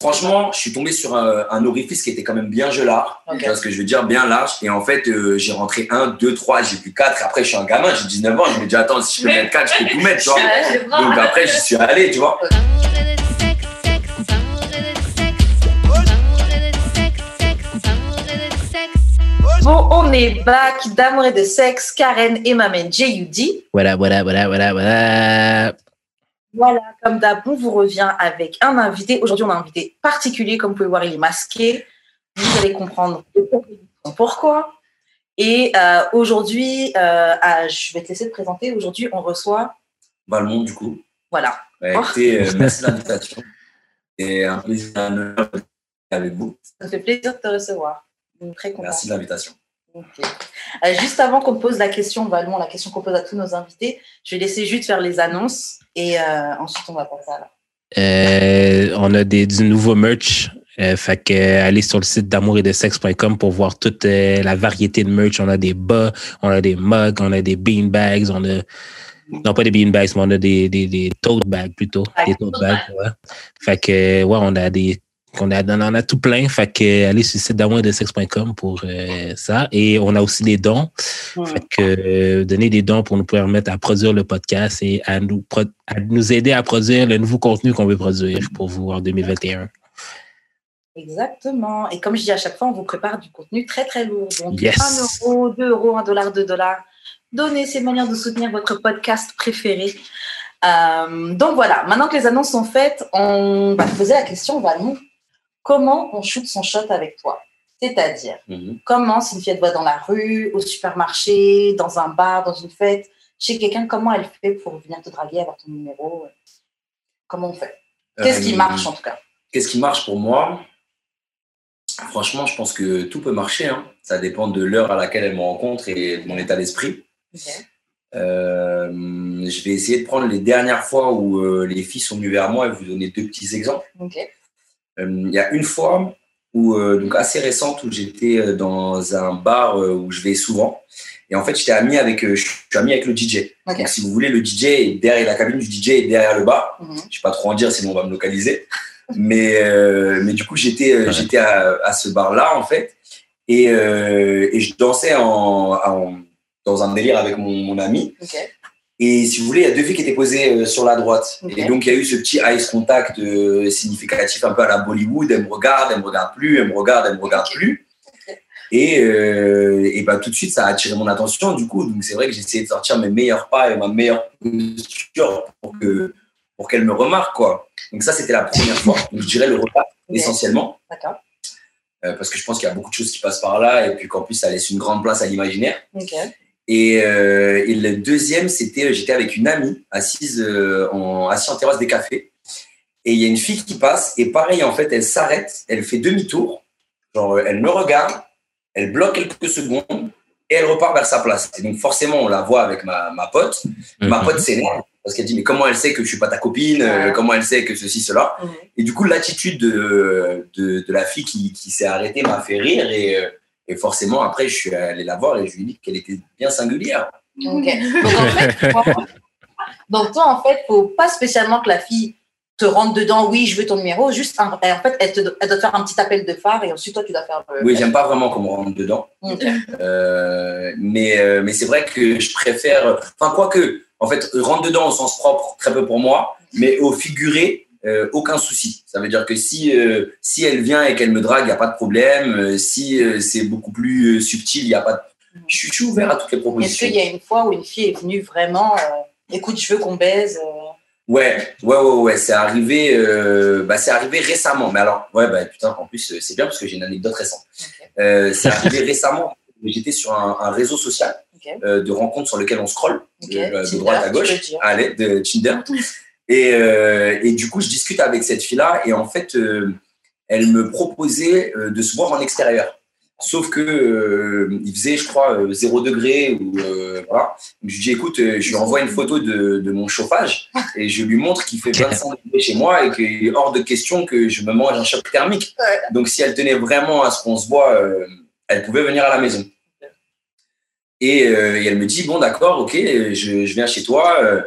Franchement, je suis tombé sur un, un orifice qui était quand même bien gelard. Ok. Tu vois ce que je veux dire? Bien large. Et en fait, euh, j'ai rentré un, deux, trois, j'ai plus quatre. Après, je suis un gamin, j'ai 19 ans. Je me dis, attends, si je peux mettre quatre, je peux tout mettre, tu vois. Donc après, j'y suis allé, tu vois. Bon, on est back d'amour et de sexe, Karen et ma main J.U.D. Voilà, voilà, voilà, voilà, voilà. Voilà, comme d'hab, on vous revient avec un invité. Aujourd'hui, on a un invité particulier. Comme vous pouvez voir, il est masqué. Vous allez comprendre pourquoi. Et euh, aujourd'hui, euh, ah, je vais te laisser te présenter. Aujourd'hui, on reçoit. Valmont, du coup. Voilà. Bah, écoutez, euh, merci de l'invitation. Et un plaisir un honneur d'être avec vous. Ça me fait plaisir de te recevoir. Très. Merci de l'invitation. Juste avant qu'on pose la question, Valmont, la question qu'on pose à tous nos invités, je vais laisser juste faire les annonces et euh, ensuite on va passer à la. Euh, on a des, du nouveau merch. Euh, fait que allez sur le site d'amour et de sexe.com pour voir toute la variété de merch. On a des bas, on a des mugs, on a des bean bags, on a non pas des bean bags, mais on a des, des, des tote bags plutôt. Des tote bags, ouais. Fait que ouais, on a des on a, on en a tout plein. Fait que allez sur le site d'amour de sexe.com pour euh, ça. Et on a aussi des dons. Fait que euh, donner des dons pour nous permettre à produire le podcast et à nous, à nous aider à produire le nouveau contenu qu'on veut produire pour vous en 2021. Exactement. Et comme je dis à chaque fois, on vous prépare du contenu très très lourd. Donc Yes. 1 euro, 2 euros, 1 dollar, 2 dollars. Donnez ces manières de soutenir votre podcast préféré. Euh, donc voilà, maintenant que les annonces sont faites, on va te poser la question, Valmont. Comment on shoot son shot avec toi C'est-à-dire, Mhm. comment si une fille elle te voit dans la rue, au supermarché, dans un bar, dans une fête, chez quelqu'un, comment elle fait pour venir te draguer, avoir ton numéro Comment on fait? Qu'est-ce qui Euh, marche en tout cas? Qu'est-ce qui marche pour moi? Franchement, je pense que tout peut marcher. hein. Ça dépend de l'heure à laquelle elle me rencontre et de mon état d'esprit. Euh, je vais essayer de prendre les dernières fois où euh, les filles sont venues vers moi et vous donner deux petits exemples. Euh, Il y a une fois, où, euh, donc assez récente, où j'étais euh, dans un bar où je vais souvent. Et en fait, j'étais ami avec, je suis ami avec le DJ. Donc, si vous voulez, le DJ est derrière la cabine du DJ est derrière le bar. Mhm. Je ne vais pas trop en dire, sinon on va me localiser. mais, euh, mais du coup, j'étais Ouais. j'étais à, à ce bar-là, en fait. Et, euh, et je dansais en, en- dans un délire avec mon, mon ami. Ok. Et si vous voulez, il y a deux filles qui étaient posées euh, sur la droite. Et donc, il y a eu ce petit eye contact euh, significatif, un peu à la Bollywood. Elle me regarde, elle me regarde plus, elle me regarde, elle me regarde plus. Et, euh, et bah, tout de suite, ça a attiré mon attention. Du coup, donc c'est vrai que j'ai essayé de sortir mes meilleurs pas et ma meilleure posture pour que pour qu'elle me remarque, quoi. Donc ça, c'était la première fois. Donc, je dirais le repas essentiellement, D'accord. euh, parce que je pense qu'il y a beaucoup de choses qui passent par là et puis qu'en plus, ça laisse une grande place à l'imaginaire. Et, euh, et le deuxième, c'était, euh, j'étais avec une amie assise euh, en, assise en terrasse des cafés. Et il y a une fille qui passe, et pareil, en fait, elle s'arrête, elle fait demi-tour, genre, elle me regarde, elle bloque quelques secondes, et elle repart vers sa place. Et donc, forcément, on la voit avec ma, ma pote. Ma Mhm. pote s'énerve, parce qu'elle dit, mais comment elle sait que je suis pas ta copine Ouais. Comment elle sait que ceci, cela? Mhm. Et du coup, l'attitude de, de, de la fille qui, qui s'est arrêtée m'a fait rire, et, euh, et forcément, après, je suis allé la voir et je lui ai dit qu'elle était bien singulière. Ok. Donc, en fait, toi, donc, toi, en fait, faut pas spécialement que la fille te rentre dedans, oui, je veux ton numéro, juste, un- en fait, elle, te, elle doit te faire un petit appel de phare et ensuite, toi, tu dois faire le. Oui, j'aime pas vraiment qu'on me rentre dedans. Euh, mais euh, mais c'est vrai que je préfère. Enfin, quoique, en fait, rentre dedans au sens propre, très peu pour moi, mais au figuré, euh, aucun souci. Ça veut dire que si, euh, si elle vient et qu'elle me drague, il n'y a pas de problème. Euh, si c'est beaucoup plus subtil, il n'y a pas de. Je suis, je suis ouvert à toutes les Est-ce propositions. qu'il y a une fois où une fille est venue vraiment, écoute, je veux qu'on baise Ouais, ouais, ouais, ouais, c'est arrivé, bah, c'est arrivé récemment. Mais alors, ouais, bah, putain, en plus, c'est bien parce que j'ai une anecdote récente. C'est arrivé récemment. J'étais sur un, un réseau social de rencontres sur lequel on scrolle de, de Tinder, droite à gauche, l'aide de Tinder. Et, euh, et du coup, je discute avec cette fille-là et en fait, euh, elle me proposait euh, de se voir en extérieur. Sauf que euh, il faisait, je crois, euh, 0 degré ou euh, voilà. Donc, je lui dis, écoute, euh, je lui envoie une photo de, de mon chauffage et je lui montre qu'il fait 25 degrés chez moi et qu'il est hors de question que je me mange un choc thermique. Donc, si elle tenait vraiment à ce qu'on se voit, euh, elle pouvait venir à la maison. Et, euh, et elle me dit, bon, d'accord, ok, je, je viens chez toi.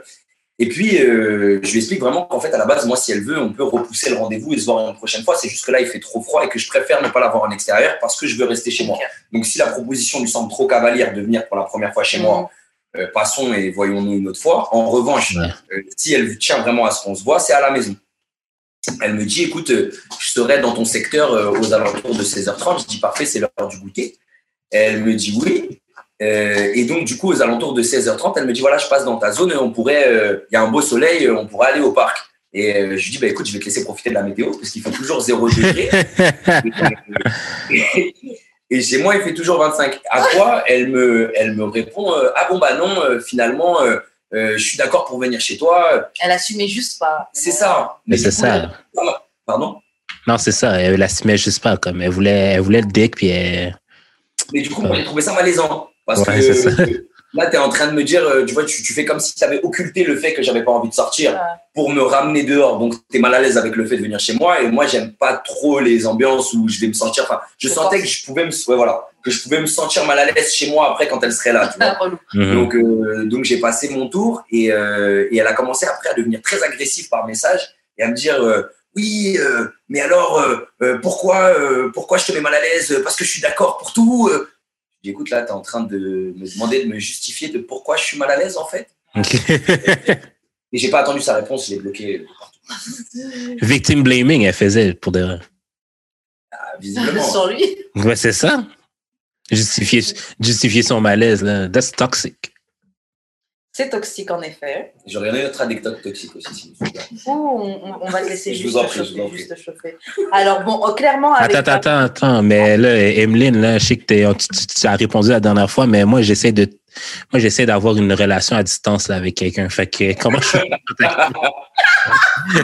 Et puis, euh, je lui explique vraiment qu'en fait, à la base, moi, si elle veut, on peut repousser le rendez-vous et se voir une prochaine fois. C'est juste que là, il fait trop froid et que je préfère ne pas l'avoir en extérieur parce que je veux rester chez moi. Donc, si la proposition lui semble trop cavalière de venir pour la première fois chez moi, euh, passons et voyons-nous une autre fois. En revanche, Ouais. euh, si elle tient vraiment à ce qu'on se voit, c'est à la maison. Elle me dit, écoute, euh, je serai dans ton secteur euh, aux alentours de 16h30. Je dis, parfait, c'est l'heure du goûter. Elle me dit oui. Euh, et donc, du coup, aux alentours de 16h30, elle me dit, voilà, je passe dans ta zone, on pourrait, euh, il y a un beau soleil, euh, on pourrait aller au parc. Et euh, je lui dis, bah, écoute, je vais te laisser profiter de la météo, parce qu'il fait toujours 0 degré. et, et chez moi, il fait toujours 25. À quoi elle me, elle me répond, euh, ah bon, bah non, euh, finalement, euh, euh, je suis d'accord pour venir chez toi. Elle assumait juste pas. C'est ça. Mais c'est ça. là- Pardon? Non, c'est ça. Elle l'assumait juste pas. Comme elle voulait, elle voulait le dick, puis elle... Mais du coup, moi, j'ai trouvé ça malaisant. Parce Ouais, que là, tu es en train de me dire, euh, tu vois, tu, tu fais comme si tu avais occulté le fait que j'avais pas envie de sortir Ouais. pour me ramener dehors. Donc, tu es mal à l'aise avec le fait de venir chez moi. Et moi, j'aime pas trop les ambiances où je vais me sentir. Enfin, je sentais que je pouvais me, ouais, voilà, que je pouvais me sentir mal à l'aise chez moi après quand elle serait là. Tu vois. Relou. Mhm. Donc, euh, donc j'ai passé mon tour et, euh, et elle a commencé après à devenir très agressive par message et à me dire euh, oui, euh, mais alors euh, euh, pourquoi, euh, pourquoi je te mets mal à l'aise? Parce que je suis d'accord pour tout. Je dis écoute, là, tu es en train de me demander de me justifier de pourquoi je suis mal à l'aise en fait. Et j'ai pas attendu sa réponse, je l'ai bloqué partout, Victim blaming, elle faisait pour de. Ah, visiblement. Sur lui. Ouais, c'est ça. Justifier, justifier son malaise, là. That's toxic. C'est toxique en effet. J'aurais une autre anecdote toxique aussi. s'il vous on, on- va te laisser Je juste, te prie, je chauffer, juste. Alors bon, oh, clairement avec Attends, attends, attends, attends. Mais là, Emeline, là, je sais que tu, tu- tu as répondu la dernière fois, mais moi, j'essaie de, moi, j'essaie d'avoir une relation à distance, là, avec quelqu'un. Fait que, comment je fais? Parce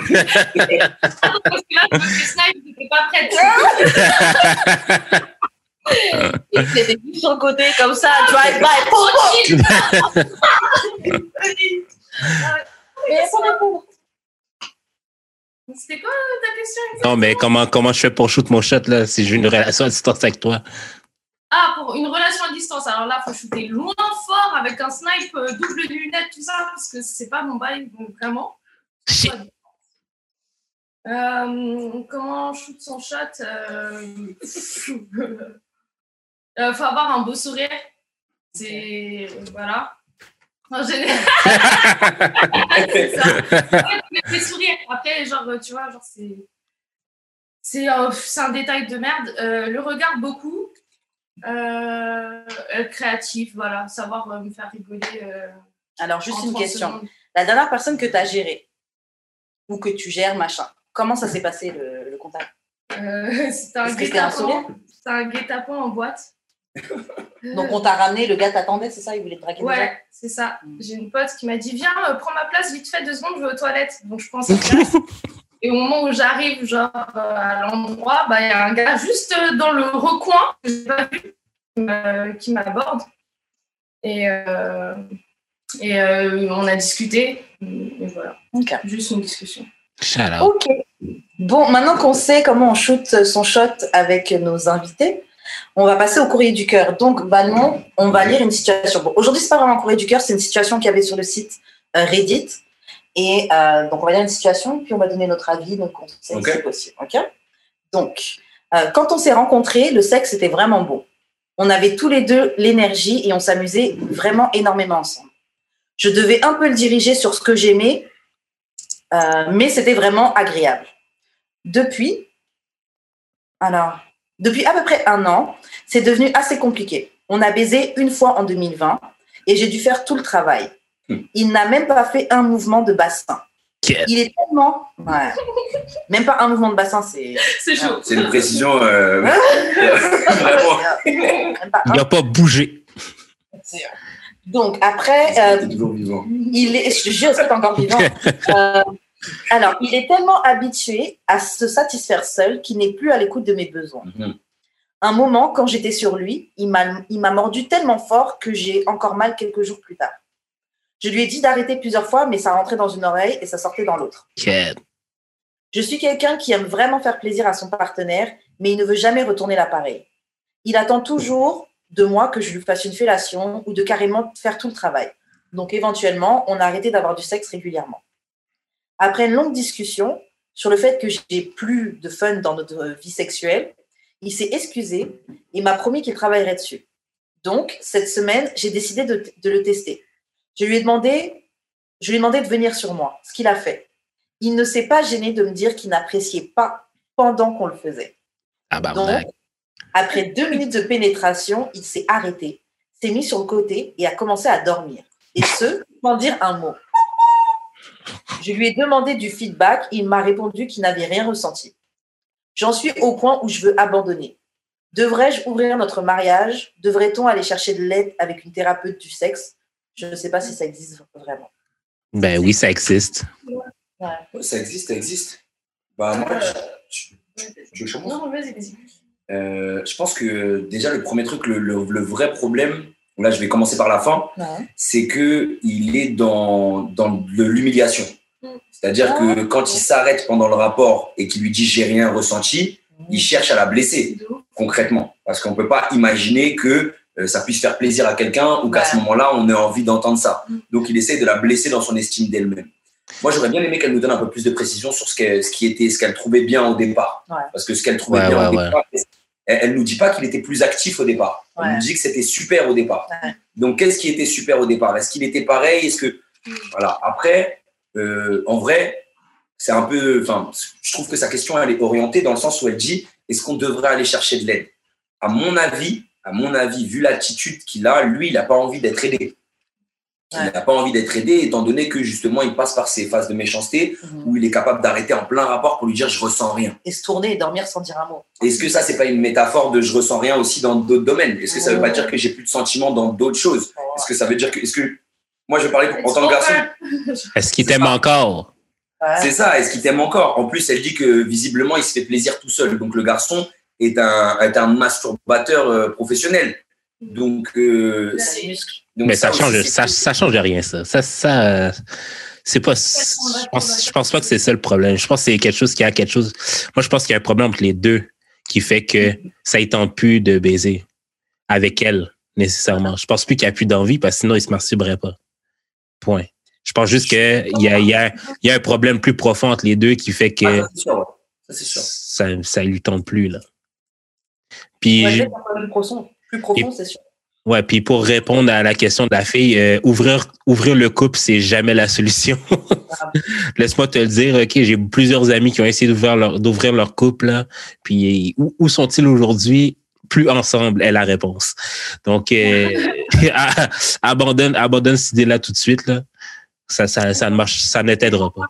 que là, je pas prête. Juste sur le côté comme ça, drive by. pom, pom. Mais sans répondre. C'était quoi ta question non, mais comment, comment je fais pour shoot mon shot, là, si j'ai une relation à distance avec toi? Ah, pour une relation à distance. Alors là, il faut shooter loin fort avec un snipe, euh, double lunette, tout ça, parce que c'est pas mon bail, donc vraiment. Euh, comment on shoot son shot euh... euh, faut avoir un beau sourire. C'est. Voilà. En général. c'est sourires. Après, genre, tu vois, genre, c'est. C'est euh, un détail de merde. Euh, le regard, beaucoup. Euh, créatif, voilà. Savoir me faire rigoler. Alors juste une 30 question. secondes. La dernière personne que tu as gérée ou que tu gères, machin, comment ça s'est passé le, le contact? Euh, sourire? C'était un guet-apens en boîte. Donc on t'a ramené, le gars t'attendait, c'est ça? Il voulait te draguer déjà? Ouais, c'est ça. Mm. J'ai une pote qui m'a dit Viens, euh, prends ma place vite fait, deux secondes, je vais aux toilettes. Donc je prends sa place. Et au moment où j'arrive, genre euh, à l'endroit, bah, il y a un gars juste euh, dans le recoin que j'ai pas vu qui m'a- qui m'aborde. Et, euh, et euh, on a discuté. Et voilà, juste une discussion. Shout out. Ok. Bon, maintenant qu'on sait comment on shoot son shot avec nos invités, on va passer au courrier du cœur. Donc, Valmont, on va lire une situation. Bon, aujourd'hui, c'est pas vraiment un courrier du cœur, c'est une situation qu'il y avait sur le site euh, Reddit. Et euh, donc, on va lire une situation, puis on va donner notre avis, nos conseils, Ok. si possible. Donc, euh, quand on s'est rencontrés, le sexe était vraiment beau. On avait tous les deux l'énergie et on s'amusait vraiment énormément ensemble. Je devais un peu le diriger sur ce que j'aimais, euh, mais c'était vraiment agréable. Depuis, alors, depuis à peu près un an, c'est devenu assez compliqué. On a baisé une fois en 2020 et j'ai dû faire tout le travail. Hmm. Il n'a même pas fait un mouvement de bassin. Il est tellement. Ouais. Même pas un mouvement de bassin, c'est. C'est chaud. C'est une précision euh, vraiment. Il n'a pas bougé. c'est- Donc, après, euh, toujours vivant? il est, je te jure, c'est encore vivant. Euh, alors, il est tellement habitué à se satisfaire seul qu'il n'est plus à l'écoute de mes besoins. Mhm. Un moment, quand j'étais sur lui, il m'a mordu tellement fort que j'ai encore mal quelques jours plus tard. Je lui ai dit d'arrêter plusieurs fois, mais ça rentrait dans une oreille et ça sortait dans l'autre. Je suis quelqu'un qui aime vraiment faire plaisir à son partenaire, mais il ne veut jamais retourner l'appareil. Il attend toujours de moi que je lui fasse une fellation ou de carrément faire tout le travail. Donc éventuellement, on a arrêté d'avoir du sexe régulièrement. Après une longue discussion sur le fait que j'ai plus de fun dans notre vie sexuelle, il s'est excusé et m'a promis qu'il travaillerait dessus. Donc, cette semaine, j'ai décidé de, de le tester. Je lui ai demandé, je lui ai demandé de venir sur moi, ce qu'il a fait. Il ne s'est pas gêné de me dire qu'il n'appréciait pas pendant qu'on le faisait. Ah bah, Donc, après deux minutes de pénétration, il s'est arrêté, s'est mis sur le côté et a commencé à dormir. Et ce, sans dire un mot. Je lui ai demandé du feedback, il m'a répondu qu'il n'avait rien ressenti. J'en suis au point où je veux abandonner. Devrais-je ouvrir notre mariage? Devrait-on aller chercher de l'aide avec une thérapeute du sexe? Je ne sais pas si ça existe vraiment. Ben oui, ça existe. Ouais, ça existe, ça existe. Bah, moi, je, je, je commence. Non, vas-y, vas-y. Euh, je pense que déjà, le premier truc, le, le, le vrai problème, là, je vais commencer par la fin, Ouais. c'est que il est dans, dans de l'humiliation. C'est-à-dire que quand il s'arrête pendant le rapport et qu'il lui dit j'ai rien ressenti, il cherche à la blesser concrètement. Parce qu'on peut pas imaginer que euh, ça puisse faire plaisir à quelqu'un ou qu'à Ouais. ce moment-là, on ait envie d'entendre ça. Mm. Donc, il essaie de la blesser dans son estime d'elle-même. Moi, j'aurais bien aimé qu'elle nous donne un peu plus de précision sur ce qu'elle, ce qui était, ce qu'elle trouvait bien au départ. Ouais. Parce que ce qu'elle trouvait Ouais, bien ouais, au départ, elle, elle nous dit pas qu'il était plus actif au départ. Elle Ouais. nous dit que c'était super au départ. Ouais. Donc, qu'est-ce qui était super au départ? Est-ce qu'il était pareil? Est-ce que voilà. Après, euh, en vrai, c'est un peu. Enfin, je trouve que sa question elle est orientée dans le sens où elle dit est-ce qu'on devrait aller chercher de l'aide? À mon avis, à mon avis, vu l'attitude qu'il a, lui, il n'a pas envie d'être aidé. Il Ouais. n'a pas envie d'être aidé, étant donné que justement, il passe par ces phases de méchanceté Mhm. où il est capable d'arrêter en plein rapport pour lui dire je ressens rien. Et se tourner et dormir sans dire un mot. Est-ce que ça, c'est pas une métaphore de je ressens rien aussi dans d'autres domaines? Est-ce que ça veut pas dire que j'ai plus de sentiments dans d'autres choses? Est-ce que ça veut dire que. Est-ce que. Moi, je parlais pour, en tant que garçon. Est-ce qu'il C'est t'aime encore? Ouais. C'est ça, est-ce qu'il t'aime encore? En plus, elle dit que visiblement, il se fait plaisir tout seul. Donc, le garçon est un, est un masturbateur euh, professionnel. Donc, euh, C'est ses muscles. Donc Mais ça change, ça, ça change rien, ça. Ça, ça, c'est pas, je pense, je pense pas que c'est ça le problème. Je pense que c'est quelque chose qui a quelque chose. Moi, je pense qu'il y a un problème entre les deux qui fait que ça ne tente plus de baiser avec elle, nécessairement. Je pense plus qu'il n'y a plus d'envie parce que sinon, il se masturberait pas. Point. Je pense juste qu'il y a, il y, a, il y a un problème plus profond entre les deux qui fait Ah, que ça, ouais. Ça, ça, ça lui tente plus, là. Puis, Ouais, plus profond, c'est sûr. Ouais, puis pour répondre à la question de la fille, euh, ouvrir ouvrir le couple, c'est jamais la solution. Laisse-moi te le dire, ok, j'ai plusieurs amis qui ont essayé d'ouvrir leur d'ouvrir leur couple, là, puis où, où sont-ils aujourd'hui? Plus ensemble est la réponse. Donc, euh, abandonne abandonne cette idée-là tout de suite là. Ça, ça, ça ne marche, ça ne t'aidera pas.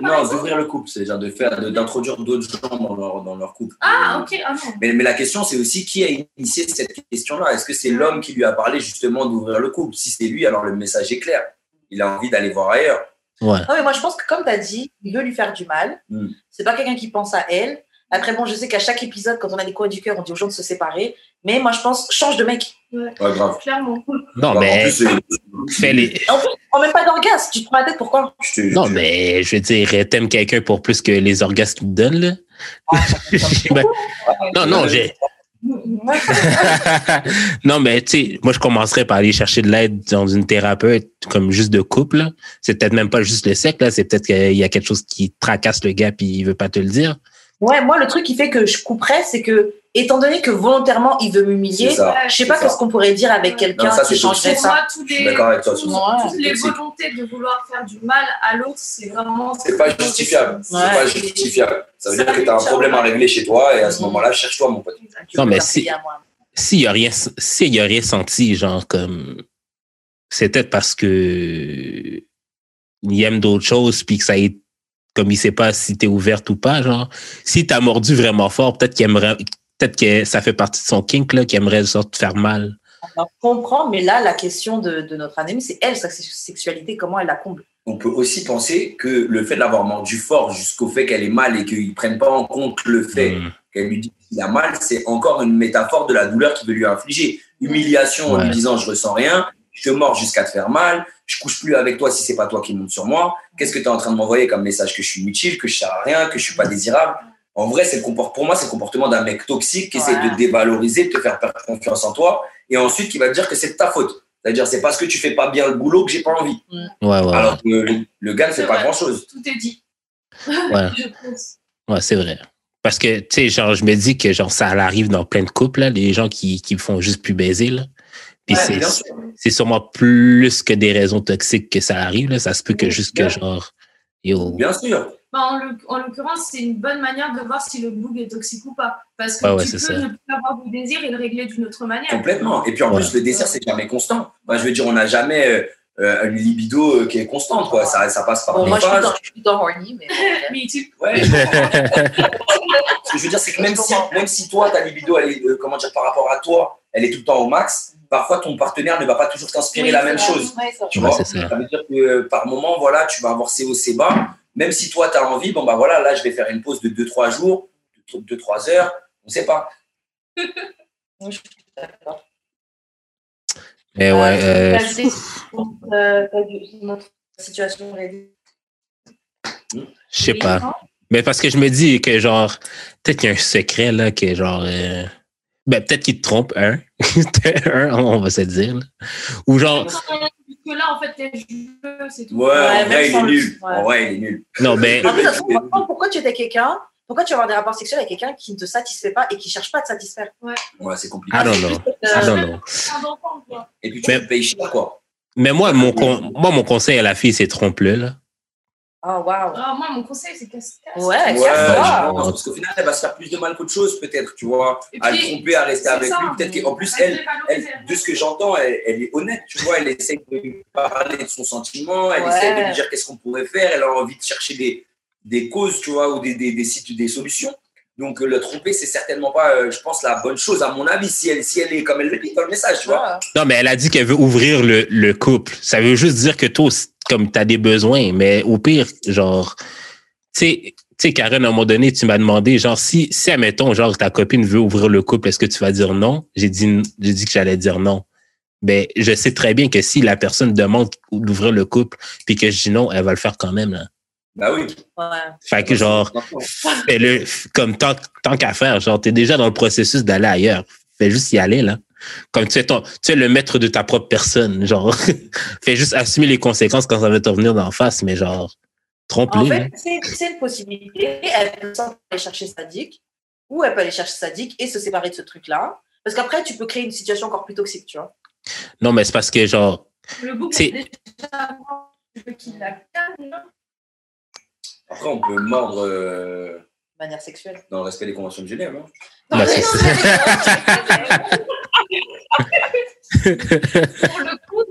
Par Non, d'ouvrir le couple, c'est-à-dire de faire, de- d'introduire d'autres gens dans leur, dans leur couple. Ah, ok, ah non. Mais, mais la question, c'est aussi qui a initié cette question-là? Est-ce que c'est l'homme qui lui a parlé justement d'ouvrir le couple? Si c'est lui, alors le message est clair. Il a envie d'aller voir ailleurs. Ouais. Non, mais moi, je pense que comme tu as dit, il veut lui faire du mal. Mm. C'est pas quelqu'un qui pense à elle. Après, bon, je sais qu'à chaque épisode, quand on a des coins du cœur, on dit aux gens de se séparer. Mais moi, je pense, change de mec. Ouais, grave. Clairement. Non, Bah, en mais plus, c'est- fais les. En plus, en même pas d'orgasme. Tu te prends la tête, pourquoi? Non, mais je veux dire, t'aimes quelqu'un pour plus que les orgasmes qu'il te donne, là? Ah, Ben, non, non, j'ai. Non, mais tu sais, moi, je commencerais par aller chercher de l'aide dans une thérapeute comme juste de couple. là. C'est peut-être même pas juste le sexe, là. C'est peut-être qu'il y a quelque chose qui tracasse le gars puis il veut pas te le dire. Ouais, moi, le truc qui fait que je couperais, c'est que, étant donné que volontairement, il veut m'humilier, je sais pas qu'est-ce qu'on pourrait dire avec quelqu'un qui c'est changerait Pour ça. moi, tous les, avec toi toutes- ça. Ouais. toutes les volontés de vouloir faire du mal à l'autre, c'est vraiment. C'est pas justifiable. C'est Ouais. pas justifiable. Ça veut Ça dire que tu as un problème à régler chez toi et à ce Mhm. moment-là, cherche-toi, mon pote. Non, mais si-. S'il y a rien, s'il y a rien senti, genre, comme, c'est peut-être parce que il aime d'autres choses puis que ça est, comme il sait pas si t'es ouverte ou pas, genre. Si t'as mordu vraiment fort, peut-être qu'il aimerait, peut-être que ça fait partie de son kink, là, qu'il aimerait genre te faire mal. Alors, comprends, mais là, la question de, de notre amie, c'est elle, sa sexualité, comment elle la comble? On peut aussi penser que le fait de l'avoir mordu fort jusqu'au fait qu'elle est mal et qu'ils ne prennent pas en compte le fait Mm. qu'elle lui dit qu'il a mal, c'est encore une métaphore de la douleur qu'il veut lui infliger. Humiliation en lui disant je ressens rien, je te mords jusqu'à te faire mal, je couche plus avec toi si c'est pas toi qui monte sur moi. Qu'est-ce que tu es en train de m'envoyer comme message? Que je suis inutile, que je sers à rien, que je suis pas désirable En vrai, c'est le comport- pour moi, c'est le comportement d'un mec toxique qui essaie de te dévaloriser, de te faire perdre confiance en toi et ensuite qui va te dire que c'est de ta faute. C'est-à-dire, c'est parce que tu fais pas bien le boulot que j'ai pas envie. Ouais, ouais, ouais. Alors que le, le gars ne fait C'est pas grand-chose. Tout est dit. Ouais. Je pense. Ouais, c'est vrai. Parce que, tu sais, genre, je me dis que, genre, ça arrive dans plein de couples, là, les gens qui, qui font juste plus baiser, là. Puis Ouais, c'est, sûrement plus que des raisons toxiques que ça arrive, là. Ça se peut que juste que, genre, yo. Bien sûr. Bah, en l'oc- en l'occurrence, c'est une bonne manière de voir si le boug est toxique ou pas. Parce que Ouais, ouais, tu peux ça. ne plus avoir de désir et le régler d'une autre manière. Complètement. Et puis en Ouais. plus, le désir, c'est jamais constant. Moi, je veux dire, on n'a jamais euh, euh, une libido euh, qui est constante. Quoi. Ça, ça passe par Bon, des moi, je suis phases. dans, je suis plutôt horny, mais. Mais tu Ouais. Ce que je veux dire, c'est que même si, même si toi, ta libido, elle est, euh, comment dire, par rapport à toi, elle est tout le temps au max, parfois ton partenaire ne va pas toujours t'inspirer Oui, la même chose. Ça. Tu vois c'est ça. Ça veut dire que euh, par moment, voilà, tu vas avoir ces hauts, ces bas. Même si toi, tu as envie, bon, bah voilà, là, je vais faire une pause de 2-3 jours, de 2-3 heures, on ne sait pas. Oui, je suis d'accord. Mais ouais, euh, euh, vu une autre situation réalisée je sais pas. Mais parce que je me dis que, genre, peut-être qu'il y a un secret, là, que, genre, euh, ben, peut-être qu'il te trompe, un. un, on va se dire, là. Ou genre, que là, en fait, t'es jeu, c'est tout. Ouais, même vrai, il est nul. ouais. En vrai, il est nul. non, ben, En fait, ça se trouve, maintenant, pourquoi tu es avec quelqu'un Pourquoi tu vas avoir des rapports sexuels avec quelqu'un qui ne te satisfait pas et qui ne cherche pas à te satisfaire? Ouais, c'est compliqué. I don't know. I don't know. Et puis, tu Mais- payes cher, quoi. Mais moi, mon, con- moi, mon conseil à la fille, c'est trompe-le, là. Oh, waouh. Ah, moi, mon conseil, c'est casse-casse. Ouais, Ouais, casse-toi. je pense, parce qu'au final, elle va se faire plus de mal qu'autre chose, peut-être, tu vois. À le tromper, à rester avec ça. lui. Peut-être qu'en plus, Elle elle, de ce que j'entends, elle, elle est honnête, tu vois. Elle essaie de lui parler de son sentiment, elle Ouais. essaie de lui dire qu'est-ce qu'on pourrait faire, elle a envie de chercher des, des causes, tu vois, ou des, des, des, sites- des solutions. Donc, euh, le tromper, c'est certainement pas, euh, je pense, la bonne chose, à mon avis, si elle, si elle est comme elle le dit dans le message, tu vois. Non, mais elle a dit qu'elle veut ouvrir le, le couple. Ça veut juste dire que toi, comme tu as des besoins, mais au pire, genre, tu sais, tu sais, Karen, à un moment donné, tu m'as demandé, genre, si, si, admettons, genre, ta copine veut ouvrir le couple, est-ce que tu vas dire non? J'ai dit, j'ai dit que j'allais dire non. Ben, je sais très bien que si la personne demande d'ouvrir le couple, puis que je dis non, elle va le faire quand même, là. Bah oui. Ouais. Fait que, genre, fais-le comme tant, tant qu'à faire. Genre, t'es déjà dans le processus d'aller ailleurs. Fais juste y aller, là. Comme tu es, ton, tu es le maître de ta propre personne. Genre, fais juste assumer les conséquences quand ça va te revenir d'en face, mais genre, En trompe-les. fait, c'est c'est une possibilité. Elle peut aller chercher sa dick, ou elle peut aller chercher sa dick et se séparer de ce truc-là. Parce qu'après, tu peux créer une situation encore plus toxique, tu vois. Non, mais c'est parce que, genre, Le book, C'est- déjà, Après, on peut mordre euh, De manière sexuelle. dans le respect des conventions de Genève. hein. bah, c'est ça. Pour le coup,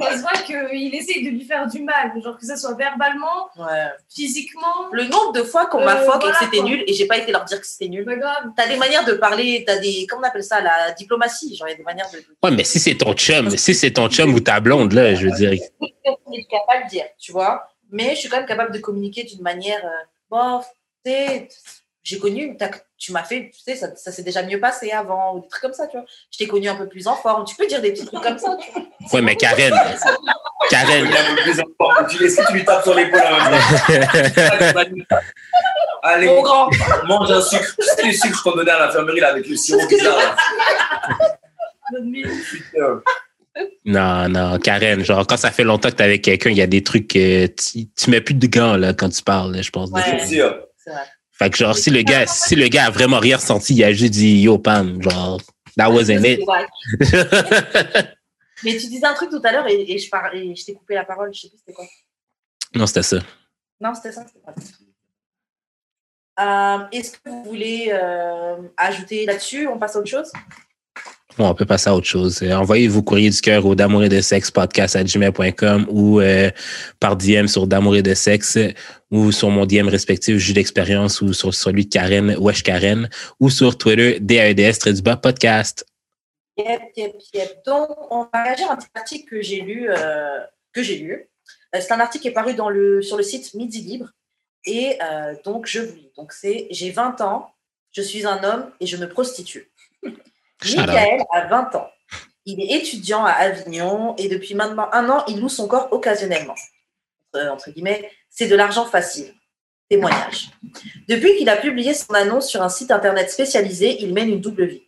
ça se voit qu'il essaye de lui faire du mal, genre que ce soit verbalement, Ouais. physiquement. Le nombre de fois qu'on m'a Euh, fuck et voilà, que c'était quoi. nul et j'ai pas été leur dire que c'était nul. Pas grave. T'as des manières de parler, t'as des. Comment on appelle ça La diplomatie. Genre, il y a des manières de. ouais, mais si c'est ton chum, si c'est ton chum ou ta blonde, là, je veux dire, Je suis capable de dire, tu vois. Mais je suis quand même capable de communiquer d'une manière. euh, bon, tu sais, j'ai connu, tu m'as fait, tu sais, ça, ça s'est déjà mieux passé avant, ou des trucs comme ça, tu vois. Je t'ai connu un peu plus en forme. Tu peux dire des petits trucs comme ça, tu vois. ouais, mais Karen, Karen, un peu plus. Tu laisses tu lui tapes sur l'épaule. Allez, Mon grand. mange un sucre. Sais, le sucre qu'on donnait à l'infirmerie là, avec le sirop bizarre. Putain. Non, non, Karen, genre, quand ça fait longtemps que t'es avec quelqu'un, il y a des trucs que tu, tu mets plus de gants, là, quand tu parles, là, je pense. Ouais. C'est vrai. Fait que genre, si le gars, si le gars a vraiment rien ressenti, il a juste dit yo Pam, genre, that wasn't it. Mais tu disais un truc tout à l'heure et, et je, par- et je t'ai coupé la parole. Je sais plus c'était quoi. non, c'était ça. Non, c'était ça. c'était pas ça. Euh, Est-ce que vous voulez euh, ajouter là-dessus? On passe à autre chose? On peut passer à autre chose. Euh, Envoyez vos courriers du cœur au d'amour et de sexe podcast à gmail.com ou euh, par DM sur d'amour et de sexe ou sur mon DM respectif Jus d'expérience ou sur celui de Karen, Wesh Karen ou sur Twitter DAEDS trait du bas podcast. Donc, on va réagir à un petit article que j'ai lu. euh, lu. C'est un article qui est paru dans le, sur le site Midi Libre. Et donc, je vous lis. Donc, c'est J'ai 20 ans, je suis un homme et je me prostitue. Michael a 20 ans. Il est étudiant à Avignon et depuis maintenant un an, il loue son corps occasionnellement. Entre guillemets, c'est de l'argent facile. Témoignage. Depuis qu'il a publié son annonce sur un site internet spécialisé, il mène une double vie.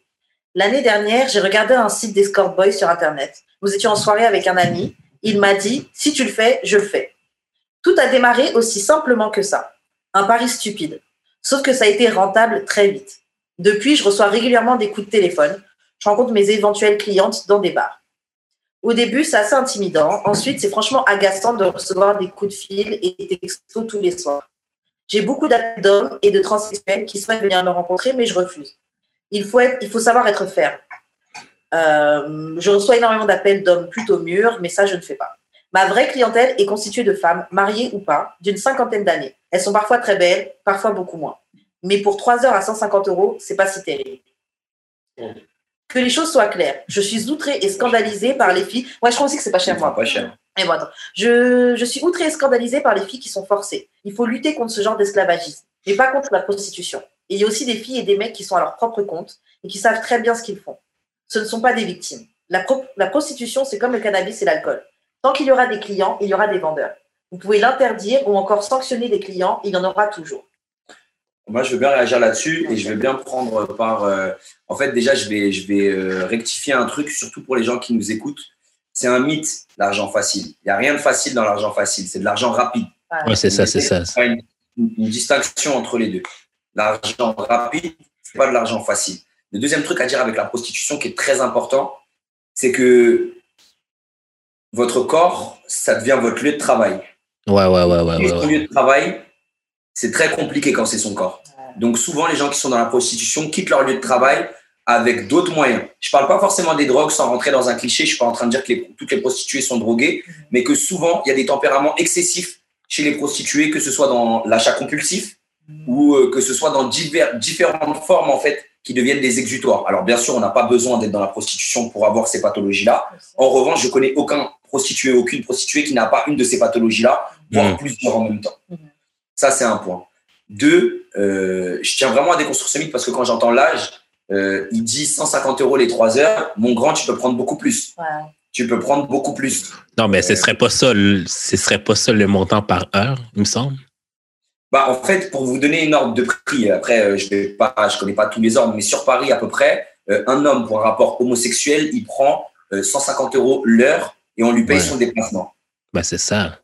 L'année dernière, j'ai regardé un site d'escort boy sur Internet. Nous étions en soirée avec un ami. Il m'a dit Si tu le fais, je le fais. Tout a démarré aussi simplement que ça. Un pari stupide. Sauf que ça a été rentable très vite. Depuis, je reçois régulièrement des coups de téléphone. Je rencontre mes éventuelles clientes dans des bars. Au début, c'est assez intimidant. Ensuite, c'est franchement agaçant de recevoir des coups de fil et des textos tous les soirs. J'ai beaucoup d'hommes et de transsexuels qui souhaitent venir me rencontrer, mais je refuse. Il faut, savoir être ferme. Euh, je reçois énormément d'appels d'hommes plutôt mûrs, mais ça, je ne fais pas. Ma vraie clientèle est constituée de femmes, mariées ou pas, d'une cinquantaine d'années. Elles sont parfois très belles, parfois beaucoup moins. Mais pour 3 heures à 150 euros, c'est pas si terrible. Que les choses soient claires. Je suis outrée et scandalisée par les filles. Moi, je crois aussi que c'est pas cher, moi. Pas cher. Bon, attends. Je, je suis outrée et scandalisée par les filles qui sont forcées. Il faut lutter contre ce genre d'esclavagisme, mais pas contre la prostitution. Et il y a aussi des filles et des mecs qui sont à leur propre compte et qui savent très bien ce qu'ils font. Ce ne sont pas des victimes. La, pro- la prostitution, c'est comme le cannabis et l'alcool. Tant qu'il y aura des clients, il y aura des vendeurs. Vous pouvez l'interdire ou encore sanctionner des clients, il y en aura toujours. Moi, je veux bien réagir là-dessus et je vais bien prendre par. euh, en fait, déjà, je vais, je vais euh, rectifier un truc, surtout pour les gens qui nous écoutent. C'est un mythe, l'argent facile. Il n'y a rien de facile dans l'argent facile. C'est de l'argent rapide. Ouais, c'est ça, c'est ça. Il y a une, une- une distinction entre les deux. L'argent rapide, c'est pas de l'argent facile. Le deuxième truc à dire avec la prostitution qui est très important, c'est que votre corps, ça devient votre lieu de travail. Ouais, ouais, ouais, ouais, Et ouais, ouais. lieu de travail, c'est très compliqué quand c'est son corps. Donc souvent, les gens qui sont dans la prostitution quittent leur lieu de travail avec d'autres moyens. Je parle pas forcément des drogues sans rentrer dans un cliché. Je suis pas en train de dire que les- toutes les prostituées sont droguées, mais que souvent, il y a des tempéraments excessifs chez les prostituées, que ce soit dans l'achat compulsif ou euh, que ce soit dans divers, différentes formes en fait qui deviennent des exutoires. Alors bien sûr, on n'a pas besoin d'être dans la prostitution pour avoir ces pathologies-là. En revanche, je connais aucun prostitué, aucune prostituée qui n'a pas une de ces pathologies-là, voire Mhm. plusieurs en même temps. Mhm. Ça, c'est un point. Deux, euh, je tiens vraiment à déconstruire ce mythe parce que quand j'entends l'âge, euh, il dit 150 euros les 3 heures. Mon grand, tu peux prendre beaucoup plus. Ouais. Tu peux prendre beaucoup plus. Non, mais ce serait pas ça, le- ce serait pas ça le montant par heure, il me semble. Bah, en fait, pour vous donner une ordre de prix, après, euh, je je connais pas tous les ordres, mais sur Paris, à peu près, euh, un homme pour un rapport homosexuel, il prend euh, 150 euros l'heure et on lui paye Ouais. son déplacement. Ben, c'est ça.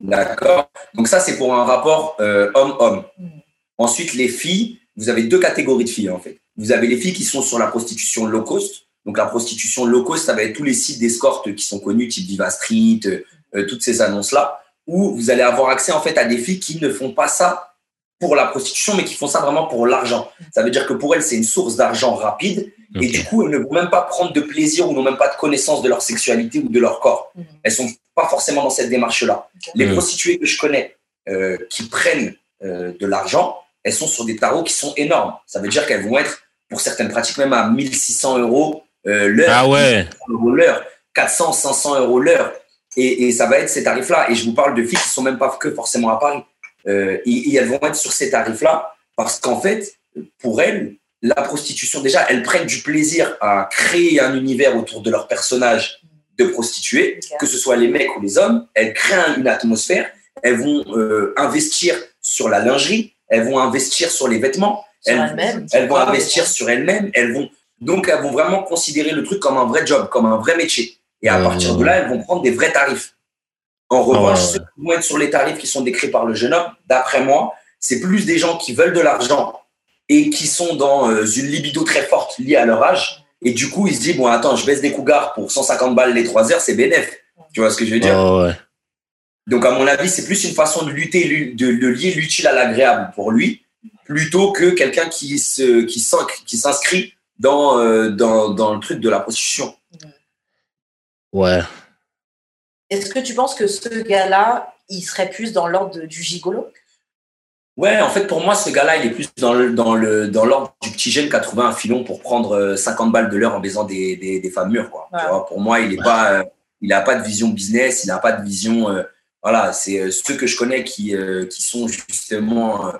D'accord Donc ça, c'est pour un rapport euh, homme-homme. Mhm. Ensuite, les filles, vous avez deux catégories de filles, en fait. Vous avez les filles qui sont sur la prostitution low cost. Donc la prostitution low cost, ça va être tous les sites d'escorte qui sont connus, type Viva Street, euh, euh, toutes ces annonces-là, où vous allez avoir accès, en fait, à des filles qui ne font pas ça pour la prostitution, mais qui font ça vraiment pour l'argent. Ça veut dire que pour elles, c'est une source d'argent rapide. Et du coup, elles ne vont même pas prendre de plaisir ou n'ont même pas de connaissance de leur sexualité ou de leur corps. Mhm. Elles sont pas forcément dans cette démarche-là. Les Mhm. prostituées que je connais euh, qui prennent euh, de l'argent, elles sont sur des tarots qui sont énormes. Ça veut dire qu'elles vont être, pour certaines pratiques, même à 1600 euros euh, l'heure. Ah ouais. 400 euros l'heure, 400, 500 euros l'heure. Et, et ça va être ces tarifs-là. Et je vous parle de filles qui sont même pas que forcément à Paris. Euh, et, et elles vont être sur ces tarifs-là parce qu'en fait, pour elles, la prostitution, déjà, elles prennent du plaisir à créer un univers autour de leur personnage de prostituée, Ok. que ce soit les mecs ou les hommes. Elles créent une atmosphère. Elles vont euh, investir sur la lingerie. Elles vont investir sur les vêtements. Sur Elles- vont investir sur elles-mêmes, elles vont donc elles vont vraiment considérer le truc comme un vrai job, comme un vrai métier. Et à Ouais, partir de là, elles vont prendre des vrais tarifs. En revanche, ouais, ouais. ceux qui vont être sur les tarifs qui sont décrits par le jeune homme, d'après moi, c'est plus des gens qui veulent de l'argent et qui sont dans euh, une libido très forte liée à leur âge. Et du coup, ils se disent, bon, attends, je baisse des cougars pour 150 balles les 3 heures, c'est bénéf. Tu vois ce que je veux dire Oh, ouais. donc, à mon avis, c'est plus une façon de lutter, lu- de, de lier l'utile à l'agréable pour lui, plutôt que quelqu'un qui se, qui s'in- qui s'inscrit dans, euh, dans, dans le truc de la prostitution. Ouais. Est-ce que tu penses que ce gars-là, il serait plus dans l'ordre du gigolo? Ouais, en fait, pour moi, ce gars-là, il est plus dans le, dans le, dans l'ordre du petit jeune qui a trouvé un filon pour prendre euh, 50 balles de l'heure en baisant des, des, des femmes mûres, quoi. Tu Ouais. vois, pour moi, il est Ouais. pas, euh, il a pas de vision business, il n'a pas de vision, euh, voilà, c'est euh, ceux que je connais qui, euh, qui sont justement euh,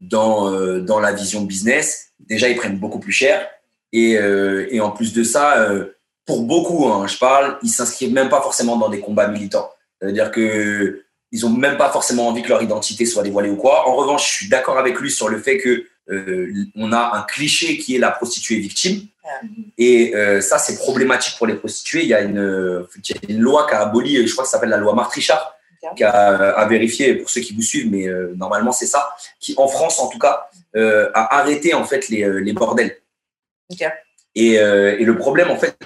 dans, euh, dans la vision business. Déjà, ils prennent beaucoup plus cher. Et, euh, et en plus de ça, euh, pour beaucoup, hein, je parle, ils s'inscrivent même pas forcément dans des combats militants. C'est-à-dire que ils ont même pas forcément envie que leur identité soit dévoilée ou quoi. En revanche, je suis d'accord avec lui sur le fait que euh, on a un cliché qui est la prostituée victime. Et euh, ça, c'est problématique pour les prostituées. Il y, a une, il y a une loi qui a aboli, je crois que ça s'appelle la loi Martrichard, qui a, à vérifier pour ceux qui vous suivent, mais euh, normalement c'est ça, qui en France en tout cas euh, a arrêté en fait les, les bordels. Et, et, le problème en fait,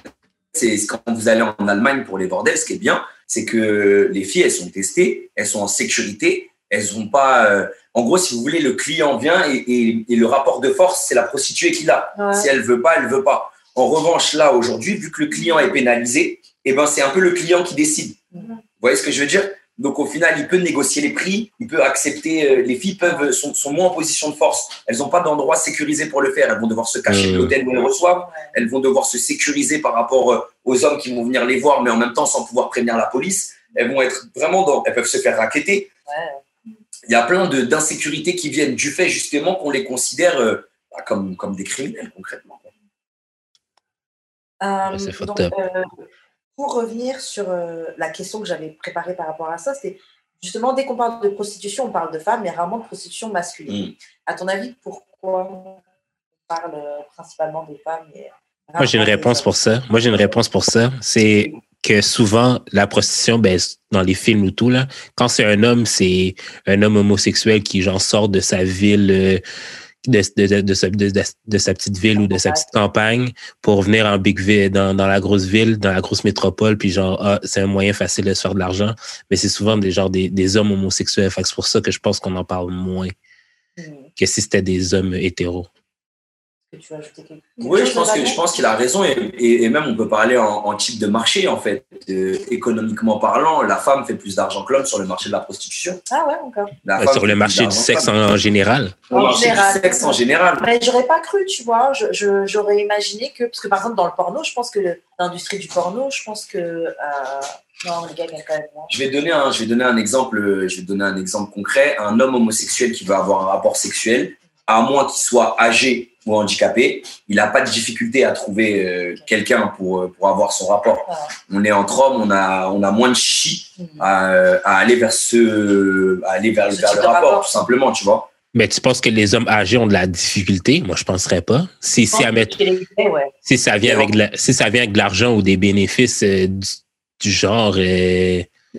c'est quand vous allez en Allemagne pour les bordels, ce qui est bien, c'est que les filles elles sont testées, elles sont en sécurité, elles ont pas. en gros, si vous voulez, le client vient et, et, le rapport de force, c'est la prostituée qui l'a. Si elle veut pas, elle veut pas. En revanche, là aujourd'hui, vu que le client est pénalisé, eh ben c'est un peu le client qui décide. Vous voyez ce que je veux dire? Donc au final, il peut négocier les prix, il peut accepter. Euh, les filles peuvent sont, sont moins en position de force. Elles n'ont pas d'endroit sécurisé pour le faire. Elles vont devoir se cacher de l'hôtel où elles reçoivent. Elles vont devoir se sécuriser par rapport euh, aux hommes qui vont venir les voir, mais en même temps sans pouvoir prévenir la police. Elles vont être vraiment dans. Elles peuvent se faire raqueter. Il y a plein d'insécurités qui viennent du fait justement qu'on les considère euh, bah, comme, comme des criminels concrètement. c'est pour revenir sur euh, la question que j'avais préparée par rapport à ça, c'est justement dès qu'on parle de prostitution, on parle de femmes, mais rarement de prostitution masculine. Mm. À ton avis, pourquoi on parle euh, principalement des femmes Moi, j'ai une réponse pour ça. Moi, j'ai une réponse pour ça. C'est que souvent, la prostitution, ben, dans les films ou tout, là, quand c'est un homme, c'est un homme homosexuel qui, genre, sort de sa ville. Euh, de, de, de, sa, de, sa petite ville ou de sa petite campagne pour venir en big ville, dans, dans la grosse ville, dans la grosse métropole, puis genre, ah, c'est un moyen facile de se faire de l'argent. Mais c'est souvent des, genre, des, des hommes homosexuels. Fait c'est pour ça que je pense qu'on en parle moins hmm. que si c'était des hommes hétéros tu ajouter quelque chose Oui, je pense, que, je pense qu'il a raison et, et, même on peut parler en, type de marché en fait. Euh, économiquement parlant, la femme fait plus d'argent que l'homme sur le marché de la prostitution. Ah ouais, encore. sur le marché du sexe en, général. Sur le marché du sexe en général. Mais j'aurais pas cru, tu vois. J'aurais imaginé que, parce que par exemple dans le porno, je pense que l'industrie du porno, je pense que. Euh, non, les gars, quand même. Je vais donner un, je vais donner un exemple, je vais donner un exemple concret. Un homme homosexuel qui veut avoir un rapport sexuel, à moins qu'il soit âgé ou handicapé, il n'a pas de difficulté à trouver euh, quelqu'un pour, euh, pour avoir son rapport. On est entre hommes, on a, on a moins de chichi mhm. à, à aller vers, ce, à aller vers, vers le rapport, tout simplement, tu vois. Mais tu penses que les hommes âgés ont de la difficulté? Moi, je ne penserais pas. Si, si, si, ça vient avec de si ça vient avec de l'argent ou des bénéfices euh, du, genre,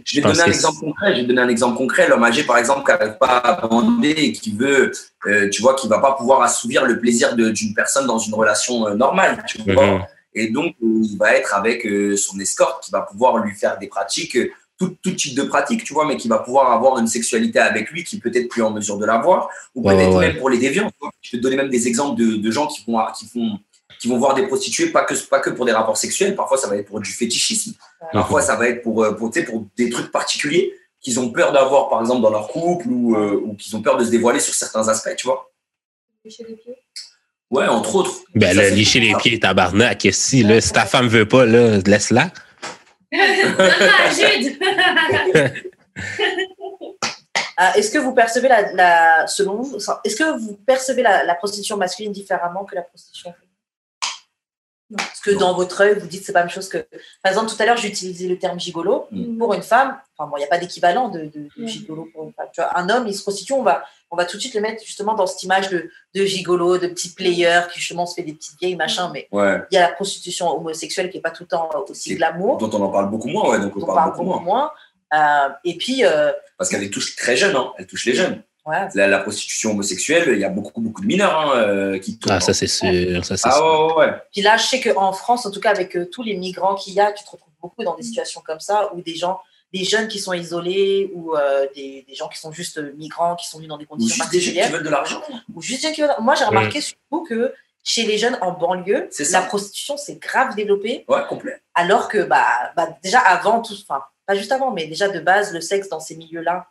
je vais donner un exemple concret. Je vais donner un exemple concret. L'homme âgé, par exemple, qui n'arrive pas à bander et qui veut, euh, tu vois, qui va pas pouvoir assouvir le plaisir d'une personne dans une relation euh, normale, tu vois. Mhm. Et donc, euh, il va être avec son escorte qui va pouvoir lui faire des pratiques, tout, tout, type de pratiques, tu vois, mais qui va pouvoir avoir une sexualité avec lui qui peut-être plus en mesure de l'avoir, ou peut-être même pour les déviants. Je peux te donner même des exemples de, de gens qui font, qui font qui vont voir des prostituées pas que, pas que pour des rapports sexuels, parfois ça va être pour du fétichisme, parfois ça va être pour, euh, pour, pour des trucs particuliers qu'ils ont peur d'avoir par exemple dans leur couple ou, euh, ou qu'ils ont peur de se dévoiler sur certains aspects, tu vois. Licher les pieds? Ouais, entre autres. Ben là, licher les pieds, tabarnak, si, là, si ta femme veut pas, là, laisse-la. Euh, est-ce que vous percevez la, la selon est-ce que vous percevez la, la, prostitution masculine différemment que la prostitution féminine? Parce que dans votre œil, vous dites c'est pas la même chose que. Par exemple, tout à l'heure, j'ai utilisé le terme gigolo. Mm. Pour une femme, enfin, bon, il n'y a pas d'équivalent de, gigolo pour une femme. Tu vois, un homme, il se prostitue, on va, on va tout de suite le mettre justement dans cette image de, de gigolo, de petit player qui justement se fait des petites vieilles, machin. Mais il y a la prostitution homosexuelle qui n'est pas tout le temps aussi glamour. Dont on en parle beaucoup moins, ouais, donc on, parle, beaucoup, moins. Euh, et puis. Euh, Parce qu'elle touche très jeune, hein. elle touche les jeunes. La, prostitution homosexuelle, il y a beaucoup, beaucoup de mineurs hein, euh, qui tournent. Ah, ça, c'est sûr. Ça, ah, sûr. Ouais, ouais. Puis là, je sais qu'en France, en tout cas, avec euh, tous les migrants qu'il y a, tu te retrouves beaucoup dans des situations comme ça, où des gens, des jeunes qui sont isolés, ou euh, des, des, gens qui sont juste migrants, qui sont venus dans des conditions ou juste Des gens qui veulent de l'argent. Ou juste des gens qui veulent... Moi, j'ai remarqué surtout que chez les jeunes en banlieue, la prostitution s'est grave développée. Ouais, complet. Alors que, bah, bah déjà avant, tout, enfin, pas juste avant, mais déjà de base, le sexe dans ces milieux-là,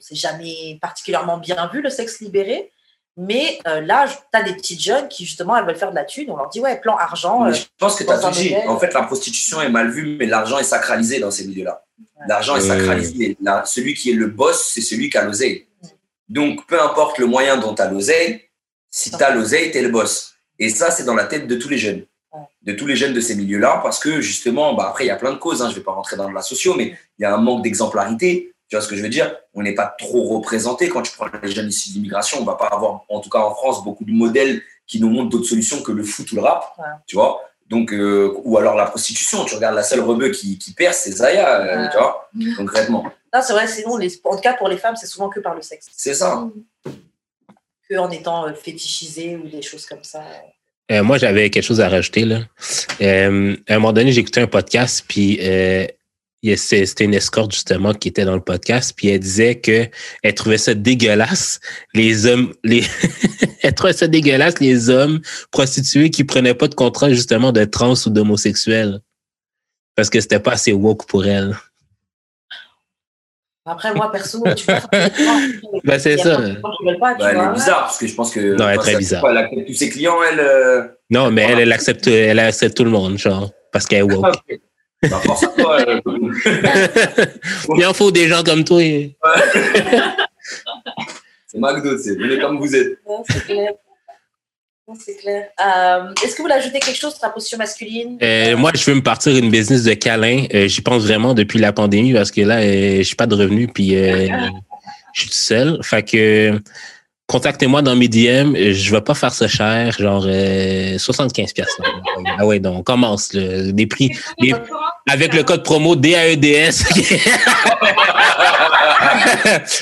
c'est jamais particulièrement bien vu le sexe libéré. Mais euh, là, tu as des petites jeunes qui, justement, elles veulent faire de la thune. On leur dit, ouais, plan argent. je pense que tu as tout dit. En fait, la prostitution est mal vue, mais l'argent est sacralisé dans ces milieux-là. L'argent est sacralisé. celui qui est le boss, c'est celui qui a l'oseille. Donc, peu importe le moyen dont tu as l'oseille, si tu as l'oseille, tu es le boss. Et ça, c'est dans la tête de tous les jeunes. De tous les jeunes de ces milieux-là, parce que justement, bah, après, il y a plein de causes. Hein, je ne vais pas rentrer dans la socio, mais il y a un manque d'exemplarité Tu vois ce que je veux dire? On n'est pas trop représenté quand tu prends les jeunes issus d'immigration. On va pas avoir, en tout cas en France, beaucoup de modèles qui nous montrent d'autres solutions que le foot ou le rap. Ouais. Tu vois? Donc, euh, ou alors la prostitution. Tu regardes la seule rebeu qui, qui perce, c'est Zaya, euh, Ouais. tu vois concrètement. Non, c'est vrai, sinon, les, en tout cas pour les femmes, c'est souvent que par le sexe, C'est ça. que en étant euh, fétichisé ou des choses comme ça. Euh, moi, j'avais quelque chose à rajouter. Là. Euh, à un moment donné, j'écoutais un podcast, puis c'était une escorte justement qui était dans le podcast, puis elle disait que elle trouvait ça dégueulasse, les hommes, les elle trouvait ça dégueulasse, les hommes prostitués qui prenaient pas de contrat justement de trans ou d'homosexuels. Parce que c'était pas assez woke pour elle. Après, moi, perso, tu vois, Ben, c'est ça. pas, Bah, elle est bizarre parce que je pense que. Non, elle est très bizarre. quoi, Elle accepte tous ses clients, elle. euh, Non, mais elle, elle accepte, elle accepte tout le monde, genre, parce qu'elle est woke. ok. Bah, force à toi. euh, Il en faut des gens comme toi. c'est McDo, c'est venez comme vous êtes. C'est clair. Non, c'est clair. Euh, Est-ce que vous voulez ajouter quelque chose sur la position masculine? Euh, moi, je veux me partir une business de câlin. Euh, J'y pense vraiment depuis la pandémie parce que là, euh, j'ai pas de revenus puis euh, je suis tout seul. Fait que contactez-moi dans mes DM. Euh, Je vais pas faire ça cher, genre euh, 75 pièces. Ah ouais, donc on commence là. des prix avec le code promo DAEDS.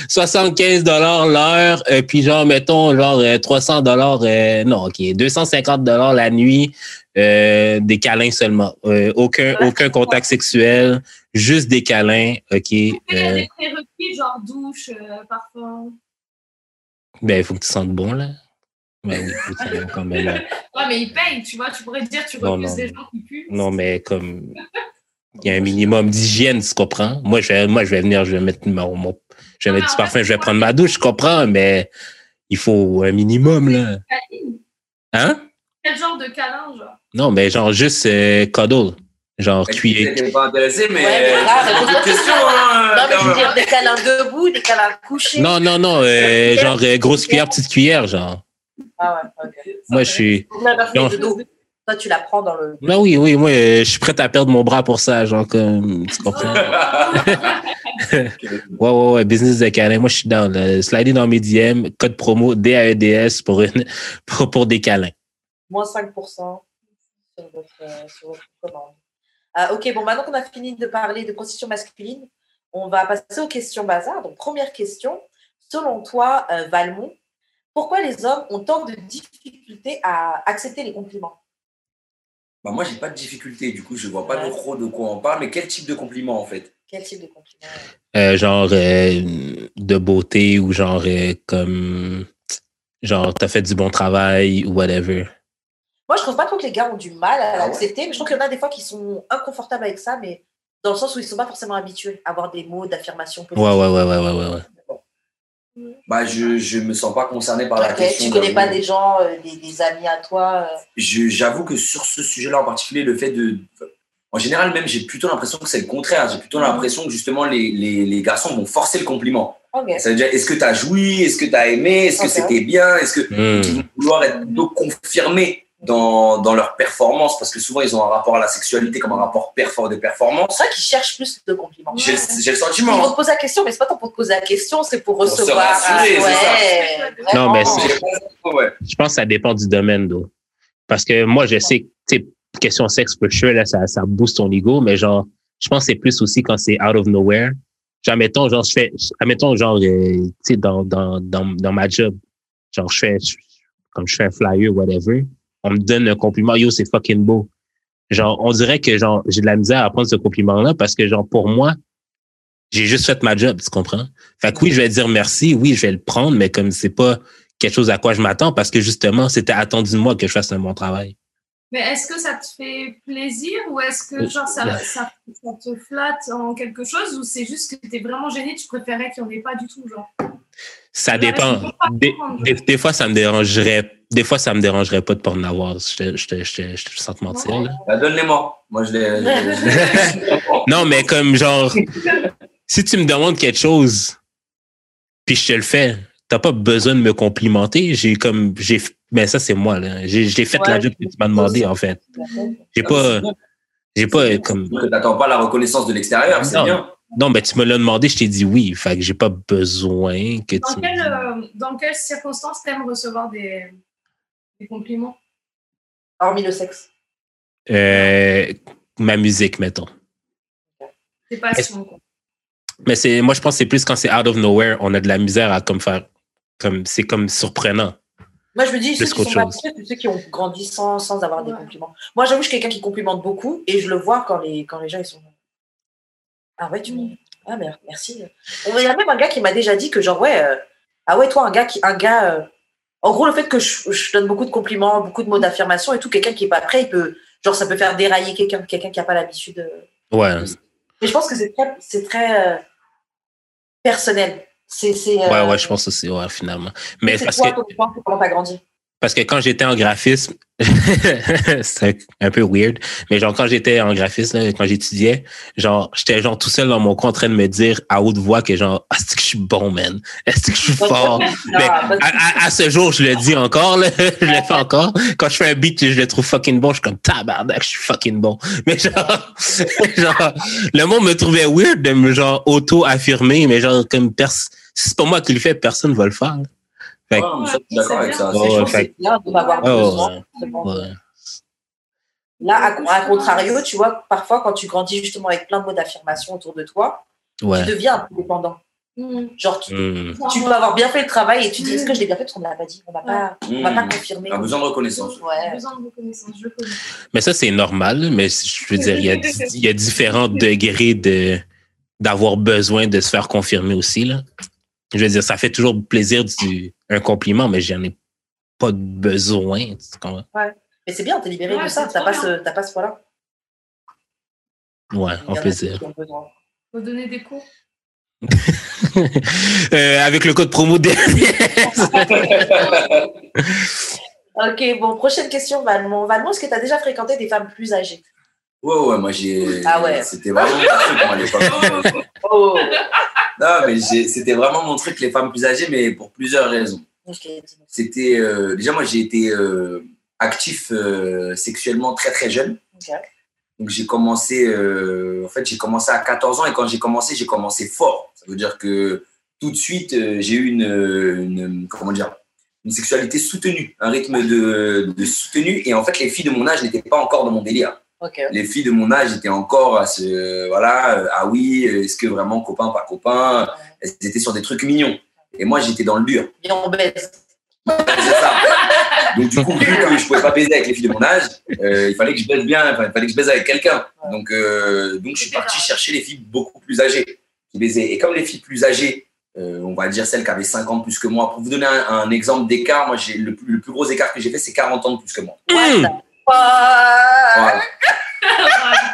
75 dollars l'heure, euh, puis genre mettons genre euh, 300 dollars non, OK, 250 dollars la nuit euh, des câlins seulement. Euh, aucun aucun contact sexuel, juste des câlins, OK. Il y a euh, des prérequis, genre douche, euh, parfum? Ben il faut que tu sentes bon là. Ben oui, quand même. Ouais, mais ils payent, tu vois. Tu pourrais te dire, tu Non, refuses non. des gens qui puent. Non, mais comme il y a un minimum d'hygiène, tu comprends? Moi, je vais, moi, je vais venir, je vais mettre mon, mon- je vais mettre du parfum, je vais prendre ma douche, je comprends, mais il faut un minimum, là. Hein? Quel genre de câlin, genre? Non, mais genre juste euh, cuddle. Genre cuillère. pas mais. Ouais, euh, hein, Non, mais je veux dire des câlins debout, des câlins couchés. Non, non, non, euh, genre euh, grosse cuillère, petite cuillère, genre. Ah ouais, ok. Moi, je suis. Non. Toi, tu la prends dans le. Ben oui, oui, moi, je suis prêt à perdre mon bras pour ça, genre comme. Tu comprends? Ouais, ouais, ouais, business de câlin. Moi, je suis down. là. Slidez dans mes DM, code promo DAEDS pour, une, pour, pour des câlins. Moins 5% sur votre, euh, sur votre commande. Ah, ok, bon, maintenant qu'on a fini de parler de constitution masculine, on va passer aux questions bazar. Donc, première question. Selon toi, euh, Valmont, pourquoi les hommes ont tant de difficultés à accepter les compliments? Bah, moi, j'ai pas de difficulté. Du coup, je vois pas Ouais. trop de quoi on parle. Mais quel type de compliment, en fait? Quel type de compliments? Euh, genre euh, de beauté ou genre euh, comme genre t'as fait du bon travail ou whatever. Moi, je trouve pas trop que les gars ont du mal à Ah ouais l'accepter, mais je trouve qu'il y en a des fois qui sont inconfortables avec ça, mais dans le sens où ils sont pas forcément habitués à avoir des mots d'affirmation Ouais, ouais, ouais, ouais, ouais, ouais. ouais. Bah, je, je me sens pas concerné par la question. tu connais pas des gens, euh, des, des amis à toi euh, Je- J'avoue que sur ce sujet-là en particulier, le fait de. En général, même, j'ai plutôt l'impression que c'est le contraire. J'ai plutôt l'impression que justement, les, les, les garçons vont forcer le compliment. Ça veut dire, est-ce que tu as joui? Est-ce que tu as aimé? Est-ce que c'était bien? Est-ce que. Vont vouloir être plutôt confirmés dans, dans leur performance parce que souvent, ils ont un rapport à la sexualité comme un rapport perfor de performance. C'est vrai qu'ils cherchent plus de compliments. J'ai le- j'ai le Ils sentiment. vont hein. te poser la question, mais c'est pas tant pour te poser la question, c'est pour Pour se recevoir. rassurer, ah, c'est ça. ouais, Non, mais vraiment. c'est- Ouais. Je pense que ça dépend du domaine, d'eau. Parce que moi, je sais que, tu sais, question sexe, for sure, là, ça, ça booste ton ego, mais genre, je pense que c'est plus aussi quand c'est out of nowhere. Genre, admettons, genre, je fais, admettons, genre, euh, tu sais, dans, dans, dans, dans ma job, genre, je fais, je- comme je fais un flyer, whatever, on me donne un compliment, yo, c'est fucking beau. Genre, on dirait que, genre, j'ai de la misère à prendre ce compliment-là parce que, genre, pour moi, j'ai juste fait ma job, tu comprends? Fait que oui, je vais dire merci, oui, je vais le prendre, mais comme c'est pas quelque chose à quoi je m'attends parce que justement, c'était attendu de moi que je fasse un bon travail. Mais est-ce que ça te fait plaisir ou est-ce que Euh, genre ça, ouais. ça, ça te flatte en quelque chose ou c'est juste que tu es vraiment gêné, tu préférais qu'il n'y en ait pas du tout genre? Ça dépend. Des, comprendre. des, des fois, ça me dérangerait. Des fois, ça me dérangerait pas de pas en avoir. Je te, je te, je te, je te sens te mentir. Bah, Donne-les-moi. Moi, je les. je les- Non, mais comme genre, si tu me demandes quelque chose, puis je te le fais, t'as pas besoin de me complimenter. J'ai comme, j'ai, mais ça c'est moi là. J'ai, j'ai fait Ouais. la job que tu m'as demandé en fait. J'ai pas, j'ai pas comme. que t'attends pas la reconnaissance de l'extérieur, c'est Non. bien. Non, mais tu me l'as demandé, je t'ai dit oui. Fait que j'ai pas besoin que Dans, tu. quelle, euh, dans quelles circonstances t'aimes recevoir des, des compliments? Hormis le sexe. Euh, ma musique, mettons. Tes passions, quoi. Mais c'est, moi, je pense que c'est plus quand c'est out of nowhere, on a de la misère à comme faire, comme, c'est comme surprenant. Moi, je me dis, ceux qui sont c'est ceux qui ont grandi sans, sans avoir des compliments. Moi, j'avoue, je suis quelqu'un qui complimente beaucoup et je le vois quand les, quand les gens ils sont. Ah ouais, tu Mm. me. Ah mer- merci. Il y a même un gars qui m'a déjà dit que, genre, ouais, euh, ah ouais, toi, un gars qui. Un gars, euh, En gros, le fait que je, je donne beaucoup de compliments, beaucoup de mots d'affirmation et tout, quelqu'un qui est pas prêt, il peut. Genre, ça peut faire dérailler quelqu'un quelqu'un qui n'a pas l'habitude. Ouais. Mais je pense que c'est très, c'est très euh, personnel. C'est, c'est, euh, Ouais, ouais, je pense aussi, ouais, finalement. Mais c'est parce toi, que, comment t'as grandi? parce que quand j'étais en graphisme, c'est un peu weird, mais genre, quand j'étais en graphisme, là, quand j'étudiais, genre, j'étais genre tout seul dans mon coin en train de me dire à haute voix que genre, ah, c'est que je suis bon, man? Est-ce que je suis fort? Mais à, à- à ce jour, je le dis encore, là, je le fais encore. Quand je fais un beat je le trouve fucking bon, je suis comme tabarnak, je suis fucking bon. Mais genre, genre, le monde me trouvait weird de me genre auto-affirmer, mais genre comme pers si c'est pas moi qui le fais, personne va le faire. là. Fait que- Ouais, mais ça, je suis d'accord avec ça. Je ouais, fait- c'est bien de m'avoir besoin. Ouais. Là, à, à contrario, tu vois, parfois, quand tu grandis justement avec plein de mots d'affirmation autour de toi, Ouais. tu deviens un peu dépendant. Mmh. Genre, tu, tu peux avoir bien fait le travail et tu dis, est-ce que je l'ai bien fait? Parce qu'on ne l'a pas dit On ne pas, va pas Mmh. confirmer. On a besoin de reconnaissance. Besoin de reconnaissance, je le connais. Mais ça, c'est normal, mais je veux dire, il y a, il y a différents degrés de d'avoir besoin de se faire confirmer aussi. Là. Je veux dire, ça fait toujours plaisir du, un compliment, mais j'en ai pas de besoin. tu comprends? Mais c'est bien, t'es libéré Ouais, de ça. T'as pas, ce, t'as pas ce poids-là. Ouais, en besoin. Faut donner des cours. Euh, avec le code promo derrière. Ok, bon, prochaine question, Valmont. Valmont, est-ce que tu as déjà fréquenté des femmes plus âgées? Ouais, ouais, moi j'ai. Ah ouais. C'était vraiment mon truc, moi, à l'époque. Oh Non, mais j'ai- c'était vraiment mon truc, les femmes plus âgées, mais pour plusieurs raisons. C'était. euh, déjà, moi, j'ai été euh, actif euh, sexuellement très, très jeune. Donc, j'ai commencé. en fait, j'ai commencé à 14 ans et quand j'ai commencé, j'ai commencé fort. Ça veut dire que tout de suite, j'ai eu une, une- Comment dire Une sexualité soutenue, un rythme de, de soutenu. Et en fait, les filles de mon âge n'étaient pas encore dans mon délire. Les filles de mon âge étaient encore à ce voilà euh, ah oui euh, est-ce que vraiment copain pas copain elles étaient sur des trucs mignons. Et moi j'étais dans le dur. Viens, on ça. Donc du coup vu que je pouvais pas baiser avec les filles de mon âge euh, il fallait que je baise bien enfin, il fallait que je baise avec quelqu'un. Donc euh, donc je suis parti chercher les filles beaucoup plus âgées qui baisaient. Et comme les filles plus âgées euh, on va dire celles qui avaient 5 ans de plus que moi pour vous donner un, un exemple d'écart moi j'ai le, plus- le plus gros écart que j'ai fait c'est 40 ans de plus que moi. Hmm.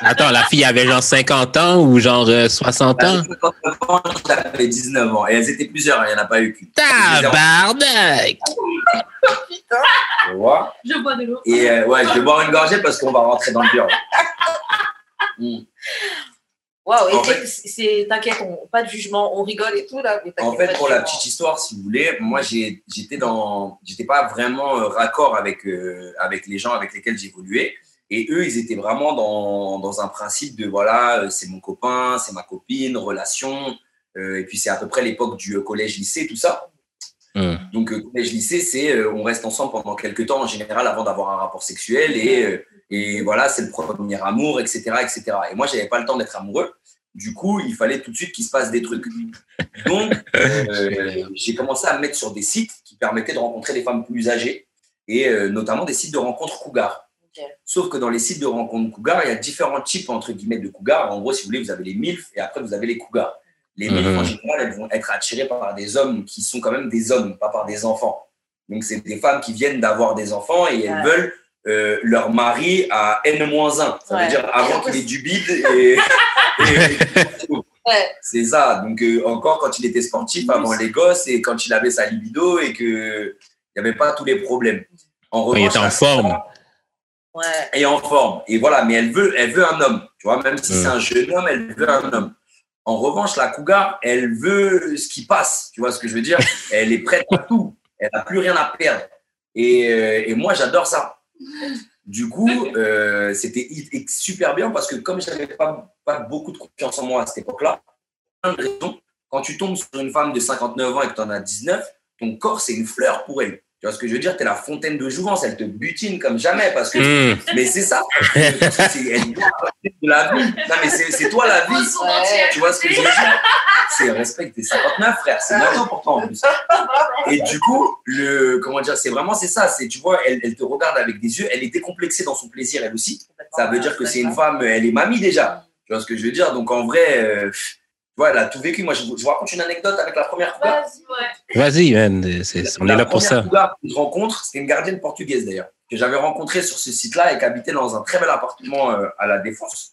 Attends, la fille avait genre 50 ans ou genre euh, 60 ans? J'avais 59 ans, j'avais 19 ans. Et elles étaient plusieurs, il n'y en a pas eu qu'une. Tabarnak! Tu vois Je bois de l'eau. Et euh, ouais, je vais boire une gorgée parce qu'on va rentrer dans le dur. Mm. Waouh, c'est- t'inquiète, pas de jugement, on rigole et tout là. mais En fait, pour la petite histoire, si vous voulez, moi, j'étais dans, j'étais pas vraiment euh, raccord avec euh, avec les gens avec lesquels j'évoluais. Et eux, ils étaient vraiment dans, dans un principe de voilà, euh, c'est mon copain, c'est ma copine, relation. Euh, et puis c'est à peu près l'époque du euh, collège-lycée, tout ça. Hmm. Donc, euh, collège-lycée, c'est euh, on reste ensemble pendant quelques temps en général avant d'avoir un rapport sexuel et, euh, et voilà, c'est le premier amour, etc. etc. Et moi, j'avais pas le temps d'être amoureux. Du coup, il fallait tout de suite qu'il se passe des trucs. Donc, euh, j'ai commencé à me mettre sur des sites qui permettaient de rencontrer des femmes plus âgées et euh, notamment des sites de rencontres cougar. Ok. Sauf que dans les sites de rencontres cougar, il y a différents types entre guillemets de cougars. En gros, si vous voulez, vous avez les MILF et après vous avez les cougars. Les MILF, Mhm. en général, elles vont être attirées par des hommes qui sont quand même des hommes, pas par des enfants. Donc, c'est des femmes qui viennent d'avoir des enfants et elles Ouais. veulent euh, leur mari à N-1. Ça Ouais. veut dire avant qu'il ait du bide et. et- Ouais. C'est ça. Donc, euh, encore quand il était sportif avant les gosses et quand il avait sa libido et qu'il n'y avait pas tous les problèmes. En Il revanche, était en forme. Ouais. et en forme. Et voilà, mais elle veut, elle veut un homme. Tu vois, même si Mm. c'est un jeune homme, elle veut un homme. En revanche, la cougar, elle veut ce qui passe. Tu vois ce que je veux dire? Elle est prête à tout. Elle n'a plus rien à perdre. Et, euh, et moi, j'adore ça. Du coup, euh, c'était super bien parce que comme j'avais pas, pas beaucoup de confiance en moi à cette époque-là. Quand tu tombes sur une femme de 59 ans et que tu en as 19, ton corps, c'est une fleur pour elle. Tu vois ce que je veux dire? Tu es la fontaine de jouvence, elle te butine comme jamais. parce que Hmm. Mais c'est ça. C'est elle de la vie. Non, mais c'est c'est toi la vie. Tu vois ce que je veux dire? C'est respect tes 59 frère, c'est pour toi en plus. Et du coup, le comment dire, c'est vraiment c'est ça, c'est tu vois, elle, elle te regarde avec des yeux, elle est décomplexée dans son plaisir elle aussi. Ça veut dire que c'est une femme, elle est mamie déjà. Tu vois ce que je veux dire? Donc en vrai, euh, tu vois, elle a tout vécu. Moi, je vous, je vous raconte une anecdote avec la première cougar. Vas-y, ouais. C'est- on est La là pour première ça. cougar que je rencontre, c'était une gardienne portugaise d'ailleurs, que j'avais rencontrée sur ce site-là et qui habitait dans un très bel appartement euh, à la Défense.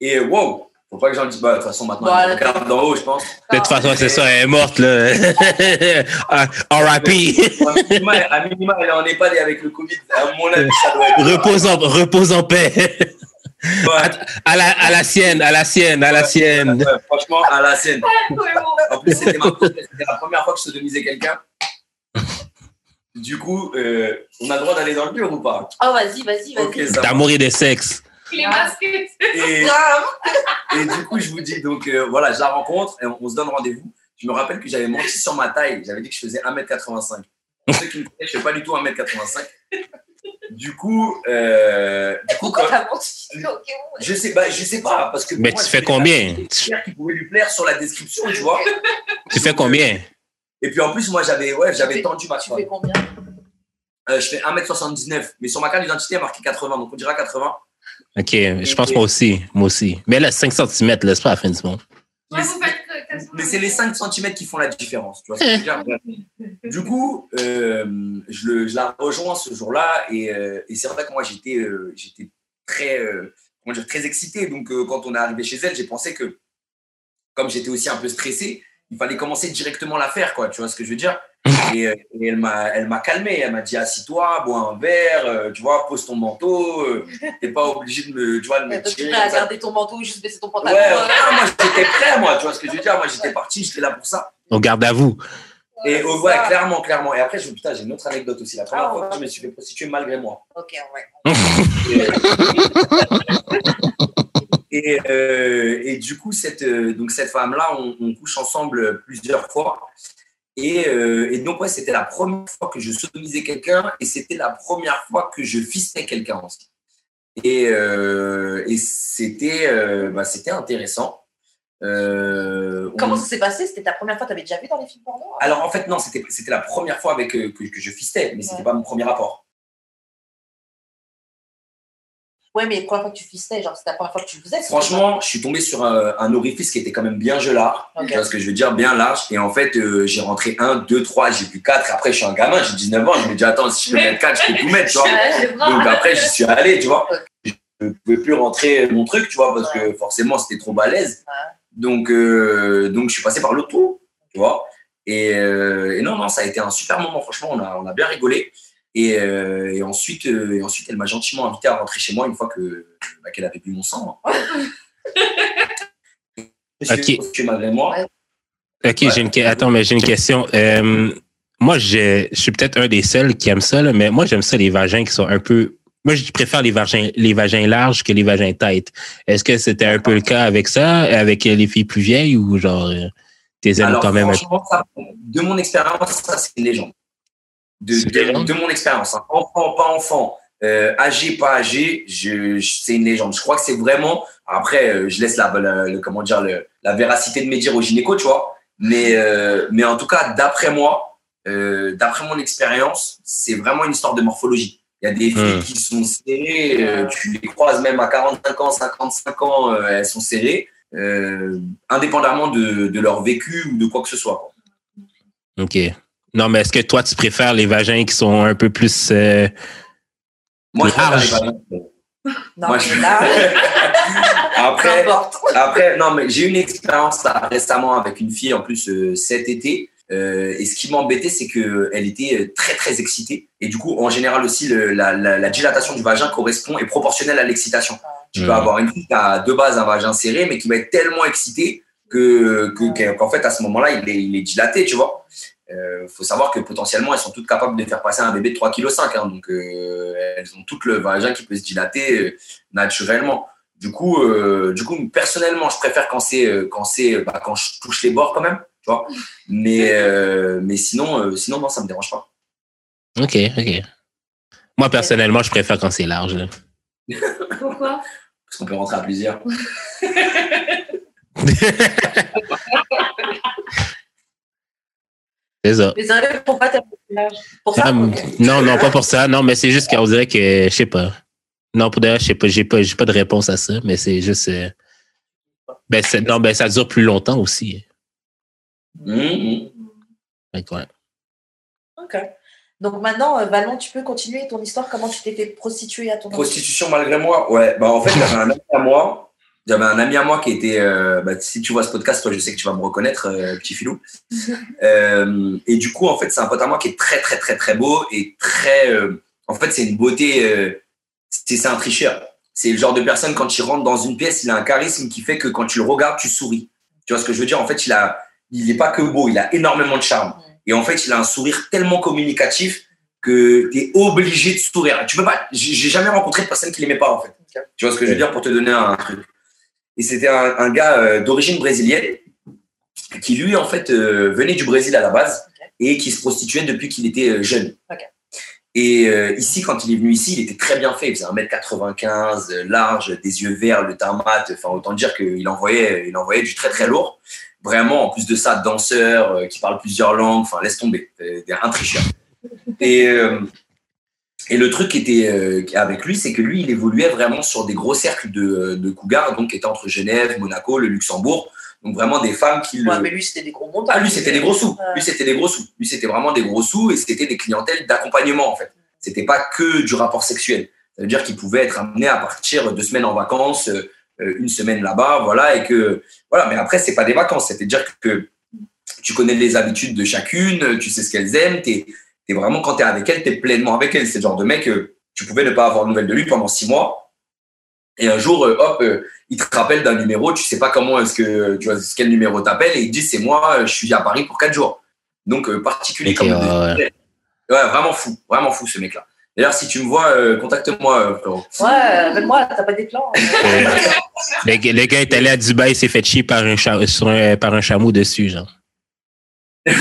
Et wow, faut pas que j'en dise. Bah, de toute façon, maintenant, Bon, elle regarde d'en haut, je pense. De toute façon, c'est ça, elle est morte, là. Ah, R.I.P. À minima, à minima, elle est en EHPAD et avec le Covid. À mon avis, ça doit être. repose, en, repose en paix. À la, à la sienne, à la sienne, à la sienne. Ouais, franchement, à la ouais. En plus, c'était la première fois que je sodomisais quelqu'un. Du coup, euh, on a le droit d'aller dans le mur ou pas? Oh, vas-y, vas-y, vas-y. Ok, ça va. D'amour et de sexe. Il est masqué. Et, Grave. et du coup, je vous dis, donc euh, voilà, je la rencontre et on, on se donne rendez-vous. Je me rappelle que j'avais menti sur ma taille. J'avais dit que je faisais 1m85. Pour ceux qui me connaissent, je ne fais pas du tout 1m85. Du coup, euh, du coup quand- t'as menti Ok, je sais, bah, je sais pas. Parce que Mais moi, tu fais combien? qui pouvaient lui plaire sur la description, tu vois. Tu fais combien? Et puis en plus, moi, j'avais ouais, j'avais fais- tendu ma Tu fais combien? Euh, je fais 1m79, mais sur ma carte d'identité, il y a marqué 80, donc on dira 80. Ok, je pense moi aussi. Moi aussi. Mais là, 5 cm, là, c'est pas la fin du monde. Ouais, vous faites Mais c'est les même 5 cm qui font la différence. Tu vois du coup, euh, je, la rejoins ce jour-là et, euh, c'est vrai que moi, j'étais euh, j'étais très, comment très excité. Donc, quand on est arrivé chez elle, j'ai pensé que, comme j'étais aussi un peu stressé, il fallait commencer directement la faire, quoi. Tu vois ce que je veux dire Et, euh, et elle m'a elle m'a calmé. Elle m'a dit assis-toi, bois un verre, euh, tu vois, pose ton manteau. euh, T'es pas obligé de me, tu vois, de me T'es tirer. prêt à garder ton manteau ou juste baisser ton Ouais, pantalon ouais, moi j'étais prêt, moi, tu vois ce que je veux dire. Moi j'étais parti, j'étais là pour ça. On garde à vous. Et oh, ouais, clairement, clairement. Et après, je putain, j'ai une autre anecdote aussi. La première Ah, fois ouais. que je me suis fait prostituer malgré moi. Ok, ouais. Et, euh, et du coup, cette, euh, donc cette femme-là, on, on couche ensemble plusieurs fois. Et, euh, et donc, ouais, c'était la première fois que je sodomisais quelqu'un et c'était la première fois que je fistais quelqu'un aussi. Et, euh, et c'était bah, c'était intéressant. Euh, Comment on- ça s'est passé? C'était ta première fois? T'avais déjà vu dans les films porno? Alors, en fait, non, c'était c'était la première fois avec, euh, que, que je fistais, mais c'était Ouais. pas mon premier rapport. Ouais, mais première fois que tu fistais, genre, c'était la première fois que tu faisais Franchement, je suis tombé sur un, un orifice qui était quand même bien gelard. Ok. Tu vois ce que je veux dire? Bien large. Et en fait, euh, j'ai rentré un, deux, trois, j'ai plus quatre. Après, je suis un gamin, j'ai 19 ans. Je me dis, attends, si je peux mettre quatre, je peux tout mettre, tu vois. Ouais. Donc après, j'y suis allé, tu vois. Je ne pouvais plus rentrer mon truc, tu vois, parce que forcément, c'était trop balèze. Donc, euh, donc, je suis passé par l'autre trou, tu vois. Et, euh, et non, non, ça a été un super moment. Franchement, on a, on a bien rigolé. Et, euh, et ensuite, euh, et ensuite, elle m'a gentiment invité à rentrer chez moi une fois que bah, qu'elle avait bu mon sang. Je me suis Ok. malgré moi. Ouais. Ok, j'ai une, attends, mais j'ai une question. Euh, moi, je, suis peut-être un des seuls qui aime ça, là, mais moi, j'aime ça, les vagins qui sont un peu. Moi, je préfère les vagins, les vagins larges que les vagins têtes. Est-ce que c'était un peu le cas avec ça, avec les filles plus vieilles ou genre, tes aimes quand même un franchement, ça, de mon expérience, ça, c'est une légende. De, de- mon expérience. hein. Enfant, pas enfant, euh, âgé, pas âgé, je, je- c'est une légende. Je crois que c'est vraiment. Après, euh, je laisse la, la- le- comment dire, le- la véracité de mes dires au gynéco, tu vois. Mais, euh, mais en tout cas, d'après moi, d'après mon expérience, c'est vraiment une histoire de morphologie. Il y a des filles Hmm. qui sont serrées, tu les croises même à 45 ans, 55 ans, elles sont serrées, indépendamment de, de leur vécu ou de quoi que ce soit. quoi. OK. Non, mais est-ce que toi, tu préfères les vagins qui sont un peu plus. euh, Moi, je préfère Large. les vagins. Non, Moi, mais je- Après, après, non, mais j'ai eu une expérience là, récemment avec une fille en plus euh, cet été. euh, et ce qui m'embêtait, c'est que elle était euh, très très excitée. Et du coup, en général aussi, le- la, la- la dilatation du vagin correspond est proportionnelle à l'excitation. Tu peux Mhm. avoir une fille qui a de base un vagin serré, mais qui va être tellement excitée que que- qu'en fait à ce moment-là, il est, il est dilaté, tu vois. Euh, faut savoir que potentiellement, elles sont toutes capables de faire passer un bébé de 3,5 kg. donc, euh, elles ont tout le vagin qui peut se dilater euh, naturellement. Du coup, euh, du coup, personnellement, je préfère quand c'est euh, quand c'est bah, quand je touche les bords quand même, tu vois. Mais euh, mais sinon, euh, sinon non, ça me dérange pas. OK, OK. Moi, personnellement, je préfère quand c'est large. là. Pourquoi? Parce qu'on peut rentrer à plusieurs. c'est ça. Le village Pour ça Ah, non, non, pas pour ça. Non, mais c'est juste qu'on dirait que, je sais pas. Non, pour d'ailleurs, je sais pas, j'ai pas, j'ai pas de réponse à ça, mais c'est juste. euh, ben, c'est- non, ben, ça dure plus longtemps aussi. Fait que, ouais. Ok. Donc maintenant, euh, Valon, tu peux continuer ton histoire. Comment tu t'es fait prostituer à ton Prostitution malgré moi, ouais. Bah en fait, j'avais un ami à moi. J'avais un ami à moi qui était. euh, bah, si tu vois ce podcast, toi, je sais que tu vas me reconnaître, euh, petit filou. Euh, et du coup, en fait, c'est un pote à moi qui est très, très, très, très beau et très. en fait, c'est une beauté. c'est un tricheur. C'est le genre de personne quand il rentre dans une pièce, il a un charisme qui fait que quand tu le regardes, tu souris. Tu vois ce que je veux dire? En fait, il a, il est pas que beau, il a énormément de charme. Et en fait, il a un sourire tellement communicatif que tu es obligé de sourire. Tu peux pas. J'ai jamais rencontré de personne qui l'aimait pas en fait. Tu vois ce que je veux dire? Pour te donner un truc. Et c'était un, un gars euh, d'origine brésilienne qui lui en fait euh, venait du Brésil à la base et qui se prostituait depuis qu'il était euh, jeune. Et euh, ici, quand il est venu ici, il était très bien fait. Il faisait 1m95, euh, large, des yeux verts, le mat. Enfin, autant dire qu'il envoyait, il envoyait du très très lourd. Vraiment, en plus de ça, danseur, euh, qui parle plusieurs langues. Enfin, laisse tomber. Euh, Un tricheur. Et, et le truc qui était euh, avec lui, c'est que lui, il évoluait vraiment sur des gros cercles de, de cougars, donc qui étaient entre Genève, Monaco, le Luxembourg. Donc vraiment des femmes qui le. Ouais, mais lui, c'était des gros montants. Ah, lui, c'était des gros sous. Lui, c'était des gros sous. Lui, c'était vraiment des gros sous et c'était des clientèles d'accompagnement, en fait. C'était pas que du rapport sexuel. Ça veut dire qu'il pouvait être amené à partir deux semaines en vacances, euh, euh, une semaine là-bas, voilà, et que, voilà. Mais après, c'est pas des vacances. C'est-à-dire que tu connais les habitudes de chacune, tu sais ce qu'elles aiment, t'es, t'es vraiment, quand t'es avec elles, t'es pleinement avec elles. C'est le genre de mec, euh, tu pouvais ne pas avoir de nouvelles de lui pendant six mois. Et un jour, euh, hop, euh, il te rappelle d'un numéro, tu sais pas comment est-ce que, tu vois, quel numéro t'appelle, et il dit, c'est moi, je suis à Paris pour quatre jours. Donc, particulier comme. ouais, ouais. vraiment fou, vraiment fou, ce mec-là. D'ailleurs, si tu me vois, euh, contacte-moi, frérot. Ouais, avec moi, t'as pas des plans. Euh, le, gars- le gars est allé à Dubaï, il s'est fait chier par un, cha- sur un- par un chameau dessus, genre.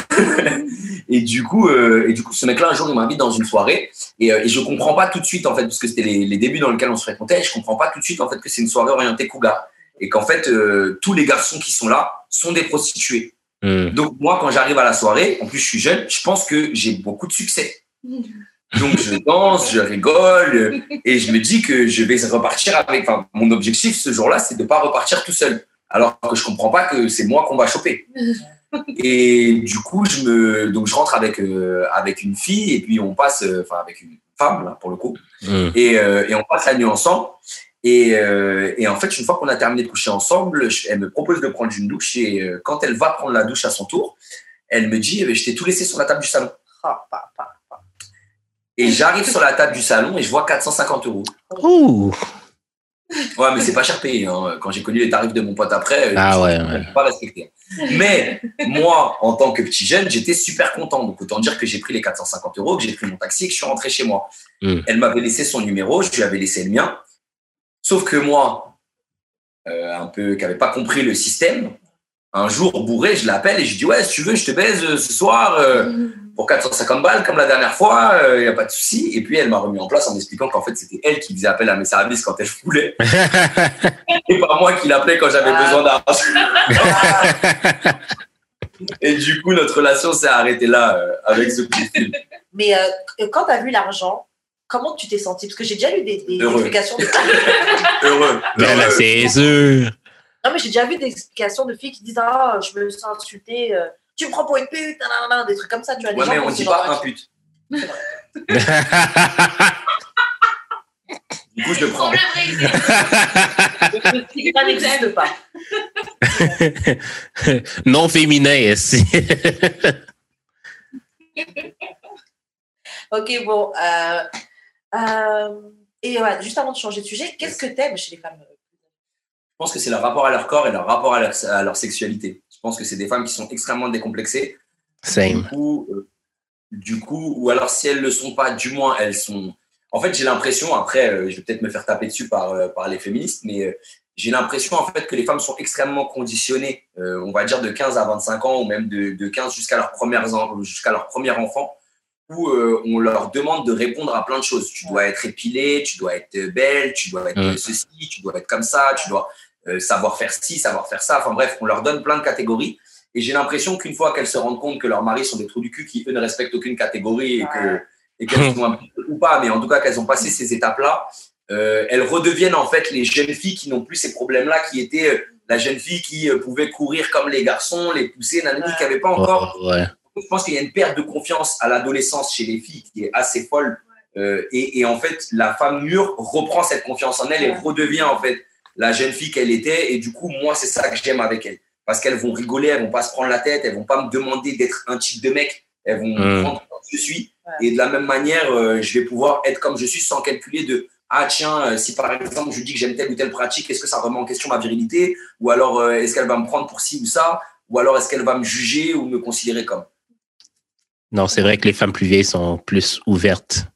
Et du coup, euh, et du coup, ce mec-là, un jour, il m'invite dans une soirée et, euh, et je comprends pas tout de suite, en fait, parce que c'était les, les débuts dans lesquels on se fréquentait, je comprends pas tout de suite, en fait, que c'est une soirée orientée cougar. Et qu'en fait, euh, tous les garçons qui sont là sont des prostituées. Hmm. Donc, moi, quand j'arrive à la soirée, en plus, je suis jeune, je pense que j'ai beaucoup de succès. Donc, je danse, je rigole et je me dis que je vais repartir avec. Enfin, mon objectif ce jour-là, c'est de pas repartir tout seul. Alors que je comprends pas que c'est moi qu'on va choper. Et du coup, je me, donc je rentre avec euh, avec une fille et puis on passe, euh, enfin avec une femme là pour le coup, Hmm. et, euh, et on passe la nuit ensemble. Et, euh, et en fait, une fois qu'on a terminé de coucher ensemble, je- elle me propose de prendre une douche et euh, quand elle va prendre la douche à son tour, elle me dit, eh ben, je t'ai tout laissé sur la table du salon. Ah. Et j'arrive sur la table du salon et je vois 450 euros. Ouh! Ouais, mais c'est pas cher payé. hein. Quand j'ai connu les tarifs de mon pote après, Ah je ouais, ouais. pas respecté. Mais moi, en tant que petit jeune, j'étais super content. Donc autant dire que j'ai pris les 450 euros, que j'ai pris mon taxi et que je suis rentré chez moi. Mm. Elle m'avait laissé son numéro, je lui avais laissé le mien. Sauf que moi, euh, un peu qui n'avait pas compris le système, un jour bourré, je l'appelle et je dis ouais, si tu veux, je te baise euh, ce soir. euh, pour 450 balles comme la dernière fois, il n'y a pas de souci. Et puis elle m'a remis en place en m'expliquant qu'en fait c'était elle qui faisait appel à mes services quand elle voulait et pas moi qui l'appelais quand j'avais Ah. besoin d'argent. et du coup notre relation s'est arrêtée là euh, avec ce coup de fil. Mais euh, quand t'as vu l'argent, comment tu t'es senti Parce que j'ai déjà lu des, des Heureux. explications. De... Heureux. Là, Heureux. c'est sûr. non, mais j'ai déjà vu des explications de filles qui disent Ah, je me sens insultée. Tu me prends pour une pute, nanana, des trucs comme ça. Tu vois, les Ouais, gens mais on ont dit pas un pute. Du coup je le prends. Ça n'existe pas. non féminin, si. Ok, bon. euh, euh, et ouais, juste avant de changer de sujet, qu'est-ce que t'aimes chez les femmes? Je pense que c'est leur rapport à leur corps et leur rapport à leur, à leur sexualité. Je pense que c'est des femmes qui sont extrêmement décomplexées. Du Same. coup, euh, du coup, ou alors si elles le sont pas, du moins elles sont en fait, j'ai l'impression, après, euh, je vais peut-être me faire taper dessus par, euh, par les féministes, mais j'ai l'impression en fait que les femmes sont extrêmement conditionnées, on va dire de 15 à 25 ans ou même de, de 15 jusqu'à leur, jusqu'à leur premier enfant, où on leur demande de répondre à plein de choses. Tu dois être épilée, tu dois être belle, tu dois être ceci, tu dois être comme ça, tu dois savoir faire ci, savoir faire ça. Enfin bref, on leur donne plein de catégories. Et j'ai l'impression qu'une fois qu'elles se rendent compte que leurs maris sont des trous du cul qui, eux, ne respectent aucune catégorie et que et qu'elles sont un ou pas, mais en tout cas qu'elles ont passé ces étapes-là, euh, elles redeviennent en fait les jeunes filles qui n'ont plus ces problèmes-là, qui étaient euh, la jeune fille qui euh, pouvait courir comme les garçons, les pousser, nanani, qui n'avait pas encore. Je pense qu'il y a une perte de confiance à l'adolescence chez les filles qui est assez folle. et, et, en fait, la femme mûre reprend cette confiance en elle et redevient en fait la jeune fille qu'elle était. Et du coup, moi, c'est ça que j'aime avec elle. Parce qu'elles vont rigoler, elles vont pas se prendre la tête, elles vont pas me demander d'être un type de mec, elles vont mmh. prendre comme je suis. Et de la même manière, euh, je vais pouvoir être comme je suis sans calculer de ah tiens, euh, si par exemple je dis que j'aime telle ou telle pratique, est-ce que ça remet en question ma virilité? Ou alors euh, est-ce qu'elle va me prendre pour ci ou ça? Ou alors est-ce qu'elle va me juger ou me considérer comme? Non, c'est vrai que les femmes plus vieilles sont plus ouvertes.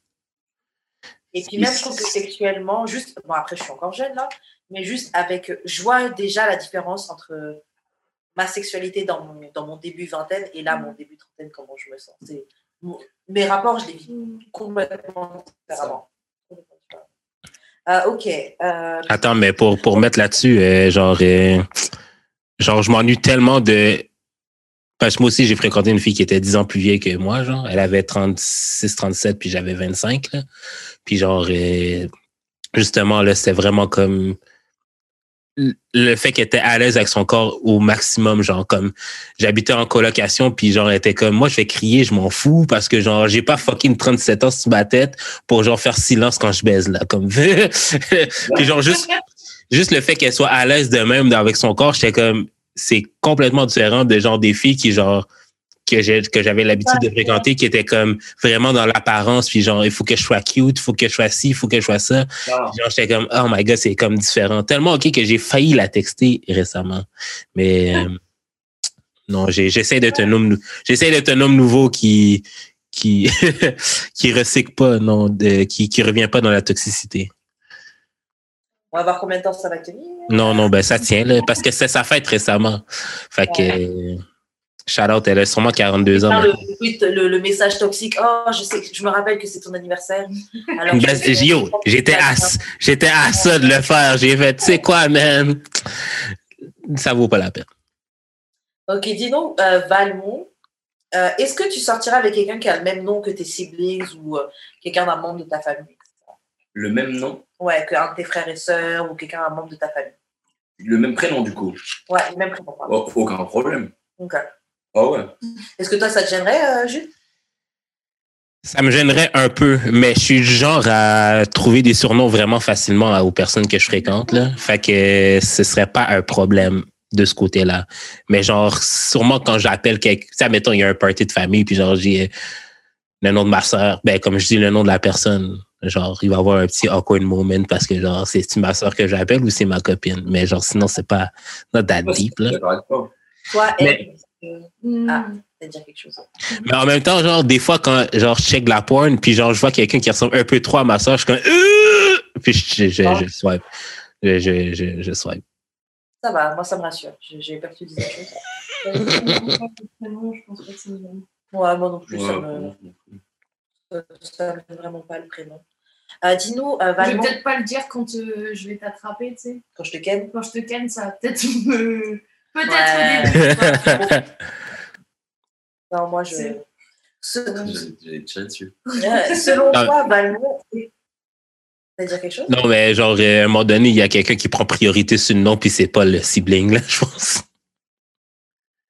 Et puis même, je trouve que sexuellement, juste, bon après je suis encore jeune là, mais juste avec, je vois déjà la différence entre ma sexualité dans mon, dans mon début vingtaine et là mon début trentaine, comment je me sens mes rapports, je les vis complètement différemment. Euh, ok. Euh, Attends, mais pour, pour mettre là-dessus, euh, genre, genre, je m'ennuie tellement de. Parce que moi aussi, j'ai fréquenté une fille qui était 10 ans plus vieille que moi, genre. Elle avait 36, 37, puis j'avais 25, là. Puis genre, justement, là, c'était vraiment comme le fait qu'elle était à l'aise avec son corps au maximum genre comme j'habitais en colocation puis genre elle était comme moi je vais crier je m'en fous parce que genre j'ai pas fucking 37 ans sur ma tête pour genre faire silence quand je baise là comme. Puis genre juste juste le fait qu'elle soit à l'aise de même avec son corps j'étais comme c'est complètement différent de genre des filles qui genre que que j'avais l'habitude de fréquenter qui était comme vraiment dans l'apparence puis genre il faut que je sois cute il faut que je sois ci il faut que je sois ça. Genre j'étais comme oh my god c'est comme différent. Tellement ok que j'ai failli la texter récemment. Mais euh, non j'essaie d'être un homme j'essaie d'être un homme nouveau qui qui qui recycle pas non de, qui qui revient pas dans la toxicité. On va voir combien de temps ça va tenir. Non, non, ben ça tient, là, parce que c'est sa fête récemment. Fait que Shout out, elle a sûrement 42 ans. Le, le, message toxique, oh, je sais, je me rappelle que c'est ton anniversaire. Alors, ben, j'étais à, j'étais à ça de le faire. J'ai fait, tu sais quoi, man? Ça vaut pas la peine. Ok, dis donc, euh, Valmont, euh, est-ce que tu sortiras avec quelqu'un qui a le même nom que tes siblings ou euh, quelqu'un d'un membre de ta famille? Le même nom? Ouais, qu'un de tes frères et sœurs ou quelqu'un d'un membre de ta famille. Le même prénom, du coup? Ouais, le même prénom. Oh, aucun problème. Ok. Ah ouais. Est-ce que toi, ça te gênerait, euh, Jules? Ça me gênerait un peu, mais je suis du genre à trouver des surnoms vraiment facilement aux personnes que je fréquente. Là. Fait que ce serait pas un problème de ce côté-là. Mais genre, sûrement quand j'appelle quelqu'un, ça mettons, il y a un party de famille, puis genre, j'ai le nom de ma soeur, ben comme je dis le nom de la personne, genre, il va y avoir un petit awkward moment parce que genre, c'est ma soeur que j'appelle ou c'est ma copine? Mais genre, sinon, c'est pas not that deep. Là. Toi, Hmm. Ah, dire quelque chose. Mais en même temps, genre, des fois, quand genre, je check la porn, puis genre, je vois quelqu'un qui ressemble un peu trop à ma soeur, je suis comme. Euh! Puis je, je, je, swipe. Je, je, je, swipe. Ça va, moi, ça me rassure. J'ai peur que tu dises quelque chose. je pense pas que c'est Ouais, moi non plus, ça me. Ça me vraiment pas le prénom. Euh, Dis-nous, euh, Je vais peut-être pas le dire quand euh, je vais t'attraper, tu sais. Quand je te ken Quand je te ken, ça va peut-être me Peut-être au début. non, moi, je. J'ai dessus. Selon toi, Balmont, ça dire quelque chose? Non, mais genre, à un moment donné, il y a quelqu'un qui prend priorité sur le nom, puis c'est pas le sibling, là, je pense.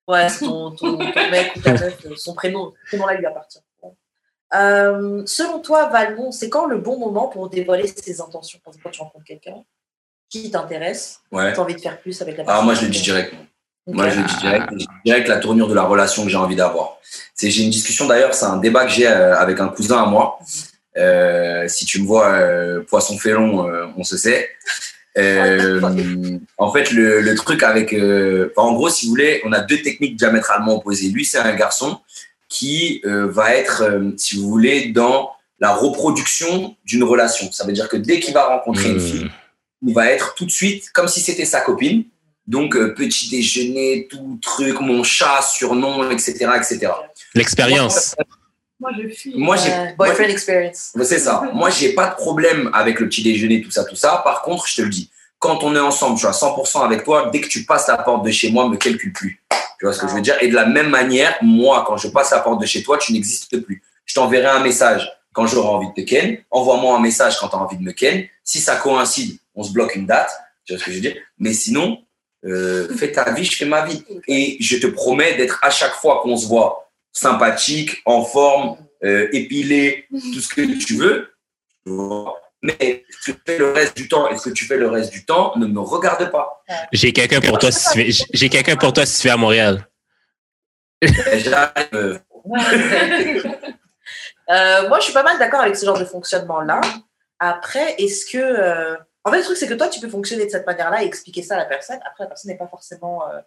Ouais, ton, ton, mec ou ta meuf, son prénom, prénom-là lui appartient. Euh, selon toi, Valmont, c'est quand le bon moment pour dévoiler ses intentions? Quand tu rencontres quelqu'un qui t'intéresse, ouais. tu as envie de faire plus avec la personne Ah, moi, je le dis directement. Moi, je dis direct, direct la tournure de la relation que j'ai envie d'avoir. C'est, j'ai une discussion d'ailleurs, c'est un débat que j'ai euh, avec un cousin à moi. Euh, si tu me vois euh, poisson félon, euh, on se sait. Euh, en fait, le, le truc avec, en gros, si vous voulez, on a deux techniques diamétralement opposées. Lui, c'est un garçon qui va être, si vous voulez, dans la reproduction d'une relation. Ça veut dire que dès qu'il va rencontrer une Hmm. fille, il va être tout de suite comme si c'était sa copine. Donc, euh, petit déjeuner, tout truc, mon chat, surnom, etc., etc. L'expérience. Moi, je fuis. Moi, j'ai, Euh, boyfriend experience. c'est ça. Moi, j'ai pas de problème avec le petit déjeuner, tout ça, tout ça. Par contre, je te le dis, quand on est ensemble, je suis à 100% avec toi, dès que tu passes la porte de chez moi, me calcule plus. Tu vois ce que je veux dire? Et de la même manière, moi, quand je passe la porte de chez toi, tu n'existes plus. Je t'enverrai un message quand j'aurai envie de te ken. Envoie-moi un message quand tu as envie de me ken. Si ça coïncide, on se bloque une date. Tu vois ce que je veux dire? Mais sinon, euh, fais ta vie, je fais ma vie. Et je te promets d'être à chaque fois qu'on se voit sympathique, en forme, euh, épilé, tout ce que tu veux. Mais ce que tu fais le reste du temps? Et ce que tu fais le reste du temps? Ne me regarde pas. J'ai quelqu'un pour toi si tu viens- j'ai quelqu'un pour toi si tu viens à Montréal. J'arrive, euh, Euh, moi, je suis pas mal d'accord avec ce genre de fonctionnement-là. Après, est-ce que. En fait, le truc, c'est que toi, tu peux fonctionner de cette manière-là et expliquer ça à la personne. Après, la personne n'est pas forcément. euh,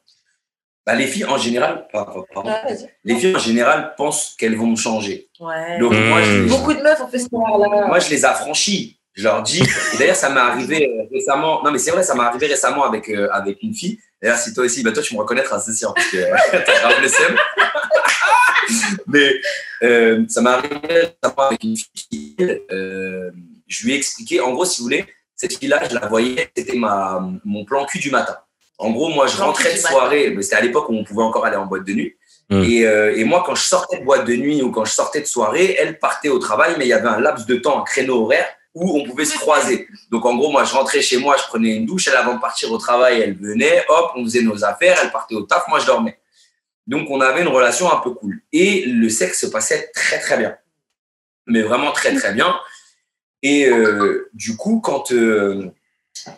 bah, les filles en général, pardon, pardon. Ouais, vas-y. les filles en général pensent qu'elles vont me changer. Ouais. Donc moi, je, Hmm. Beaucoup de meufs ont fait ce là moi, je les affranchis. Je leur dis. et D'ailleurs, ça m'est arrivé euh, récemment. Non, mais c'est vrai, ça m'est arrivé récemment avec euh, avec une fille. D'ailleurs, si toi aussi, bah toi, tu me reconnaîtras, c'est sûr, parce que t'as grave le seum. mais euh, ça m'est arrivé récemment avec une fille. euh, je lui ai expliqué. En gros, si vous voulez, cette fille-là, je la voyais. C'était ma mon plan cul du matin. En gros, moi, je Plan rentrais de soirée. mais C'était à l'époque où on pouvait encore aller en boîte de nuit. Mm. Et, euh, et moi, quand je sortais de boîte de nuit ou quand je sortais de soirée, elle partait au travail, mais il y avait un laps de temps, un créneau horaire où on pouvait se croiser. Donc, en gros, moi, je rentrais chez moi, je prenais une douche. Elle, avant de partir au travail, elle venait, hop, on faisait nos affaires. Elle partait au taf, moi, je dormais. Donc, on avait une relation un peu cool. Et le sexe se passait très, très bien. Mais vraiment très, très bien. Et euh, du coup, quand, euh,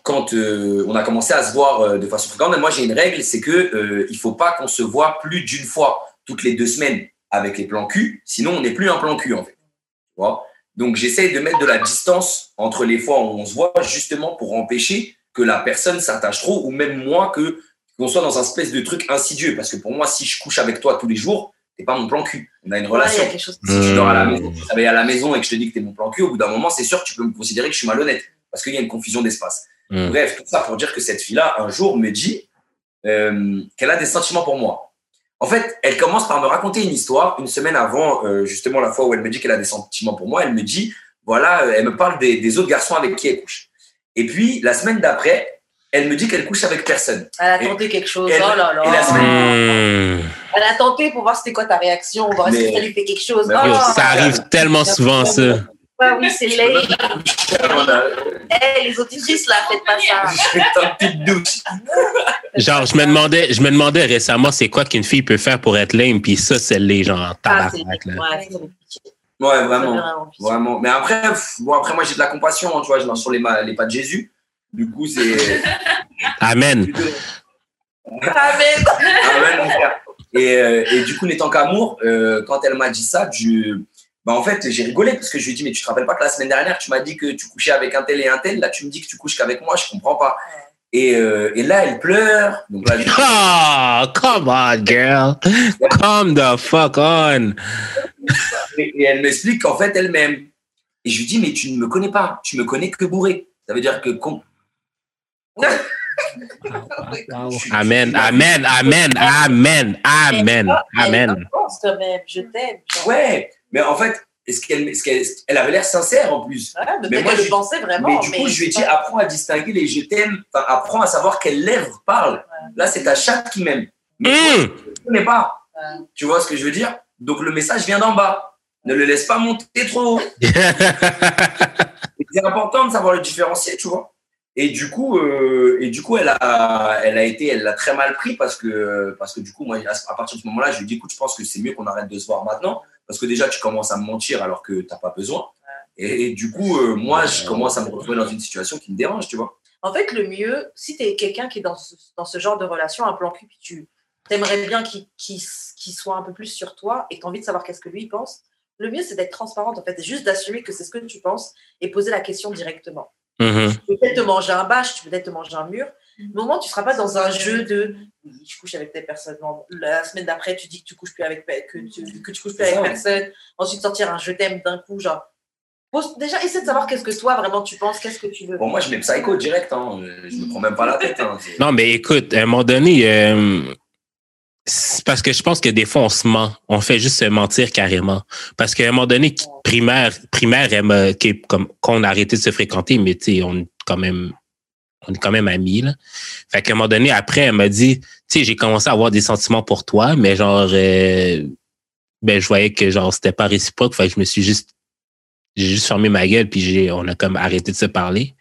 quand euh, on a commencé à se voir de façon fréquente, moi, j'ai une règle, c'est que il faut pas qu'on se voit plus d'une fois toutes les deux semaines avec les plans cul. Sinon, on n'est plus un plan cul, en fait. Donc, j'essaye de mettre de la distance entre les fois où on se voit, justement pour empêcher que la personne s'attache trop, ou même moi, que qu'on soit dans un espèce de truc insidieux. Parce que pour moi, si je couche avec toi tous les jours, t'es pas mon plan cul. On a une Ouais, relation. y a quelque chose Si tu dors à la maison, tu travailles à la maison et que je te dis que t'es mon plan cul, au bout d'un moment, c'est sûr que tu peux me considérer que je suis malhonnête. Parce qu'il y a une confusion d'espace. Hmm. Bref, tout ça pour dire que cette fille-là, un jour, me dit euh, qu'elle a des sentiments pour moi. En fait, elle commence par me raconter une histoire. Une semaine avant, euh, justement, la fois où elle me dit qu'elle a des sentiments pour moi, elle me dit, voilà, euh, elle me parle des, des autres garçons avec qui elle couche. Et puis, la semaine d'après, elle me dit qu'elle couche avec personne. Elle a tenté quelque chose. et- oh là là. et la Hmm. Elle a tenté pour voir c'était quoi ta réaction, voir que ça lui fait quelque chose. Oh, ça arrive tellement souvent, ça. ouais, oui, c'est laid. Hey, les auditrices, là, faites pas ça. Je fais une petite douche. Genre, je me demandais, je me demandais récemment, c'est quoi qu'une fille peut faire pour être lame, puis ça, c'est les gens en Ah, c'est tabarnak, là. ouais, vraiment. vraiment. Mais après, pff, bon, après moi, j'ai de la compassion, hein, tu vois, je marche sur les, les pas de Jésus. Du coup, c'est. Amen. Ah, Ah ouais, mon frère. Et, euh, et du coup, n'étant qu'amour, euh, quand elle m'a dit ça, je, bah, en fait, j'ai rigolé parce que je lui ai dit, mais tu te rappelles pas que la semaine dernière, tu m'as dit que tu couchais avec un tel et un tel, là, tu me dis que tu couches qu'avec moi, je comprends pas. Et, euh, et là, elle pleure. Donc là, je- Oh, come on, girl. Come the fuck on. et, et elle m'explique qu'en fait, elle m'aime. Et je lui dis, mais tu ne me connais pas, tu me connais que bourré. Ça veut dire que. Amen, amen, amen, amen, amen, amen. Je t'aime. Ouais, mais en fait, est-ce qu'elle, est-ce qu'elle, elle avait l'air sincère en plus? Ouais, mais moi, je- le pensait vraiment. mais du coup, je lui ai dit, apprends à distinguer les je t'aime, enfin, apprends à savoir quelles lèvres parlent. Là, c'est ta chatte qui m'aime. Mais toi, Hmm. tu ne connais pas. Ouais. Tu vois ce que je veux dire? Donc, le message vient d'en bas. Ne le laisse pas monter trop haut. C'est important de savoir le différencier, tu vois. Et du coup, euh, et du coup, elle a, elle a été, elle l'a très mal pris parce que, parce que du coup, moi, à partir de ce moment-là, je lui ai dit, écoute, je pense que c'est mieux qu'on arrête de se voir maintenant parce que déjà, tu commences à me mentir alors que t'as pas besoin. Et, et du coup, euh, moi, je commence à me retrouver dans une situation qui me dérange, tu vois. En fait, le mieux, si tu es quelqu'un qui est dans ce, dans ce genre de relation, un plan cul, puis tu aimerais bien qu'il soit un peu plus sur toi et que tu as envie de savoir qu'est-ce que lui il pense, le mieux, c'est d'être transparente, en fait. C'est juste d'assumer que c'est ce que tu penses et poser la question directement. Mhm. Tu peux peut-être te manger un bâche, tu peux peut-être te manger un mur. Mais au moment, tu ne seras pas dans un jeu de oui, je couche avec telle personne. Non, la semaine d'après, tu dis que tu couches plus avec que tu, que tu couches plus avec ça. personne. Ensuite, sortir un je t'aime d'un coup, genre Pose- Déjà, essaie de savoir qu'est-ce que toi, vraiment, tu penses, qu'est-ce que tu veux. Bon, moi, je mets psycho direct. Hein. Je me prends même pas la tête. Hein. Non, mais écoute, à un moment donné, euh, parce que je pense que des fois, on se ment. On fait juste se mentir carrément. Parce qu'à un moment donné, qui- primaire, primaire, elle m'a- qui est comme, qu'on a arrêté de se fréquenter, mais tu sais, on est quand même, on est quand même amis, là. Fait qu'à un moment donné, après, elle m'a dit, tu sais, j'ai commencé à avoir des sentiments pour toi, mais genre, euh, ben, je voyais que genre, c'était pas réciproque. Fait que je me suis juste, j'ai juste fermé ma gueule, puis j'ai, on a comme arrêté de se parler.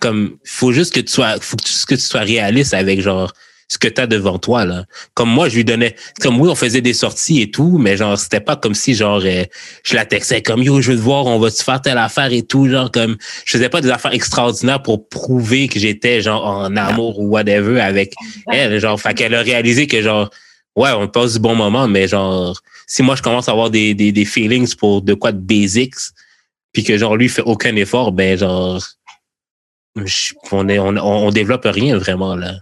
Comme, faut juste que tu sois, faut que tu, que tu sois réaliste avec genre, ce que tu as devant toi là. Comme moi, je lui donnais comme oui, on faisait des sorties et tout, mais genre c'était pas comme si genre euh, je la textais comme yo, je veux te voir, on va te faire telle affaire et tout, genre comme je faisais pas des affaires extraordinaires pour prouver que j'étais genre en amour ou whatever avec elle, genre fait qu'elle a réalisé que genre ouais, on passe du bon moment, mais genre si moi je commence à avoir des des, des feelings pour de quoi de basics puis que genre lui fait aucun effort, ben genre je- on est on, on, on développe rien vraiment là.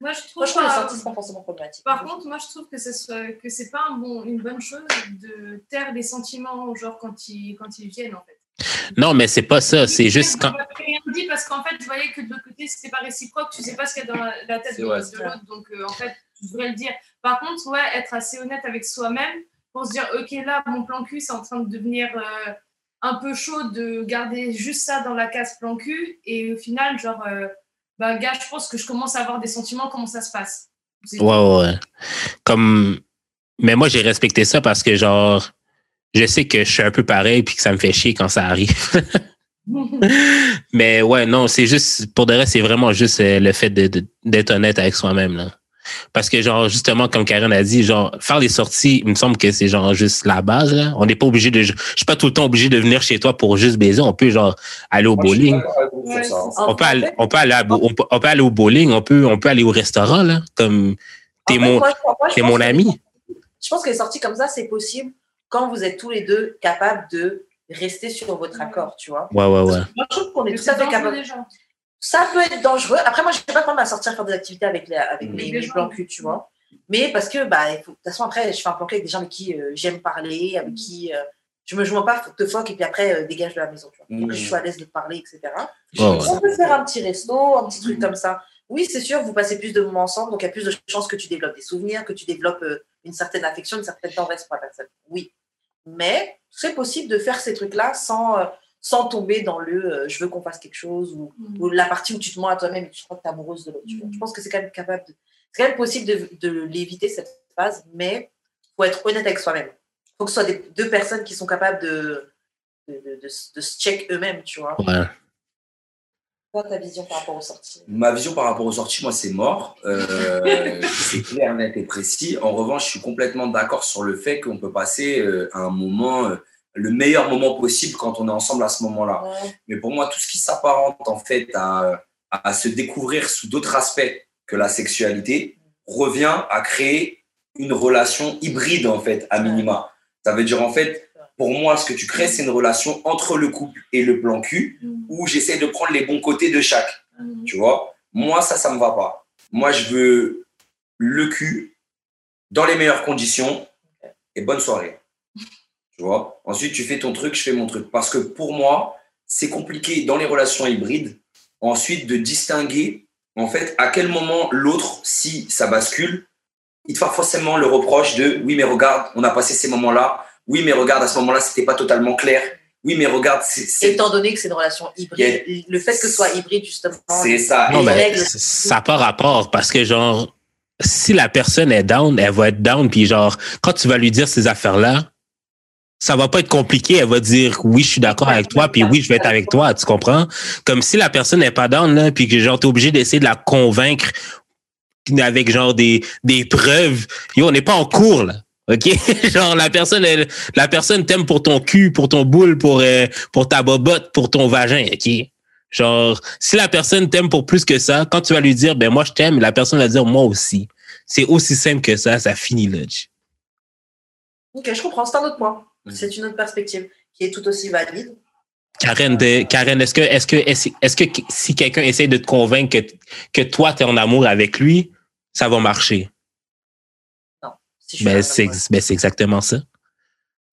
Moi, je trouve Moi, je trouve les pas- sorties, c'est pas forcément problématique. Par contre, moi, je trouve que ce soit, que c'est pas un bon, une bonne chose de taire les sentiments, genre quand ils, quand ils viennent, en fait. Non, mais c'est pas ça, c'est juste quand rien dit parce qu'en fait, je voyais que de l'autre côté, c'était pas réciproque. Tu sais pas ce qu'il y a dans la, tête de, l'autre, donc euh, en fait, tu devrais le dire. Par contre, ouais, être assez honnête avec soi-même pour se dire, ok, là, mon plan cul, c'est en train de devenir euh, un peu chaud de garder juste ça dans la case plan cul, et au final, genre, euh, bah, gars, je pense que je commence à avoir des sentiments, comment ça se passe? Ouais, ouais, ouais. Comme, mais moi, j'ai respecté ça parce que, genre, je sais que je suis un peu pareil puis que ça me fait chier quand ça arrive. mais ouais, non, c'est juste, pour de vrai, c'est vraiment juste euh, le fait de- de- d'être honnête avec soi-même, là. Parce que, genre, justement, comme Karen a dit, genre, faire des sorties, il me semble que c'est, genre, juste la base, là. On n'est pas obligé de, je suis pas tout le temps obligé de venir chez toi pour juste baiser. On peut, genre, aller au Moi, bowling. Ouais. On peut aller, on peut aller, à- on peut, on peut aller au bowling, on peut, on peut aller au restaurant, là. Comme, t'es En fait, mon, t'es mon ami. Je pense que les sorties comme ça, c'est possible quand vous êtes tous les deux capables de rester sur votre accord, tu vois. Ouais, ouais, ouais. Moi, je trouve qu'on est tout à fait dangereux capable. déjà. Ça peut être dangereux. Après, moi, je ne sais pas quand à sortir faire des activités avec les, avec Mhm. les, Les plans cul, tu vois. Mais parce que, bah, de toute façon, après, je fais un plan cul avec des gens avec qui euh, j'aime parler, avec qui euh, je me joins pas, faut que te fuck, et puis après, euh, dégage de la maison, tu vois. Que je sois à l'aise de parler, etc. Ouais. On peut faire un petit resto, un petit truc comme ça. Oui, c'est sûr, vous passez plus de moments ensemble, donc il y a plus de chances que tu développes des souvenirs, que tu développes euh, une certaine affection, une certaine tendresse pour la personne. Oui. Mais c'est possible de faire ces trucs-là sans, euh, sans tomber dans le euh, je veux qu'on fasse quelque chose ou, Mm. ou la partie où tu te mens à toi-même et tu crois que tu es amoureuse de l'autre. Mm. Je pense que c'est quand même capable de. C'est quand même possible de, de l'éviter cette phase, mais il faut être honnête avec soi-même. Il faut que ce soit des, deux personnes qui sont capables de, de, de, de, se- de se check eux-mêmes, tu vois. Ouais. Toi, ta vision par rapport aux sorties? Ma vision par rapport aux sorties, moi, c'est mort. Euh, c'est clair, net et précis. En revanche, je suis complètement d'accord sur le fait qu'on peut passer euh, un moment, euh, le meilleur moment possible quand on est ensemble à ce moment-là. Ouais. Mais pour moi, tout ce qui s'apparente en fait à, à se découvrir sous d'autres aspects que la sexualité revient à créer une relation hybride en fait, à minima. Ça veut dire en fait, pour moi, ce que tu crées, c'est une relation entre le couple et le plan cul Mm. où j'essaie de prendre les bons côtés de chaque. Mm. Tu vois? Moi, ça, ça me va pas. Moi, je veux le cul dans les meilleures conditions et bonne soirée. Tu vois? Ensuite, tu fais ton truc, je fais mon truc. Parce que pour moi, c'est compliqué dans les relations hybrides, ensuite de distinguer, en fait, à quel moment l'autre, si ça bascule, il te fait forcément le reproche de oui, mais regarde, on a passé ces moments-là. Oui, mais regarde, à ce moment-là, c'était pas totalement clair. Oui, mais regarde, c'est- Étant donné que c'est une relation hybride, le fait que ce soit hybride, justement, c'est ça. Non, mais ça n'a pas rapport parce que, genre, si la personne est down, elle va être down. Puis, genre, quand tu vas lui dire ces affaires-là, ça va pas être compliqué. Elle va dire oui, je suis d'accord avec toi, puis oui, je vais être avec toi. Tu comprends? Comme si la personne n'est pas down, là, puis que, genre, t'es obligé d'essayer de la convaincre avec, genre, des, des preuves. Yo, on n'est pas en cours, là. OK? genre, la personne, elle- la personne t'aime pour ton cul, pour ton boule, pour, euh, pour ta bobotte, pour ton vagin. OK? Genre, si la personne t'aime pour plus que ça, quand tu vas lui dire, ben moi je t'aime, la personne va dire moi aussi. C'est aussi simple que ça, ça finit là. Ok, je comprends, c'est un autre point. Mhm. C'est une autre perspective qui est tout aussi valide. Karen, de, Karen, est-ce que, est-ce que, est-ce, que si quelqu'un essaie de te convaincre que, que toi t'es en amour avec lui, ça va marcher? Si je suis Ben c'est, ben c'est exactement ça.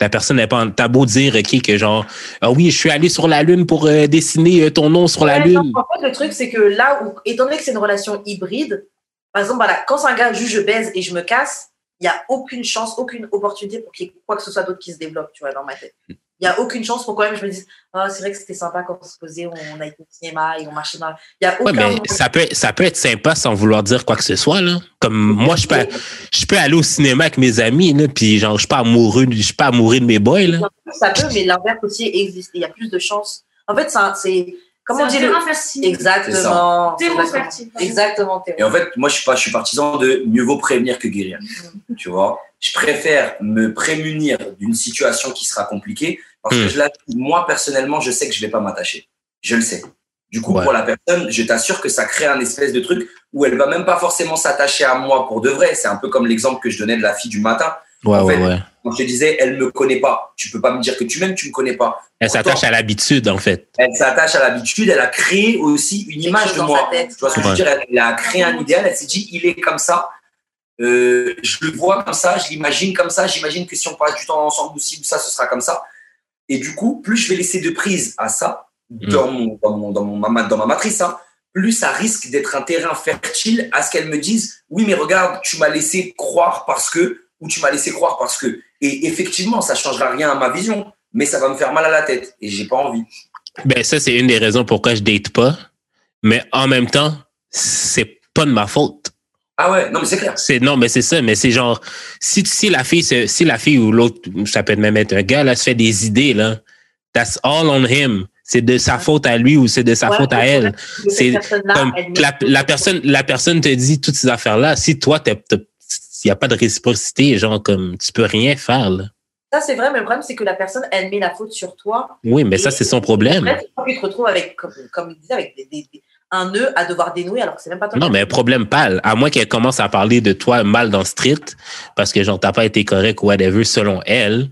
La personne n'est pas. T'as beau dire, OK, que genre, ah oui, je suis allé sur la Lune pour euh, dessiner euh, ton nom sur la Ouais, non, Lune. en fait, le truc, c'est que là où, étant donné que c'est une relation hybride, par exemple, voilà, quand c'est un gars juste je baise et je me casse, il n'y a aucune chance, aucune opportunité pour qu'il y ait quoi que ce soit d'autre qui se développe, tu vois, dans ma tête. Il n'y a aucune chance pour quand même je me dise, ah, c'est vrai que c'était sympa quand on se posait, on a été au cinéma et on marchait dans. Il n'y a Ouais, aucun. mais ça peut, ça peut être sympa sans vouloir dire quoi que ce soit, là. Comme moi, je peux, je peux aller au cinéma avec mes amis, là, puis genre, je suis pas amoureux, je suis pas amoureux de mes boys, là. Ça peut, mais l'inverse aussi existe. Il y a plus de chances. En fait, c'est. Comment on C'est dit un le. Exactement. Exactement. fertile. Exactement. terreau. Et en fait, moi, je suis pas, je suis partisan de mieux vaut prévenir que guérir. Tu vois, je préfère me prémunir d'une situation qui sera compliquée parce que je la, moi personnellement, je sais que je vais pas m'attacher. Je le sais. Du coup, Ouais. pour la personne, je t'assure que ça crée un espèce de truc où elle va même pas forcément s'attacher à moi pour de vrai. C'est un peu comme l'exemple que je donnais de la fille du matin. Ouais, En ouais, fait, ouais. Quand je te disais, elle me connaît pas. Tu peux pas me dire que tu m'aimes, tu me connais pas. Elle s'attache à l'habitude, en fait. Elle s'attache à l'habitude. Elle a créé aussi une image de dans moi. Tu vois ce que je veux dire? Elle a créé un idéal. Elle s'est dit, il est comme ça. Euh, je le vois comme ça. Je l'imagine comme ça. J'imagine que si on passe du temps ensemble aussi, ça, ce sera comme ça. Et du coup, plus je vais laisser de prise à ça dans, mon, dans, mon, dans, mon, ma- dans ma matrice, hein, plus ça risque d'être un terrain fertile à ce qu'elle me dise, oui, mais regarde, tu m'as laissé croire parce que, ou tu m'as laissé croire parce que. Et effectivement, ça changera rien à ma vision, mais ça va me faire mal à la tête et j'ai pas envie. Ben, ça, c'est une des raisons pourquoi je date pas. Mais en même temps, c'est pas de ma faute. Ah ouais, non, mais c'est clair. C'est, non, mais c'est ça, mais c'est genre, si, si la fille, si la fille ou l'autre, ça peut même être un gars, là, se fait des idées, là, that's all on him. C'est de sa faute à lui ou c'est de sa Ouais, faute à le elle. c'est Comme la, la personne, la personne te dit toutes ces affaires-là. Si toi, t'as- t'as- il n'y a pas de réciprocité, genre, comme, tu peux rien faire, là. Ça, c'est vrai, mais le problème, c'est que la personne, elle met la faute sur toi. Oui, mais ça, c'est son problème. Après, tu te retrouves avec, comme, comme il disait, avec des- un nœud à devoir dénouer alors que c'est même pas toi. Non, mais un problème pâle. À moins qu'elle commence à parler de toi mal dans le street, parce que genre t'as pas été correct ou whatever selon elle.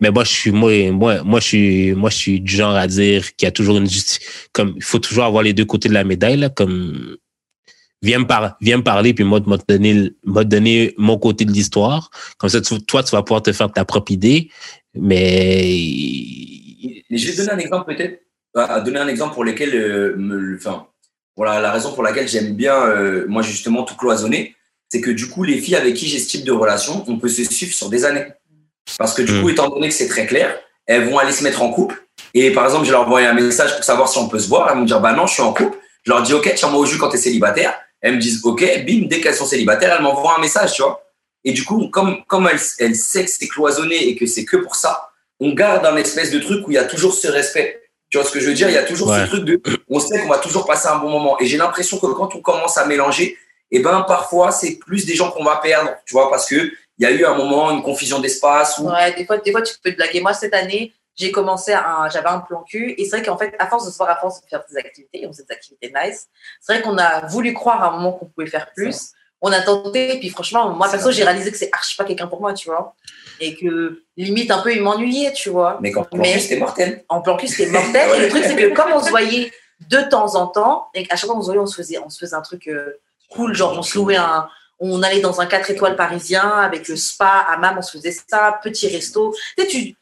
Mais moi, je suis moi, moi, moi, je suis moi, je suis du genre à dire qu'il y a toujours une justice. Comme il faut toujours avoir les deux côtés de la médaille là. Comme viens me par, viens me parler puis moi, moi te donner, moi te donner mon côté de l'histoire. Comme ça, tu- toi, tu vas pouvoir te faire ta propre idée. Mais je vais te donner un exemple peut-être, à donner un exemple pour lequel, euh, me, enfin, voilà, la raison pour laquelle j'aime bien, euh, moi justement, tout cloisonner, c'est que du coup, les filles avec qui j'ai ce type de relation, on peut se suivre sur des années. Parce que du coup, étant donné que c'est très clair, elles vont aller se mettre en couple. Et par exemple, je leur envoie un message pour savoir si on peut se voir. Elles vont me dire, bah non, je suis en couple. Je leur dis, ok, tiens-moi au jus quand tu es célibataire. Elles me disent, ok, bim, dès qu'elles sont célibataires, elles m'envoient un message, tu vois. Et du coup, comme, comme elles, elles savent que c'est cloisonné et que c'est que pour ça, on garde un espèce de truc où il y a toujours ce respect. Tu vois ce que je veux dire? Il y a toujours Ouais. ce truc de. On sait qu'on va toujours passer un bon moment. Et j'ai l'impression que quand on commence à mélanger, eh ben, parfois, c'est plus des gens qu'on va perdre, tu vois, parce qu'il y a eu un moment, une confusion d'espace. Où... Ouais, des fois, des fois, tu peux te blaguer. Moi, cette année, j'ai commencé un, j'avais un plan cul. Et c'est vrai qu'en fait, à force de se voir, à force de faire des activités, on faisait des activités nice. C'est vrai qu'on a voulu croire à un moment qu'on pouvait faire plus. On a tenté, et puis franchement, moi, perso, j'ai réalisé que c'est archi pas quelqu'un pour moi, tu vois. Et que limite, un peu, il m'ennuyait, tu vois. Mais quand Mais- c'était mortel. En plan cul, c'était mortel. Et le truc, c'est que comme on se voyait de temps en temps, et qu'à chaque fois qu'on se voyait, on se faisait, on se faisait un truc euh, cool, genre on se louait un. On allait dans un 4 étoiles parisien avec le spa, hammam, on se faisait ça, petit resto. Tu sais, tu,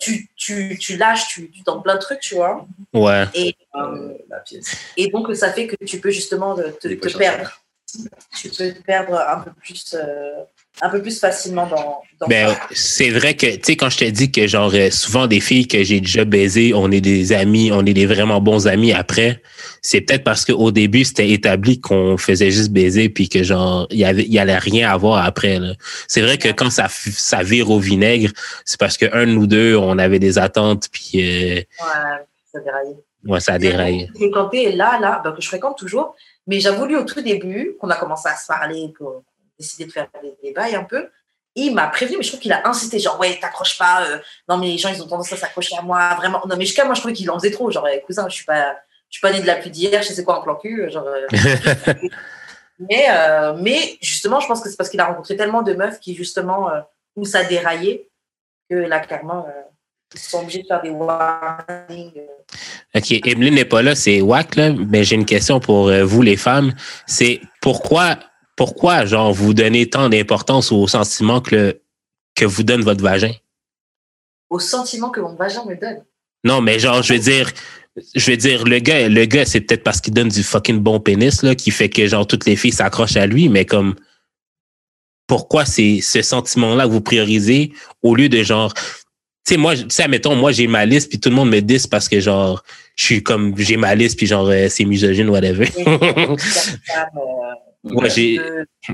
tu, tu, tu lâches, tu, tu dans plein de trucs, tu vois. ouais. Et, euh, Euh, et donc, ça fait que tu peux justement te, te- perdre. Tu peux te perdre un peu plus, euh, un peu plus facilement dans. dans Ben, c'est vrai que, tu sais, quand je te dis que, genre, euh, souvent des filles que j'ai déjà baisées, on est des amis, on est des vraiment bons amis après, c'est peut-être parce qu'au début, c'était établi qu'on faisait juste baiser puis que, genre, il y avait, il y allait rien avoir après. C'est vrai que quand ça, ça vire au vinaigre, c'est parce que un nous deux, on avait des attentes puis, euh, Ouais, ça déraillait. ouais, ça. J'ai fréquenté là, là, bah, que je fréquente toujours, mais j'ai voulu au tout début, qu'on a commencé à se parler, a décidé de faire des, des bails un peu. Et il m'a prévenu, mais je trouve qu'il a insisté, genre, ouais, t'accroches pas, euh, non, mais les gens, ils ont tendance à s'accrocher à moi, vraiment. Non, mais jusqu'à moi, je trouvais qu'il en faisait trop, genre, eh, cousin, je suis pas, je suis pas né de la pluie d'hier, je sais quoi en plan cul, genre. euh. mais, euh, mais justement, je pense que c'est parce qu'il a rencontré tellement de meufs qui, justement, où ça déraillait, que là, clairement, ils sont obligés de faire des warnings. OK, Emeline n'est pas là, c'est wack, là, mais j'ai une question pour vous, les femmes. C'est pourquoi, pourquoi, genre, vous donnez tant d'importance aux sentiments que, le- que vous donne votre vagin? au sentiment que mon vagin me donne. Non, mais genre, je veux dire, je veux dire, le gars, le gars, c'est peut-être parce qu'il donne du fucking bon pénis, là, qui fait que, genre, toutes les filles s'accrochent à lui, mais comme, pourquoi c'est ce sentiment-là que vous priorisez au lieu de genre, tu sais, moi, tu sais, admettons, moi, j'ai ma liste, puis tout le monde me dit parce que, genre, je suis comme, j'ai ma liste, puis genre, euh, c'est misogyne, whatever. ouais, j'ai,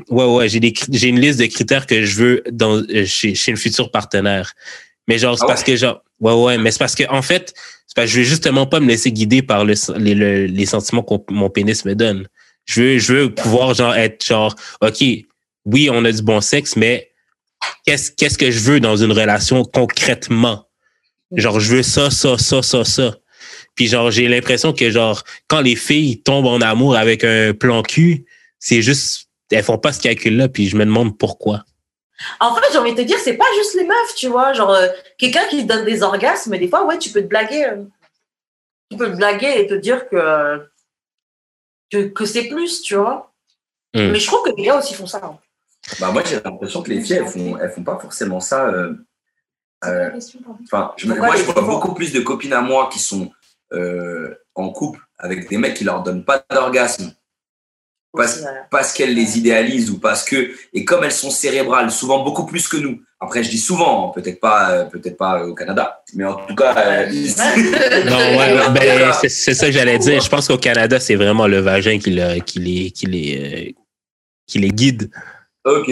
ouais, ouais, j'ai des, j'ai une liste de critères que je veux dans, euh, chez, chez le futur partenaire. Mais genre, c'est Ah parce que, genre, ouais, ouais, mais c'est parce que, en fait, c'est parce que je veux justement pas me laisser guider par le, les, le- les sentiments que mon pénis me donne. Je veux, je veux pouvoir, genre, être genre, OK, oui, on a du bon sexe, mais qu'est-ce, qu'est-ce que je veux dans une relation concrètement? Genre, je veux ça, ça, ça, ça, ça. Puis genre, j'ai l'impression que genre, quand les filles tombent en amour avec un plan cul, c'est juste, elles font pas ce calcul-là, puis je me demande pourquoi. En fait, j'ai envie de te dire, c'est pas juste les meufs, tu vois. Genre, euh, quelqu'un qui te donne des orgasmes, des fois, ouais, tu peux te blaguer. euh, tu peux te blaguer et te dire que, que, que c'est plus, tu vois. Hmm. Mais je trouve que les gars aussi font ça. hein. Bah, moi, j'ai l'impression que les filles, elles font, elles font pas forcément ça. euh, euh, je moi, je vois beaucoup plus de copines à moi qui sont euh, en couple avec des mecs qui leur donnent pas d'orgasme Parce- qu'elles les idéalisent ou parce que et comme elles sont cérébrales, souvent beaucoup plus que nous. Après, je dis souvent, hein, peut-être pas, euh, peut-être pas au Canada, mais en tout cas. euh, ici. Non, ouais, ouais, ben, c'est, c'est ça que j'allais dire. Je pense qu'au Canada, c'est vraiment le vagin qui, le- qui les, qui les, euh, qui les guide. Ok,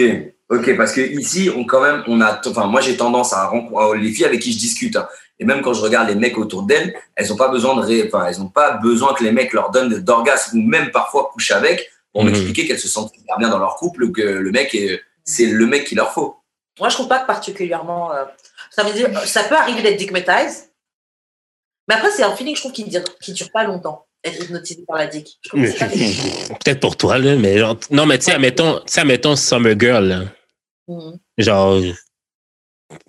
ok, parce que ici, on quand même, on a, enfin, moi j'ai tendance à rencontrer les filles avec qui je discute, hein, et même quand je regarde les mecs autour d'elles, elles ont pas besoin de, ré- enfin, elles ont pas besoin que les mecs leur donnent d'orgasme ou même parfois couchent avec pour Mhm. m'expliquer qu'elles se sentent super bien dans leur couple, ou que le mec est, c'est le mec qu'il leur faut. Moi, je trouve pas que particulièrement. euh, ça, veut dire, ça peut arriver d'être digmatized. Mais après, c'est un feeling, je trouve, qui ne dure, qui dure pas longtemps. Être hypnotisé par la dick. Peut-être pour toi, là, mais genre, non, mais tu sais, admettons, sais, admettons Summer Girl, là. Mhm. genre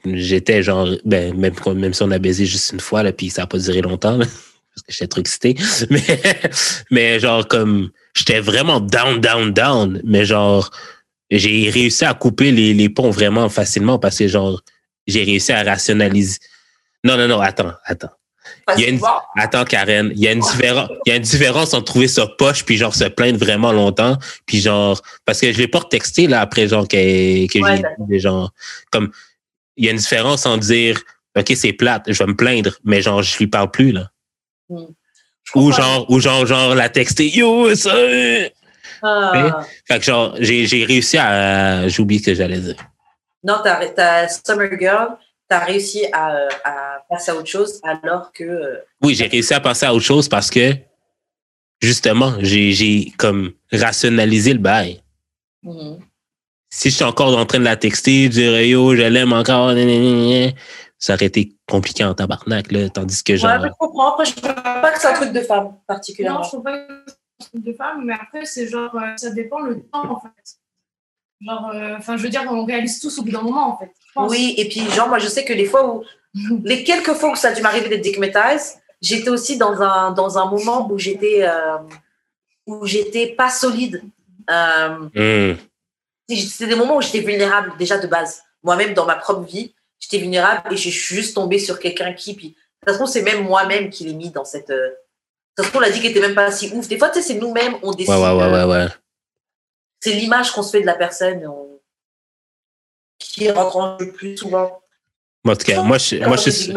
j'étais genre ben même même si on a baisé juste une fois là puis ça a pas duré longtemps là, parce que j'étais trop excité mais mais genre comme j'étais vraiment down down down mais genre j'ai réussi à couper les, les ponts vraiment facilement parce que genre j'ai réussi à rationaliser non non non attends attends Il y a une-. Attends, Karen, il y a une différence, il y a une différence entre trouver ça poche puis genre se plaindre vraiment longtemps puis genre parce que je l'ai pas texté là après genre que, que Ouais, j'ai dit des gens comme il y a une différence en dire OK, c'est plate, je vais me plaindre mais genre je lui parle plus là. Je Ou genre ou genre genre la texter yo ça. Fait Ah. que genre j'ai j'ai réussi à j'ai oublié ce que j'allais dire. Non, t'as, t'as Summer Girl, t'as réussi à, à passer à autre chose alors que. euh, Oui, j'ai réussi à passer à autre chose parce que justement, j'ai j'ai comme rationalisé le bail. mhm. si je suis encore en train de la texter, dire yo, je l'aime encore, ça aurait été compliqué en tabarnak, là, tandis que genre. Ouais, je comprends. Après, je ne pas que c'est un truc de femme, Non, particulièrement. je trouve pas que c'est un truc de femme, mais après, c'est genre, euh, ça dépend le temps, en fait. Genre, euh, enfin, je veux dire, on réalise tous au bout d'un moment, en fait. Oui, et puis, genre, moi, je sais que les fois où. Les quelques fois où ça a dû m'arriver d'être digmatized, j'étais aussi dans un, dans un moment où j'étais. euh, où j'étais pas solide. Euh, Hum, c'était des moments où j'étais vulnérable déjà de base. Moi-même, dans ma propre vie, j'étais vulnérable et je suis juste tombée sur quelqu'un qui, puis, ça se trouve, c'est même moi-même qui l'ai mis dans cette. euh, ça se trouve, on a dit qu'elle était même pas si ouf. Des fois, tu sais, c'est nous-mêmes, on décide. Ouais, ouais, ouais, euh, ouais, ouais. C'est l'image qu'on se fait de la personne on- qui rentre en jeu plus souvent. En tout cas, moi, je, moi, je suis,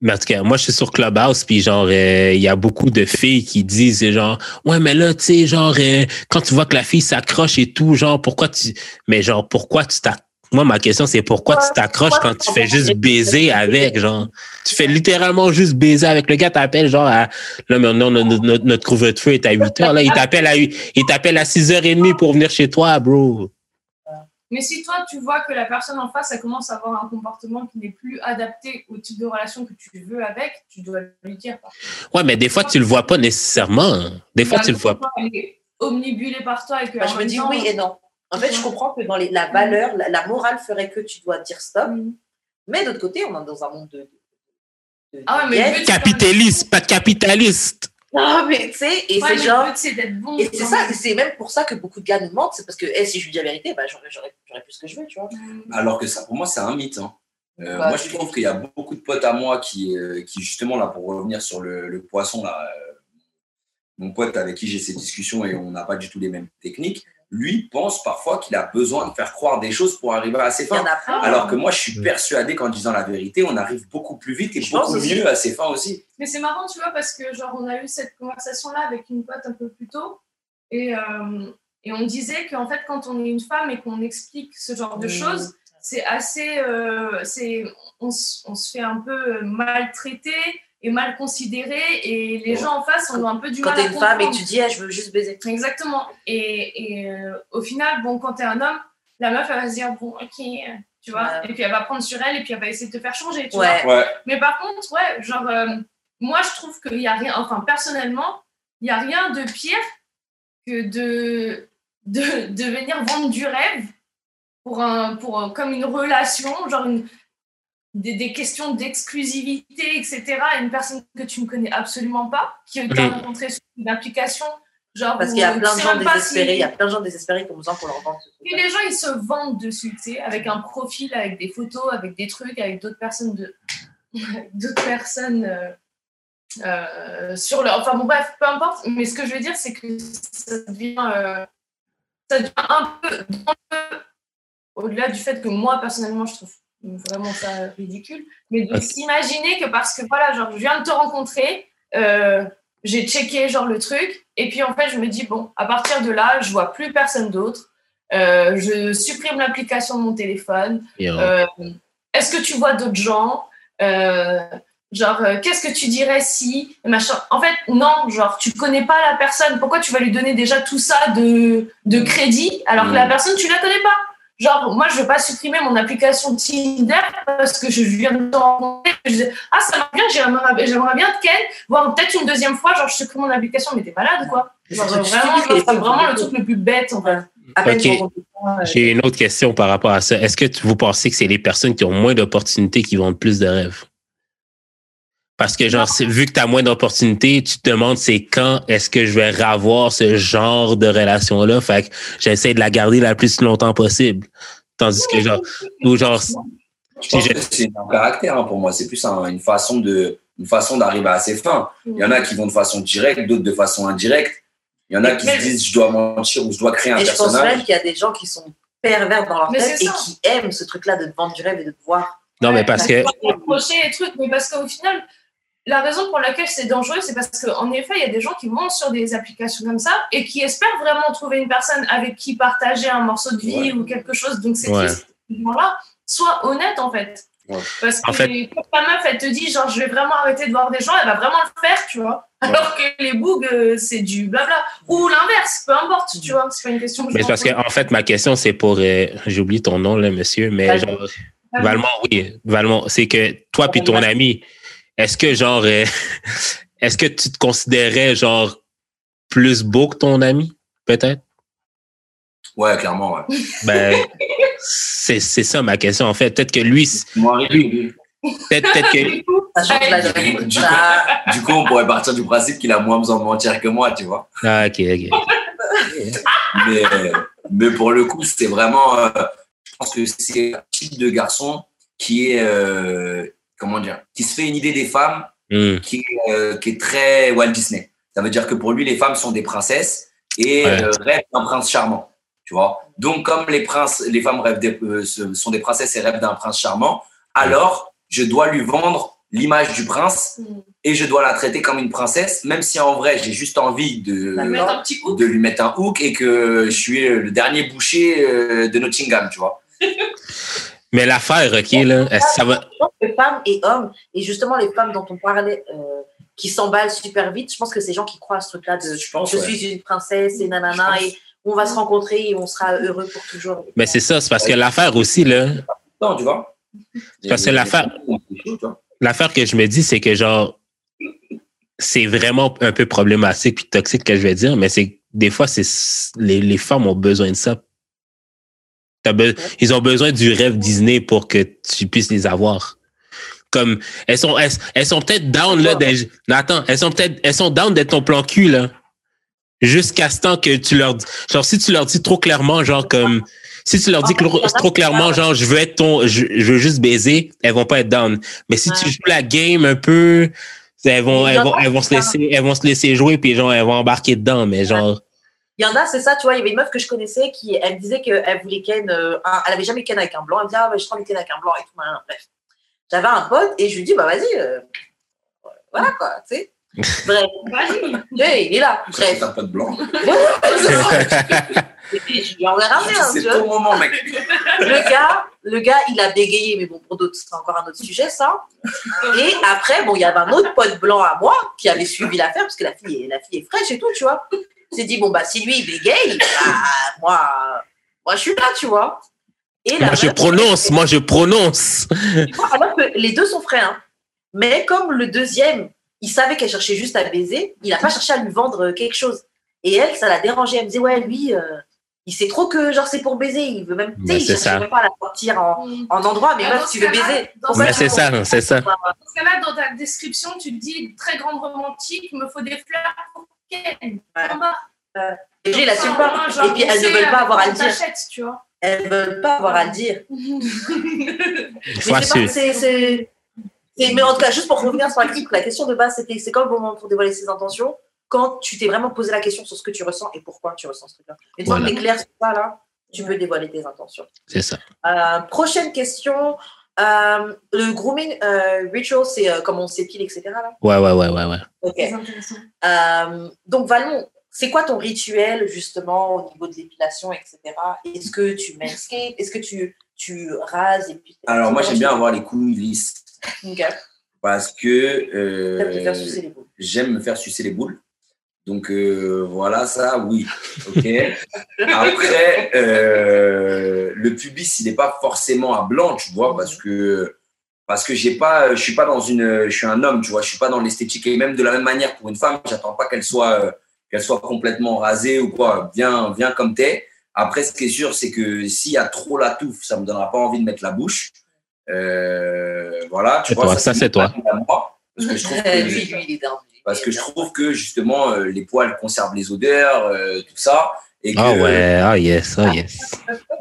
mais en tout cas, moi, je suis sur Clubhouse, puis genre, euh, il y a beaucoup de filles qui disent, genre, ouais, mais là, tu sais, genre, euh, quand tu vois que la fille s'accroche et tout, genre, pourquoi tu, mais genre, pourquoi tu t'accroches? Moi, ma question, c'est pourquoi tu t'accroches quand tu fais juste baiser avec, genre? Tu fais littéralement juste baiser avec le gars, t'appelles, genre, à, là, maintenant, notre, notre, notre couvre-feu est à 8 heures, là, il t'appelle à, il t'appelle à 6h30 pour venir chez toi, bro. Mais si toi, tu vois que la personne en face, elle commence à avoir un comportement qui n'est plus adapté au type de relation que tu veux avec, tu dois lui dire. Ouais, mais des fois, tu le vois pas nécessairement. Des fois, Bah, tu le vois pas. Elle est omnibulée par toi et que. Bah, je me dis temps, oui et non. En fait, je comprends que dans les, la valeur, la, la morale ferait que tu dois dire stop. Mhm. Mais d'autre côté, on est dans un monde de. de- de- Ah ouais, mais but, Capitaliste, pas capitaliste. Non, mais tu sais, et Ouais, c'est genre. but, c'est d'être bon. Et c'est ça, c'est même pour ça que beaucoup de gars nous mentent, c'est parce que eh, si je lui dis la vérité, bah, j'aurais, plus ce que je veux, tu vois. Mhm. Alors que ça, pour moi, c'est un mythe. hein. Euh, Bah, moi, je trouve qu'il y a beaucoup de potes à moi qui, euh, qui justement, là, pour revenir sur le, le poisson, là, euh, mon pote avec qui j'ai ces discussions et on n'a pas du tout les mêmes techniques, lui pense parfois qu'il a besoin de faire croire des choses pour arriver à ses fins. Alors que moi, je suis persuadé qu'en disant la vérité, on arrive beaucoup plus vite et Je pense beaucoup aussi. mieux à ses fins aussi. Mais c'est marrant, tu vois, parce que genre on a eu cette conversation-là avec une pote un peu plus tôt, et, euh, et on disait qu'en fait, quand on est une femme et qu'on explique ce genre de choses, c'est assez, euh, c'est, on, s- on se fait un peu maltraiter et mal considérer, et les Ouais. gens en face ont un peu du Quand mal t'es à une femme et tu dis, ah, je veux juste baiser. Exactement. Et, et euh, au final, bon, quand t'es un homme, la meuf, elle va se dire, bon, ok, tu vois, Ouais. et puis elle va prendre sur elle, et puis elle va essayer de te faire changer, tu Ouais. vois. Ouais. Mais par contre, ouais, genre, euh, moi, je trouve qu'il n'y a rien, enfin, personnellement, il n'y a rien de pire que de, de, de venir vendre du rêve pour un, pour, un- comme une relation, genre une, des, des questions d'exclusivité, etc., à une personne que tu ne connais absolument pas, qui t'a Mhm. rencontré sur une application, genre. Parce où qu'il y a tu plein de gens désespérés. si- Il y a plein de gens désespérés qui ont besoin qu'on leur vende ce et les gens, ils se vendent dessus, tu sais, avec un profil, avec des photos, avec des trucs, avec d'autres personnes de, d'autres personnes euh, euh, sur leur. Enfin bon, bref, peu importe. Mais ce que je veux dire, c'est que ça devient, euh, ça devient un peu, un peu au-delà du fait que moi personnellement, je trouve vraiment ça ridicule, mais de Ok. s'imaginer que parce que voilà, genre, je viens de te rencontrer. euh, j'ai checké genre le truc et puis en fait je me dis bon à partir de là je vois plus personne d'autre Euh, je supprime l'application de mon téléphone. Euh, est-ce que tu vois d'autres gens genre qu'est-ce que tu dirais si machin en fait non genre tu connais pas la personne pourquoi tu vas lui donner déjà tout ça de, de crédit alors que la Mm. personne tu la connais pas? Genre, moi, je vais pas supprimer mon application Tinder parce que je viens de te rencontrer. Je dis, ah, ça marche bien, j'aimerais j'aimerais bien Ken, voir peut-être une deuxième fois, genre, je supprime mon application, mais t'es malade, quoi. Genre, C'est vraiment, c'est vraiment le truc le plus bête, en fait. Euh, J'ai une autre question par rapport à ça. Est-ce que vous pensez que c'est les personnes qui ont moins d'opportunités qui vendent plus de rêves? Parce que, genre, c'est- vu que tu as moins d'opportunités, tu te demandes c'est quand est-ce que je vais avoir ce genre de relation-là? Fait que j'essaie de la garder la plus longtemps possible. Tandis que, genre, ou genre, Je pense Si que c'est un caractère hein, pour moi. C'est plus un- une façon de, une façon d'arriver à ses fins. Il y en a qui vont de façon directe, d'autres de façon indirecte. Il y en a qui se disent je dois mentir ou je dois créer un Et je pense même qu'il y a des gens qui sont pervers dans leur Mais tête et qui aiment ce truc-là de te vendre du rêve et de voir. non, mais parce que, reprocher les trucs, mais parce qu'au final, la raison pour laquelle c'est dangereux, c'est parce qu'en effet, il y a des gens qui montent sur des applications comme ça et qui espèrent vraiment trouver une personne avec qui partager un morceau de vie Ouais. ou quelque chose. Donc, c'est Ouais. triste. Ces gens-là, sois honnête en fait. Ouais. Parce que En fait- quand ta meuf, elle te dit, genre, je vais vraiment arrêter de voir des gens, elle va vraiment le faire, tu vois. Alors que les bougs, euh, c'est du blabla. Ou l'inverse, peu importe, tu vois. C'est pas une question que je mais c'est parce que, m'en en fait, ma question, c'est pour, euh, j'ai oublié ton nom, là, monsieur, mais genre. Valmont, oui, Valmont, c'est que toi puis ton ami, est-ce que genre, euh, est-ce que tu te considérais genre plus beau que ton ami, peut-être? Ouais, clairement. Ouais. Ben, c'est c'est ça ma question en fait. Peut-être que lui, c'est- Moi, lui, peut-être peut-être que Du coup, Du on pourrait partir du principe qu'il a moins besoin de mentir que moi, tu vois. ah, ok ok. Mais, mais pour le coup, c'est vraiment. euh, je pense que c'est un type de garçon qui est. euh, comment dire Qui se fait une idée des femmes Hmm. qui, est, euh, qui est très Walt Disney. Ça veut dire que pour lui, les femmes sont des princesses et Ouais. euh, rêvent d'un prince charmant. Tu vois Donc, comme les, princes, les femmes rêvent des- euh, sont des princesses et rêvent d'un prince charmant, alors je dois lui vendre l'image du prince Mm. et je dois la traiter comme une princesse, même si en vrai, j'ai juste envie de, de lui mettre un hook et que je suis le dernier boucher euh, de Nottingham, tu vois. Mais l'affaire, ok là, que ça va. je pense que femmes et hommes, et justement les femmes dont on parlait, euh, qui s'emballent super vite, je pense que c'est les gens qui croient à ce truc-là de Je pense, je ouais. suis une princesse et nanana, et on va se rencontrer et on sera heureux pour toujours. Mais c'est ça, c'est parce que l'affaire aussi là, Non, tu vois. Parce que l'affaire- l'affaire que je me dis, c'est que genre, c'est vraiment un peu problématique puis toxique que je vais dire, mais c'est que des fois, c'est les, les femmes ont besoin de ça. Ils ont besoin du rêve Disney pour que tu puisses les avoir. Comme elles sont elles, elles sont peut-être down là attends, elles sont peut-être elles sont down d'être ton plan cul là. Jusqu'à ce temps que tu leur dis genre si tu leur dis trop clairement genre comme Si tu leur dis trop clairement, genre, je veux être ton, je, je veux juste baiser, elles vont pas être down. Mais si tu joues la game un peu, elles vont, elles vont, elles vont se laisser, elles vont se laisser jouer, puis genre, elles vont embarquer dedans, mais genre, Il y en a, c'est ça, tu vois, il y avait une meuf que je connaissais qui, elle me disait qu'elle voulait ken, euh, un- elle avait jamais ken avec un blanc. Elle me disait, ah, ouais, je prends les ken avec un blanc et tout, bref. J'avais un pote et je lui dis, bah vas-y, euh, voilà quoi, tu sais. Bref, Vas-y. hey, il est là, C'est bref. un pote blanc. Et puis, je lui en ai ramené un, C'est tu vois. ton moment, mec. Le gars, le gars, il a bégayé, mais bon, pour d'autres, c'est encore un autre sujet, ça. Et après, bon, il y avait un autre pote blanc à moi qui avait suivi l'affaire, parce que la fille, est, la fille est fraîche et tout, tu vois. J'ai dit, bon, bah, si lui, il bégaye, bah, moi, moi, je suis là, tu vois. Et la moi je prononce, moi je prononce. alors que les deux sont frères, hein. mais comme le deuxième, il savait qu'elle cherchait juste à baiser, il n'a pas cherché à lui vendre quelque chose. Et elle, ça l'a dérangé. Elle me disait, ouais, lui, euh, il sait trop que genre c'est pour baiser. Il veut même, tu sais, il ça. même pas à la sortir en, en endroit, mais meuf, tu veux baiser. Mais c'est ça, c'est ça. Dans ce cas-là, dans ta description, tu te dis très grande romantique, il me faut des fleurs pour En bas. Et puis, elles ne veulent pas avoir à le dire. t'achète, tu vois. Elles veulent pas avoir à le dire. Mais c'est en tout cas, juste pour revenir sur la question, la question de base, c'était c'est quand le moment pour dévoiler ses intentions? Quand tu t'es vraiment posé la question sur ce que tu ressens et pourquoi tu ressens ce truc-là. Une fois Voilà. que tu es clair sur ça, là, tu peux dévoiler tes intentions. C'est ça. Euh, prochaine question. Euh, le grooming euh, ritual, c'est euh, comment on s'épile, etc. Là. Ouais, ouais, ouais, ouais, ouais. Ok. C'est intéressant. Euh, donc, Valmont, c'est quoi ton rituel justement au niveau de l'épilation, etc. Est-ce que tu manscapes? Est-ce que tu, tu rases et puis Alors, moi, j'aime bien avoir les couilles lisses Ok. parce que T'aimes te euh, faire sucer les boules. j'aime me faire sucer les boules. Donc, euh, voilà, ça, oui. OK. Après, euh, le pubis, il n'est pas forcément à blanc, tu vois, parce que parce que j'ai pas, je suis pas dans une, je suis un homme, tu vois, je suis pas dans l'esthétique et même de la même manière pour une femme, j'attends pas qu'elle soit, euh, qu'elle soit complètement rasée ou quoi, bien, bien comme t'es. Après, ce qui est sûr, c'est que s'il y a trop la touffe, ça me donnera pas envie de mettre la bouche. Euh, voilà, tu vois. toi, ça, c'est toi. à moi, Parce que je trouve que, lui, lui, il est dingue. Parce que je trouve que justement euh, les poils conservent les odeurs, euh, tout ça. Et que, Ah ouais, ah yes, ah yes.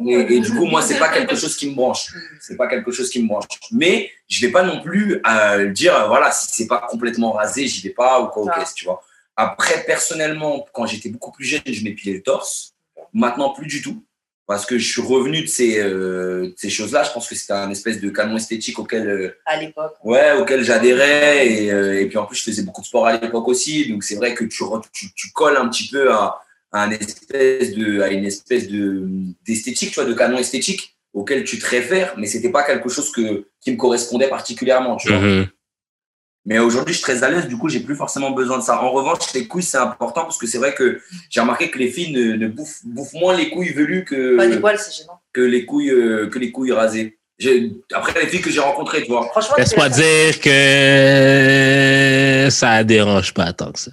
et, et du coup, moi, c'est pas quelque chose qui me branche. C'est pas quelque chose qui me branche. Mais je vais pas non plus euh, dire, euh, voilà, si c'est pas complètement rasé, j'y vais pas ou quoi, ou Ah. qu'est-ce, tu vois. Après, personnellement, quand j'étais beaucoup plus jeune, je m'épilais le torse. Maintenant, plus du tout. Parce que je suis revenu de ces, euh, de ces choses-là. Je pense que c'était un espèce de canon esthétique auquel, euh, À l'époque. ouais, auquel j'adhérais. Et, euh, et puis en plus, je faisais beaucoup de sport à l'époque aussi. Donc c'est vrai que tu, tu, tu colles un petit peu à, à, un espèce de, à une espèce de, d'esthétique, tu vois, de canon esthétique auquel tu te réfères. Mais c'était pas quelque chose que, qui me correspondait particulièrement, tu vois. Mhm. Mais aujourd'hui, je suis très à l'aise, du coup, j'ai plus forcément besoin de ça. En revanche, les couilles, c'est important parce que c'est vrai que j'ai remarqué que les filles ne, ne bouffent, bouffent moins les couilles velues que, Pas des poils, c'est gênant. que, les couilles, euh, que les couilles rasées. Après, les filles que j'ai rencontrées, tu vois. Franchement, Laisse-moi c'est- dire que ça dérange pas tant que ça.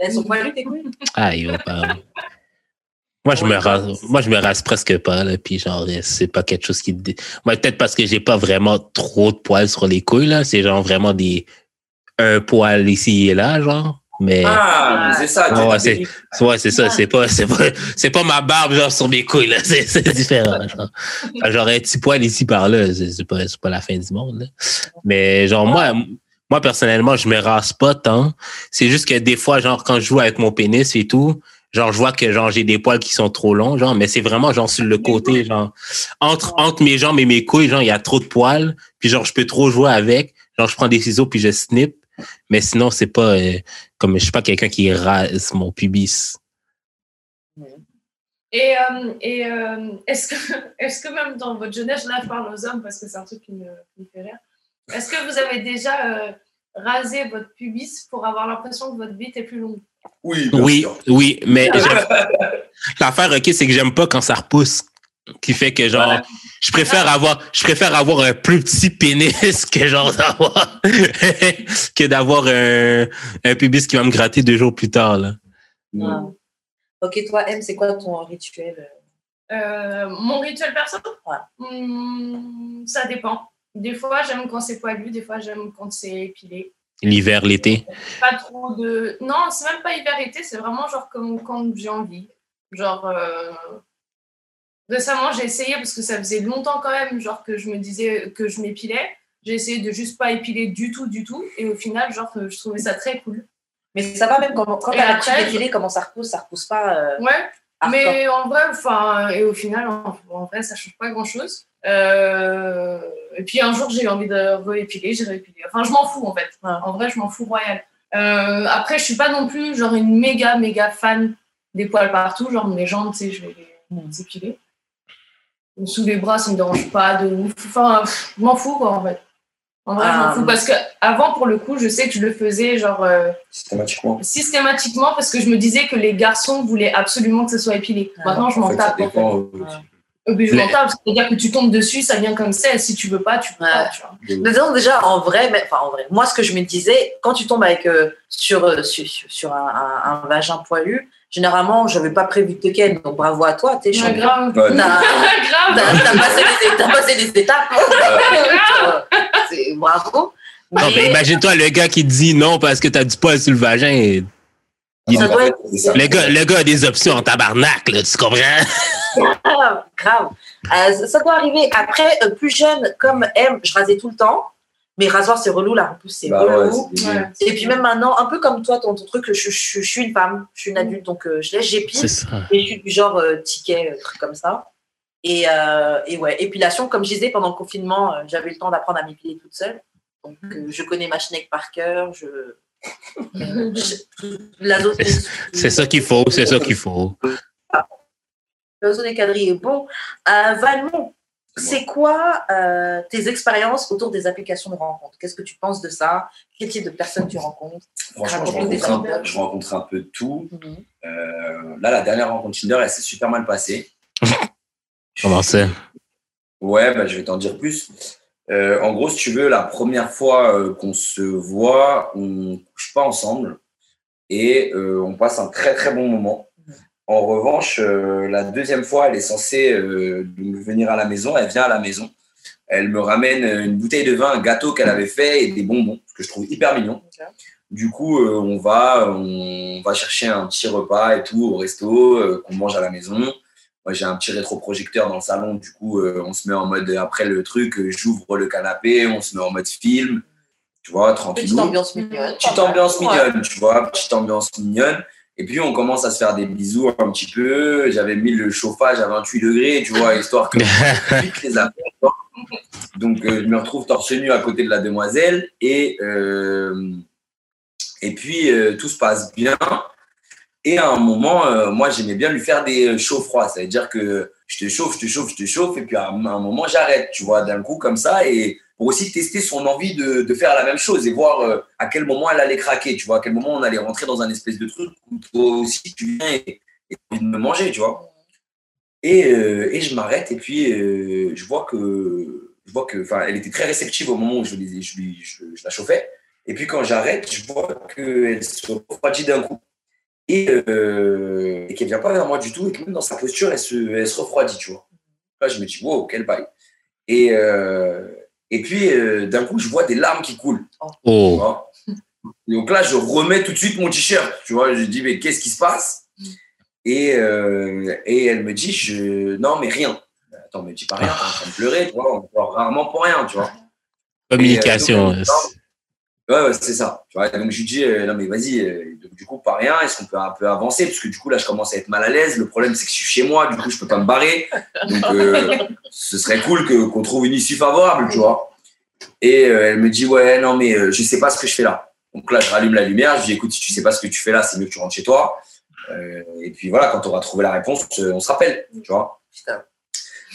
Elles sont poilues, tes couilles? Aïe, oh, pardon. Moi, je me rase, moi, je me rase presque pas, là, puis genre, c'est pas quelque chose qui Moi, peut-être parce que j'ai pas vraiment trop de poils sur les couilles, là. C'est genre vraiment des, un poil ici et là, genre. Mais, Ah, mais c'est ça. Ouais, c'est- ouais, c'est ça, c'est pas, c'est pas, c'est pas ma barbe, genre, sur mes couilles, là. C'est, différent, genre. Enfin, J'aurais un petit poil ici par là, c'est, pas, c'est pas la fin du monde, là. Mais, genre, moi, moi, personnellement, je me rase pas tant. C'est juste que des fois, genre, quand je joue avec mon pénis et tout, genre, je vois que, genre, j'ai des poils qui sont trop longs, genre, mais c'est vraiment, genre, sur le côté, genre, entre, entre mes jambes et mes couilles, genre, il y a trop de poils, puis genre, je peux trop jouer avec. Genre, je prends des ciseaux puis je snip. Mais sinon, c'est pas, euh, comme, je suis pas quelqu'un qui rase mon pubis. Et, euh, et euh, est-ce que, est que même dans votre jeunesse, là je parle aux hommes parce que c'est un truc qui me, qui me fait rire, est-ce que vous avez déjà euh, rasé votre pubis pour avoir l'impression que votre bite est plus longue? Oui, Oui, oui, mais l'affaire, ok, c'est que j'aime pas quand ça repousse. Qui fait que genre, je préfère avoir, je préfère avoir un plus petit pénis que genre d'avoir, que d'avoir un, un pubis qui va me gratter deux jours plus tard, là. Ok, toi, M, c'est quoi ton rituel Euh, Mon rituel perso? Ouais. Hmm, Ça dépend. Des fois, j'aime quand c'est poilu, des fois, j'aime quand c'est épilé. L'hiver, l'été? Pas trop de. Non, c'est même pas hiver-été, c'est vraiment genre comme quand j'ai envie. Genre, euh, récemment, j'ai essayé parce que ça faisait longtemps quand même, genre que je me disais que je m'épilais. J'ai essayé de juste pas épiler du tout, du tout. Et au final, genre, je trouvais ça très cool. Mais ça va même quand, quand t'as l'habitude d'épilé, comment ça repousse Ça repousse pas. euh, Ouais, mais en vrai, enfin, et au final, en, en vrai, ça change pas grand chose. et puis un jour, j'ai eu envie de réépiler, j'ai réépilé. Enfin, je m'en fous en fait. En vrai, je m'en fous royal. Euh, après, je suis pas non plus genre une méga, méga fan des poils partout. Genre mes jambes, tu sais, je vais les épiler. Sous les bras, ça me dérange pas de ouf. Enfin, je m'en fous quoi en fait. En vrai, je Ah. m'en fous parce que avant, pour le coup, je sais que je le faisais genre. euh, Systématiquement. systématiquement parce que je me disais que les garçons voulaient absolument que ce soit épilé. Ah. Maintenant, je En m'en fait, ça tape. euh, Euh, mais je m'en tape, c'est-à-dire que tu tombes dessus, ça vient comme ça, et si tu veux pas, tu peux Ouais. pas. Tu vois. de- Mais disons, déjà, en vrai, mais, enfin, en vrai, moi, ce que je me disais, quand tu tombes avec, euh, sur, euh, sur, sur- sur un, un- un vagin poilu, généralement, je n'avais pas prévu de te ken, donc bravo à toi, t'es champion. grave. Ouais, T'as grave. t'as- t'as passé, passé les étapes. Euh, c'est- bravo. Non, mais imagine-toi le gars qui dit non parce que t'as du poil sur le vagin. et- Il- Ça en doit fait, être- c'est ça. le, gars, le gars a des options en tabarnak, là, tu comprends? grave, grave. Euh, ça- ça doit arriver. Après, euh, plus jeune, comme M, je rasais tout le temps. Mais rasoir, c'est relou, la repousse, c'est Bah relou. Ouais. Et puis même maintenant, un peu comme toi, ton, ton truc, je, je- je suis une femme, je suis une adulte, donc euh, je laisse, j'épile. Et je suis du genre euh, ticket, euh, truc comme ça. Et, euh, et ouais, épilation, comme je disais, pendant le confinement, j'avais le temps d'apprendre à m'épiler toute seule. Donc, euh, je connais ma schneck par cœur. Je... je- La zone, C'est ça qu'il faut, c'est ça qu'il faut. La zone est quadrillée est bon. Euh, Valmont, c'est quoi euh, tes expériences autour des applications de rencontres? Qu'est-ce que tu penses de ça? Quel type de personnes tu rencontres? Franchement, je rencontre, un, anecdotes. je rencontre un peu de tout. Euh, là, la dernière rencontre Tinder, elle s'est super mal passée. Comment ça? Ouais, bah, je vais t'en dire plus. Euh, en gros, si tu veux, la première fois euh, qu'on se voit, on couche pas ensemble et euh, on passe un très très bon moment. En revanche, euh, la deuxième fois, elle est censée euh, venir à la maison. Elle vient à la maison. Elle me ramène une bouteille de vin, un gâteau qu'elle avait fait et des bonbons, que je trouve hyper mignon. Du coup, euh, on va, on va chercher un petit repas et tout au resto qu'on mange à la maison. Moi, j'ai un petit rétroprojecteur dans le salon. Du coup, on se met en mode après le truc, j'ouvre le canapé, on se met en mode film, tu vois, Petite tranquillou. ambiance mignonne. Petite ambiance mignonne, tu vois, petite ambiance mignonne. Et puis, on commence à se faire des bisous un petit peu. J'avais mis le chauffage à 28 degrés, tu vois, histoire que les affaires. Donc, euh, je me retrouve torse nu à côté de la demoiselle. Et, euh, et puis, euh, tout se passe bien. Et à un moment, moi, j'aimais bien lui faire des chauds-froids. Ça veut dire que je te chauffe, je te chauffe, je te chauffe. Et puis, à un un moment, j'arrête, tu vois, d'un coup, comme ça. Et pour aussi tester son envie de, de faire la même chose et voir euh, à quel moment elle allait craquer, tu vois, à quel moment on allait rentrer dans un espèce de truc où toi aussi, tu viens et tu as envie de me manger, tu vois. Et, euh, et je m'arrête et puis euh, je vois que je vois que enfin elle était très réceptive au moment où je, je, la chauffais. Et puis quand j'arrête je vois qu'elle se refroidit d'un coup et, et qu'elle vient pas vers moi du tout et que même dans sa posture elle se, elle se refroidit tu vois. Là je me dis wow quel bail et et puis euh, d'un coup je vois des larmes qui coulent Oh. Donc là, je remets tout de suite mon t-shirt. Tu vois, je dis, mais qu'est-ce qui se passe? Et, euh, et elle me dit, je... non, mais rien. Attends, me dis pas rien, t'es en train de pleurer, tu vois, on pleure rarement pour rien, tu vois. Communication. Et, euh, donc, Ouais, ouais, c'est ça. Tu vois, donc je lui dis, non, mais vas-y, du coup, pas rien, est-ce qu'on peut un peu avancer Parce que du coup, là, je commence à être mal à l'aise. Le problème, c'est que je suis chez moi, du coup, je peux pas me barrer. Donc, euh, ce serait cool que, qu'on trouve une issue favorable, tu vois. Et euh, elle me dit, ouais, non, mais euh, je sais pas ce que je fais là. Donc là, je rallume la lumière, je lui dis, écoute, si tu sais pas ce que tu fais là, c'est mieux que tu rentres chez toi. Euh, et puis voilà, quand on aura trouvé la réponse, on se rappelle, tu vois. Putain.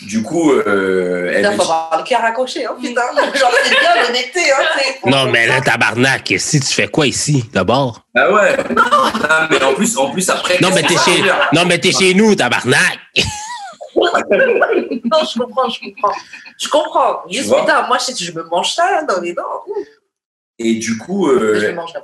Du coup, euh, elle Putain, me faut avoir le cœur accroché, hein, putain. Genre, c'est bien l'honnêteté, hein. Non, mais là, tabarnak, si tu fais quoi ici, d'abord? ah ouais, non, mais en plus, en plus après. Non, mais t'es chez, non, mais t'es chez nous, tabarnak! Non, je comprends, je comprends. Je comprends. Tu Juste, putain, moi, je me mange ça là, dans les dents. Et du coup, Je euh, me mange là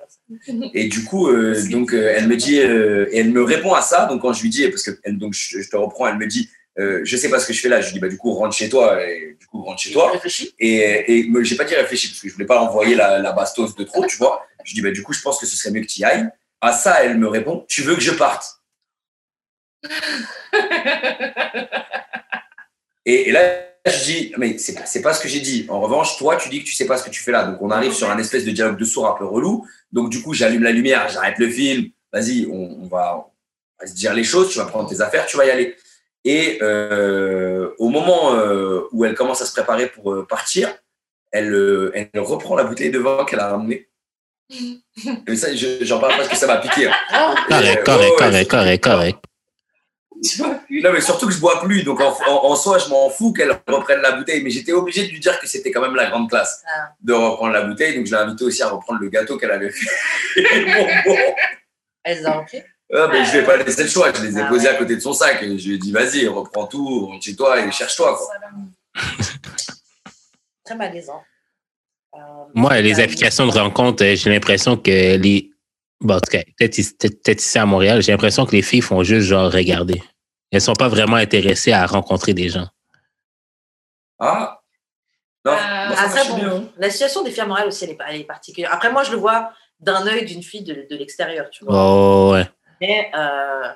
Et du coup, euh, donc, euh, elle me dit, euh, et elle me répond à ça. Donc, quand je lui dis, parce que elle, donc, je, je te reprends, elle me dit, euh, je sais pas ce que je fais là. Je lui dis, bah, du coup, rentre chez toi. Et du coup, rentre chez toi. Réfléchis. Et, et j'ai pas dit réfléchir parce que je voulais pas envoyer la, la bastos de trop, tu vois. Je dis, bah, du coup, je pense que ce serait mieux que tu y ailles. À ça, elle me répond, tu veux que je parte? Et, et là, je dis, mais c'est pas, pas ce que j'ai dit. En revanche, toi, tu dis que tu sais pas ce que tu fais là. Donc, on arrive sur un espèce de dialogue de sourds un peu relou. Donc, du coup, j'allume la lumière, j'arrête le film. Vas-y, on, on va, on va se dire les choses. Tu vas prendre tes affaires, tu vas y aller. Et euh, au moment euh, où elle commence à se préparer pour euh, partir, elle, euh, elle reprend la bouteille de vin qu'elle a ramenée. Et ça, je- j'en parle parce que ça m'a piqué. hein. Correct, Euh, correct, correct, correct, correct. Non, mais surtout que je bois plus. Donc, en, en- en soi, je m'en fous qu'elle reprenne la bouteille. Mais j'étais obligé de lui dire que c'était quand même la grande classe Ah. de reprendre la bouteille. Donc, je l'ai invité aussi à reprendre le gâteau qu'elle avait fait. Bon, bon. Elles ont. Ah, mais je vais pas laisser le choix. Je les ai Ah posés ouais. à côté de son sac. Et je lui ai dit, vas-y, reprends tout, rentre chez toi et cherche-toi. Très malaisant. Euh, Moi, les applications de rencontre, euh, j'ai l'impression que les. Bon, en tout cas, peut-être ici- peut-être- peut-être ici à Montréal, j'ai l'impression que les filles font juste genre regarder. Elles sont pas vraiment intéressées à rencontrer des gens. Ah? Non, Euh, moi, ça Après, bon, bien. la situation des filles à Montréal aussi, elle est, elle est particulière. Après, moi, je le vois d'un œil d'une fille de, de l'extérieur, tu vois. Oh, ouais. Mais euh,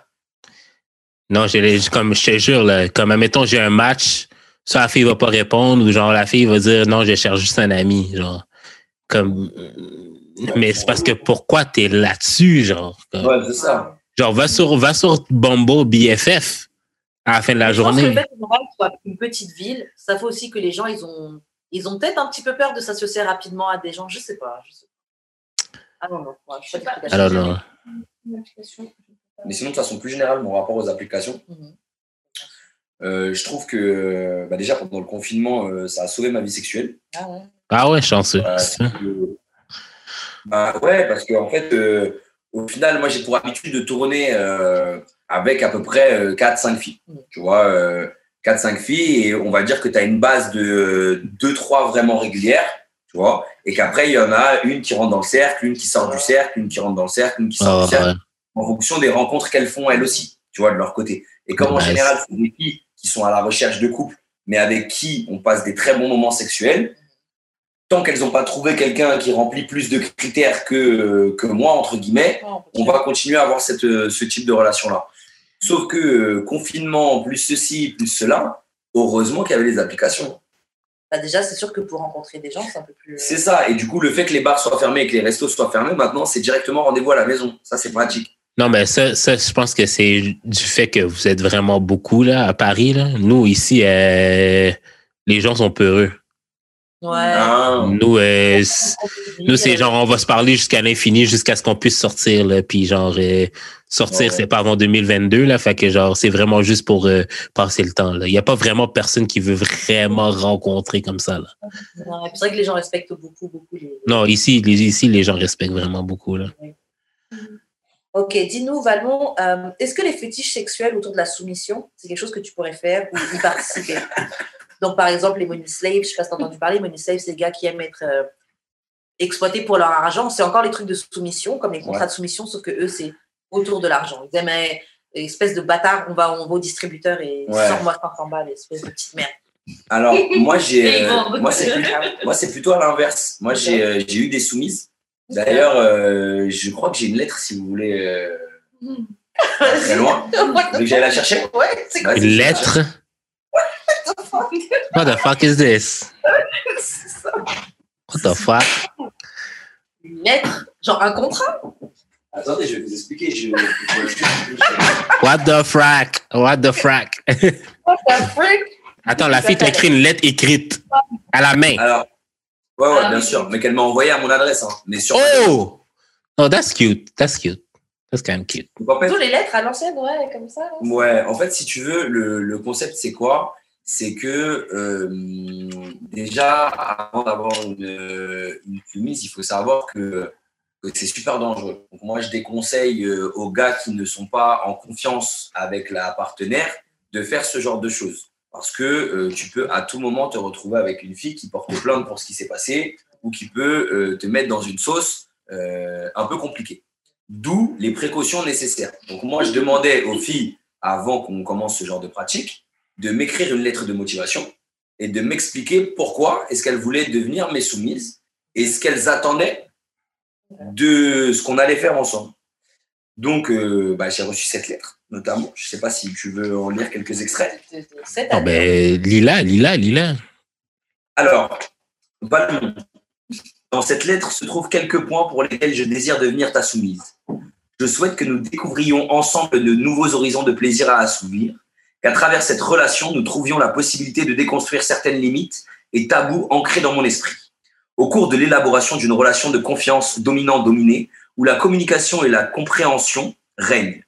Non, les- comme je te jure, là, comme admettons, j'ai un match, soit la fille va pas répondre, ou genre la fille va dire non, je cherche juste un ami. Genre. Comme mais c'est parce que pourquoi t'es là-dessus, genre? Comme- Ouais, c'est ça. Genre, va sur, va sur Bumble BFF à la fin de la je pense que le journée. fait que soit une petite ville, ça fait aussi que les gens, ils ont, ils ont peut-être un petit peu peur de s'associer rapidement à des gens. Je sais pas. Je sais pas. Ah non, non. je sais pas. Alors, non. Application. Mais sinon, de façon plus générale, mon rapport aux applications, Mhm. euh, je trouve que bah, déjà pendant le confinement, euh, ça a sauvé ma vie sexuelle. Ah ouais. Ah ouais, chanceux. Euh, que- bah, ouais, parce qu'en en fait, euh, au final, moi, j'ai pour habitude de tourner euh, avec à peu près 4-5 filles. Mm. Tu vois, 4-5 filles, et on va dire que tu as une base de 2-3 vraiment régulières, tu vois, et qu'après, il y en a une qui rentre dans le cercle, une qui sort du cercle, une qui rentre dans le cercle, une qui sort Ah, du cercle, ouais. en fonction des rencontres qu'elles font elles aussi, tu vois, de leur côté. Et comme en général, c'est des filles qui sont à la recherche de couple, mais avec qui on passe des très bons moments sexuels, tant qu'elles n'ont pas trouvé quelqu'un qui remplit plus de critères que, que moi, entre guillemets, on va continuer à avoir cette, ce type de relation-là. Sauf que euh, confinement, plus ceci, plus cela, heureusement qu'il y avait les applications. Bah, déjà, c'est sûr que pour rencontrer des gens, c'est un peu plus. C'est ça. Et du coup, le fait que les bars soient fermés et que les restos soient fermés, maintenant, c'est directement rendez-vous à la maison. Ça, c'est pratique. Non, mais ça, ça, je pense que c'est du fait que vous êtes vraiment beaucoup là, à Paris. Là. Nous, ici, euh, les gens sont peureux. Ouais. Ah. Nous, euh, nous c'est genre, on va se parler jusqu'à l'infini, jusqu'à ce qu'on puisse sortir. Là, puis genre, euh, sortir, Ouais. c'est pas avant 2022. Là, fait que genre, c'est vraiment juste pour euh, passer le temps. là. Il n'y a pas vraiment personne qui veut vraiment rencontrer comme ça. Là. Ouais, c'est vrai que les gens respectent beaucoup, beaucoup les. Non, ici, les, ici, les gens respectent vraiment beaucoup. Là. Ok, dis-nous, Valmont, euh, est-ce que les fétiches sexuels autour de la soumission, c'est quelque chose que tu pourrais faire ou y participer? Donc, par exemple, les money slaves, je ne sais pas si tu as entendu parler, money slaves, c'est les gars qui aiment être euh, exploités pour leur argent. C'est encore les trucs de soumission, comme les contrats Ouais. de soumission, sauf que eux, c'est autour de l'argent. Ils aiment euh, espèce de bâtard, on va, on va au distributeur et Ouais. sors-moi 500 balles, espèce de petite merde. Alors, moi, j'ai, euh, moi, c'est plutôt, moi, c'est plutôt à l'inverse. Moi, j'ai, euh, j'ai eu des soumises. D'ailleurs, euh, je crois que j'ai une lettre, si vous voulez, euh, Hmm. très loin. Vous voulez que j'aille la chercher? Ouais, c'est quoi Vas-y, What the fuck is this? ça What the fuck? Une lettre Genre un contrat? Attendez, je vais vous expliquer. Je, What the frack? What the frack? What the frick? Attends, la fille t'a écrit une lettre écrite à la main. Alors, ouais, ouais, Ah bien sûr, mais qu'elle m'a envoyé à mon adresse. Hein, mais sur Oh! Oh, that's cute. That's cute. That's kind of cute. Donc, en fait, Plutôt les lettres à l'ancienne, ouais, comme ça. là. Ouais, en fait, si tu veux, le, le concept, c'est quoi? C'est que euh, déjà, avant d'avoir une, une il faut savoir que, c'est super dangereux. Donc, moi, je déconseille euh, aux gars qui ne sont pas en confiance avec la partenaire de faire ce genre de choses. Parce que euh, tu peux à tout moment te retrouver avec une fille qui porte plainte pour ce qui s'est passé ou qui peut te mettre dans une sauce un peu compliquée. D'où les précautions nécessaires. Donc moi, je demandais aux filles, avant qu'on commence ce genre de pratique, de m'écrire une lettre de motivation et de m'expliquer pourquoi est-ce qu'elles voulaient devenir mes soumises et ce qu'elles attendaient de ce qu'on allait faire ensemble. Donc, euh, bah, j'ai reçu cette lettre, notamment. Je ne sais pas si tu veux en lire quelques extraits. Ben, Lila, Lila, Lila. Alors, dans cette lettre se trouvent quelques points pour lesquels je désire devenir ta soumise. Je souhaite que nous découvrions ensemble de nouveaux horizons de plaisir à assouvir, qu'à travers cette relation, nous trouvions la possibilité de déconstruire certaines limites et tabous ancrés dans mon esprit. Au cours de l'élaboration d'une relation de confiance dominant-dominé, où la communication et la compréhension règnent.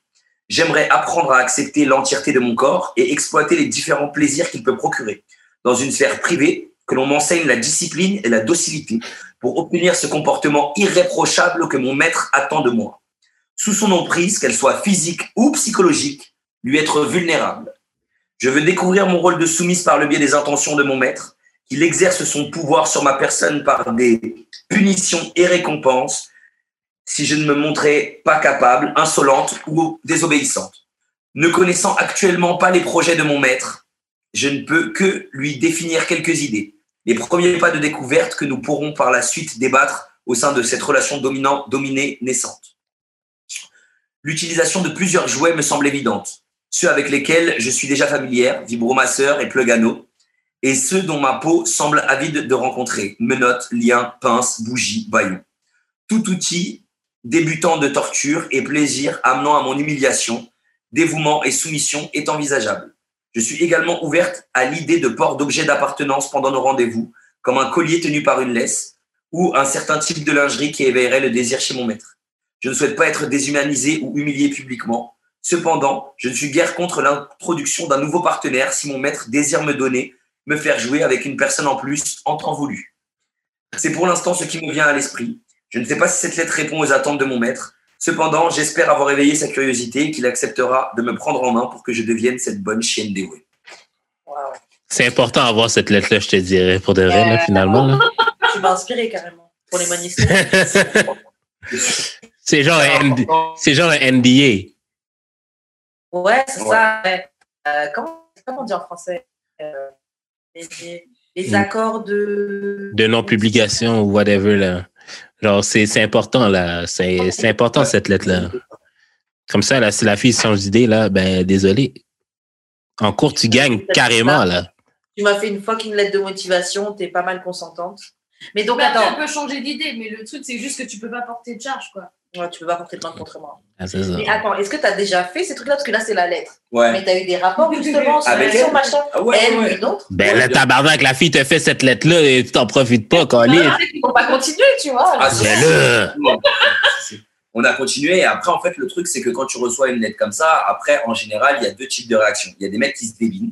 J'aimerais apprendre à accepter l'entièreté de mon corps et exploiter les différents plaisirs qu'il peut procurer. Dans une sphère privée, que l'on m'enseigne la discipline et la docilité pour obtenir ce comportement irréprochable que mon maître attend de moi. Sous son emprise, qu'elle soit physique ou psychologique, lui être vulnérable. Je veux découvrir mon rôle de soumise par le biais des intentions de mon maître, qu'il exerce son pouvoir sur ma personne par des punitions et récompenses si je ne me montrais pas capable, insolente ou désobéissante. Ne connaissant actuellement pas les projets de mon maître, je ne peux que lui définir quelques idées, les premiers pas de découverte que nous pourrons par la suite débattre au sein de cette relation dominant-dominée naissante. L'utilisation de plusieurs jouets me semble évidente, ceux avec lesquels je suis déjà familière, vibromasseur et plugano, et ceux dont ma peau semble avide de rencontrer, menottes, liens, pinces, bougies, baillons. Tout outil débutant de torture et plaisir amenant à mon humiliation, dévouement et soumission est envisageable. Je suis également ouverte à l'idée de port d'objets d'appartenance pendant nos rendez-vous, comme un collier tenu par une laisse ou un certain type de lingerie qui éveillerait le désir chez mon maître. Je ne souhaite pas être déshumanisé ou humilié publiquement. Cependant, je ne suis guère contre l'introduction d'un nouveau partenaire si mon maître désire me donner, me faire jouer avec une personne en plus en temps voulu. C'est pour l'instant ce qui me vient à l'esprit. Je ne sais pas si cette lettre répond aux attentes de mon maître. Cependant, j'espère avoir éveillé sa curiosité et qu'il acceptera de me prendre en main pour que je devienne cette bonne chienne dévouée. Wow. C'est important d'avoir cette lettre-là, je te dirais, pour de vrai, là, Euh, finalement. là. Tu m'as inspiré carrément pour les manifester. c'est genre un ND c'est genre un NDA. Ouais, c'est Ouais. ça. ouais. Euh, comment, comment on dit en français? Euh, les, les- les Mm. accords de. de non-publication ou whatever. Là. Genre, c'est c'est important, là. C'est c'est important, cette lettre-là. Comme ça, là, si la fille change d'idée, là, ben, désolé. En cours, tu gagnes carrément, là. Tu m'as fait une fucking lettre de motivation, t'es pas mal consentante. Mais donc, après, attends, elle peut changer d'idée, mais le truc, c'est juste que tu peux pas porter de charge, quoi. Ouais, tu peux pas porter plainte contre moi. Ah, c'est ça. Mais attends, est-ce que tu as déjà fait ces trucs-là? Parce que là, c'est la lettre. Ouais. Mais tu as eu des rapports justement sur Avec elle? machin. Ah ouais, Elle, ouais. une autre? Ben, le tabarnak, la fille te fait cette lettre-là et tu t'en profites pas, Colin. Ils vont pas continuer, tu vois. Ah, c'est- là, On a continué et après, en fait, le truc, c'est que quand tu reçois une lettre comme ça, après, en général, il y a deux types de réactions. Il y a des mecs qui se débinent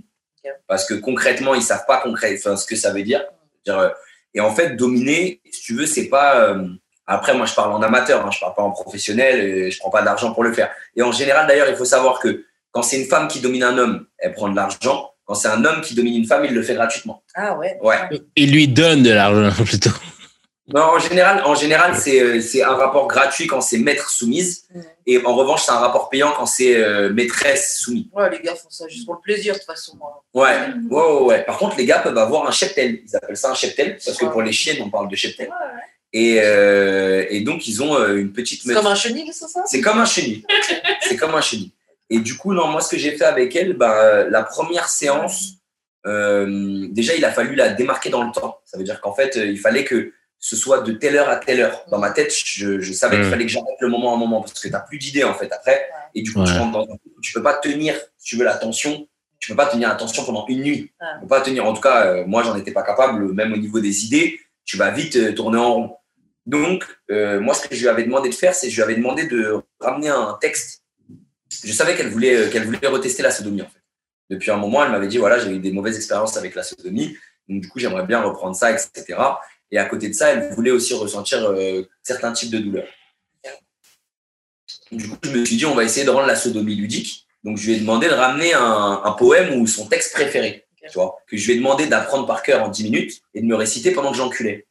parce que concrètement, ils savent pas concret, ce que ça veut dire. Dire, euh, Et en fait, dominer, si tu veux, c'est pas. euh, Après, moi, je parle en amateur, hein, je parle pas en professionnel, et je prends pas d'argent pour le faire. Et en général, d'ailleurs, il faut savoir que quand c'est une femme qui domine un homme, elle prend de l'argent. Quand c'est un homme qui domine une femme, il le fait gratuitement. Ah ouais. Ouais. il lui donne de l'argent, plutôt. Non, en général, en général c'est euh, c'est un rapport gratuit quand c'est maître soumise. Et en revanche, c'est un rapport payant quand c'est euh, maîtresse soumise. Ouais, les gars font ça juste pour le plaisir, de toute façon. moi. Ouais. ouais, ouais, ouais. Par contre, les gars peuvent avoir un cheptel. Ils appellent ça un cheptel parce que pour les chiennes, on parle de cheptel. Ouais, ouais. Et, euh, et donc, ils ont euh, une petite C'est comme un chenil, c'est ça? C'est comme un chenil. C'est comme un chenil. Et du coup, non, moi, ce que j'ai fait avec elle, ben, euh, la première séance, euh, déjà, il a fallu la démarquer dans le temps. Ça veut dire qu'en fait, euh, il fallait que ce soit de telle heure à telle heure. Dans ma tête, je, je savais qu'il Mm. fallait que j'arrête le moment à un moment parce que tu n'as plus d'idées, en fait, après. Et du coup, tu Ouais. rentres dans un truc où tu peux pas tenir, si tu veux, l'attention. Tu peux pas tenir l'attention pendant une nuit. Ouais. Tu peux pas tenir, en tout cas, euh, moi, j'en étais pas capable, même au niveau des idées. Tu vas vite tourner en rond. Donc, euh, moi, ce que je lui avais demandé de faire, c'est que je lui avais demandé de ramener un texte. Je savais qu'elle voulait, euh, qu'elle voulait retester la sodomie, en fait. Depuis un moment, elle m'avait dit, voilà, j'ai eu des mauvaises expériences avec la sodomie, donc du coup, j'aimerais bien reprendre ça, etc. Et à côté de ça, elle voulait aussi ressentir euh, certains types de douleurs. Du coup, je me suis dit, on va essayer de rendre la sodomie ludique. Donc, je lui ai demandé de ramener un, un poème ou son texte préféré, tu vois, que je lui ai demandé d'apprendre par cœur en 10 minutes et de me réciter pendant que j'enculais.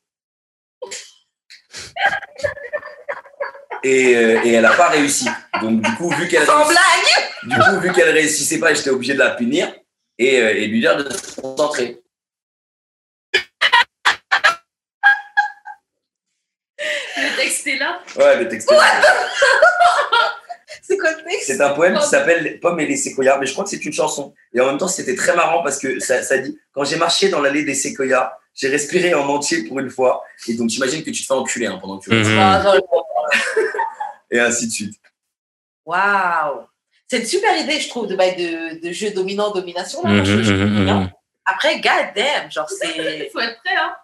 Et, euh, et elle n'a pas réussi. Donc, du coup, vu qu'elle du coup, vu qu'elle réussissait pas, j'étais obligé de la punir et, euh, et lui dire de se concentrer. Le texte est là. Ouais, le texte. C'est quoi le texte? C'est un poème qui s'appelle Pomme et les séquoias, mais je crois que c'est une chanson. Et en même temps, c'était très marrant parce que ça, ça dit Quand j'ai marché dans l'allée des séquoias, j'ai respiré en entier pour une fois. Et donc, j'imagine que tu te fais enculer hein, pendant que tu Mhm. Et ainsi de suite. Waouh C'est une super idée, je trouve, de, bail de, de jeu dominant-domination. Mhm, mhm, mhm. Après, god damn, genre Il c'est. faut être prêt, hein.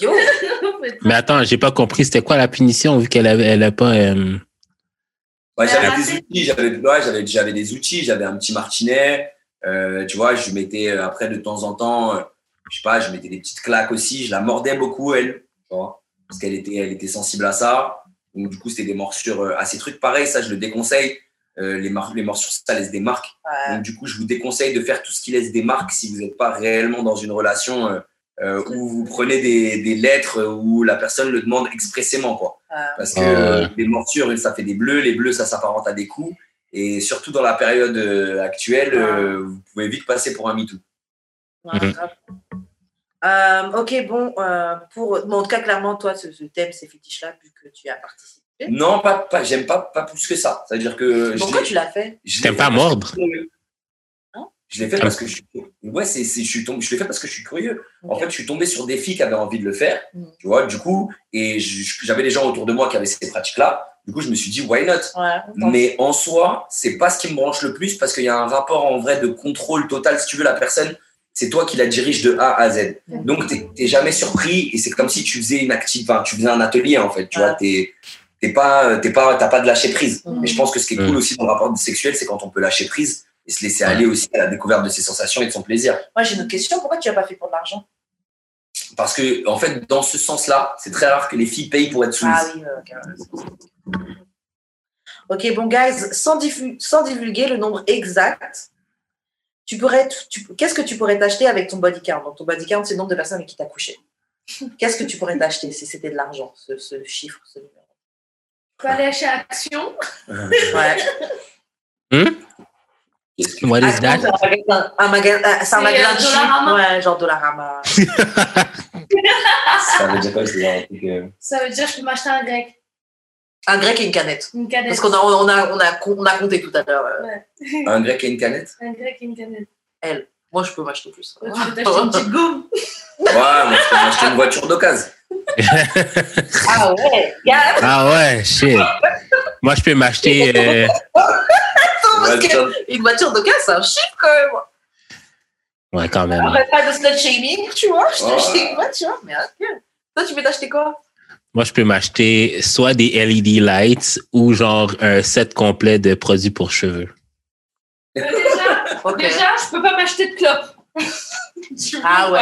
Yo! Mais attends, j'ai pas compris, c'était quoi la punition vu qu'elle avait, elle a pas. euh, Ouais, j'avais des outils, j'avais ouais, j'avais j'avais des outils, j'avais un petit martinet, euh, tu vois, je mettais euh, après de temps en temps, euh, je sais pas, je mettais des petites claques aussi, je la mordais beaucoup elle, tu vois, parce qu'elle était elle était sensible à ça. Donc du coup, c'était des morsures euh, à ces trucs pareils, ça je le déconseille. Euh, les, mar- les morsures, ça laisse des marques. Ouais. Donc du coup, je vous déconseille de faire tout ce qui laisse des marques si vous n'êtes pas réellement dans une relation euh, euh, où vous prenez des, des lettres euh, où la personne le demande expressément, quoi. Ouais. Parce que Ah ouais. euh, les morsures, ça fait des bleus, les bleus, ça s'apparente à des coups. Et surtout dans la période euh, actuelle, euh, vous pouvez vite passer pour un MeToo. Euh, ok, bon, euh, pour, bon, en tout cas, clairement, toi, ce, ce thème, ces fétiches-là, vu que tu as participé. Non, pas, pas, j'aime pas, pas plus que ça. C'est-à-dire que Pourquoi tu l'as fait? je fait pas mordre? Hein? Je l'ai fait parce que je suis ouais, c'est, c'est- je suis tombé, je l'ai fait parce que je suis curieux. En fait, je suis tombé sur des filles qui avaient envie de le faire, Mhm. tu vois, du coup, et j'avais des gens autour de moi qui avaient ces pratiques-là. Du coup, je me suis dit, why not? Ouais, Mais en soi, c'est pas ce qui me branche le plus parce qu'il y a un rapport en vrai de contrôle total. Si tu veux, la personne, c'est toi qui la dirige de A à Z. Donc, t'es t'es jamais surpris et c'est comme si tu faisais une active, enfin, tu faisais un atelier en fait. Tu vois, t'es t'es pas, t'es pas, t'as pas de lâcher prise. Mhm. Et je pense que ce qui est cool aussi dans le rapport sexuel, c'est quand on peut lâcher prise et se laisser aller aussi à la découverte de ses sensations et de son plaisir. Moi, j'ai une autre question. Pourquoi tu n'as pas fait pour de l'argent? Parce que, en fait, dans ce sens-là, c'est très rare que les filles payent pour être soumises. Ah oui, euh, ok. Ok, bon, guys, sans, diffu- sans divulguer le nombre exact, tu pourrais, tu- qu'est-ce que tu pourrais t'acheter avec ton body count? Donc, ton body count, c'est le nombre de personnes avec qui tu as couché. Qu'est-ce que tu pourrais t'acheter si c'était de l'argent, ce, ce chiffre, ce numéro? Faut aller chez Action. Ouais. Qu'est-ce que- What is that? c'est un magasin, euh, c'est un magasin euh, de chiffres. Dollarama. Ouais, genre Dollarama. Ça veut dire quoi C'est euh, Ça veut dire que je peux m'acheter un grec. Un grec et une canette. Une canette. Parce qu'on a, on a, on a, on a compté tout à l'heure. euh. un grec et une canette? Un grec et une canette. Moi, je peux m'acheter plus. Toi, tu peux t'acheter une petite gomme. Ouais, moi, je peux m'acheter une voiture d'occasion. Ah ouais, gars. Ah ouais, shit. Moi, je peux m'acheter. euh, Parce que Voiture- une voiture d'occasion, c'est un chiffre quand même. Ouais, quand même. Après, pas de slut shaming, tu vois. Je Ouais. t'ai acheté une voiture, mais ok. Toi, tu veux t'acheter quoi? Moi, je peux m'acheter soit des LED lights ou genre un set complet de produits pour cheveux. Déjà, Ok. déjà, je peux pas m'acheter de clopes. Ah ouais,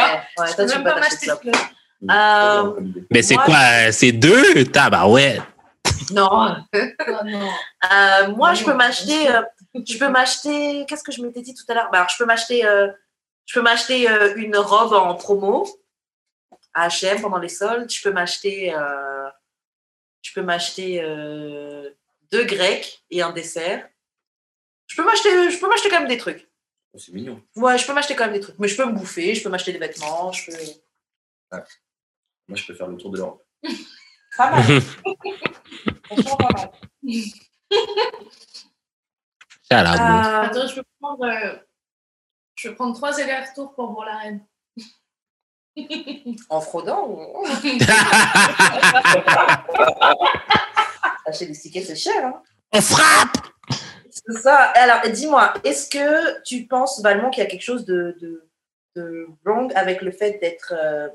Je toi, peux tu même peux pas m'acheter de clopes. Euh, Mais c'est quoi? C'est deux? Tabarouette. Non. Oh non. Euh, moi, je peux m'acheter. euh, je peux m'acheter. Qu'est-ce que je m'étais dit tout à l'heure? Bah, alors, Je peux m'acheter. euh, je peux m'acheter euh, une robe en promo à H&M pendant les soldes. Je peux m'acheter. euh, je peux m'acheter euh, deux grecs et un dessert. Je peux m'acheter. Je peux m'acheter quand même des trucs. Oh, C'est mignon. Ouais, je peux m'acheter quand même des trucs. Mais je peux me bouffer. Je peux m'acheter des vêtements. Je peux. Moi, je peux faire le tour de l'Europe. Pas mal. Franchement, pas mal. Ça a l'air beau. Euh, Attends, je peux prendre, euh, je peux prendre trois allers-retours pour voir la reine. en fraudant ou acheter des tickets, c'est cher. Hein On frappe! C'est ça. Alors, dis-moi, est-ce que tu penses, Valmont, qu'il y a quelque chose de, de, de wrong avec le fait d'être euh,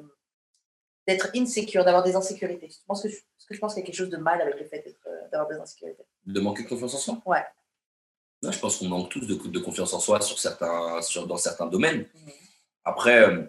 d'être insecure, d'avoir des insécurités? Que est-ce que je pense qu'il y a quelque chose de mal avec le fait euh, d'avoir des insécurités? De manquer de confiance en soi? Ouais. Non, je pense qu'on manque tous de, de confiance en soi sur certains, sur, dans certains domaines. Mhm. Après, euh,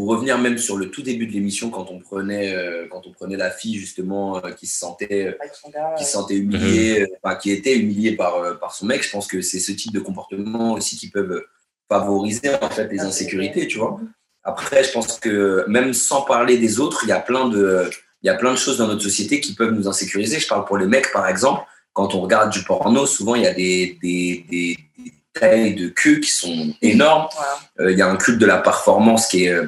pour revenir même sur le tout début de l'émission, quand on prenait, euh, quand on prenait la fille justement euh, qui se sentait, euh, qui se sentait humiliée, euh, enfin, qui était humiliée par, euh, par son mec, je pense que c'est ce type de comportement aussi qui peuvent favoriser en fait les insécurités, tu vois. Après, je pense que même sans parler des autres, il y a plein de, il y a plein de choses dans notre société qui peuvent nous insécuriser. Je parle pour les mecs, par exemple. Quand on regarde du porno, souvent il y a des, des, des, des tailles de queue qui sont énormes. Euh, il y a un culte de la performance qui est,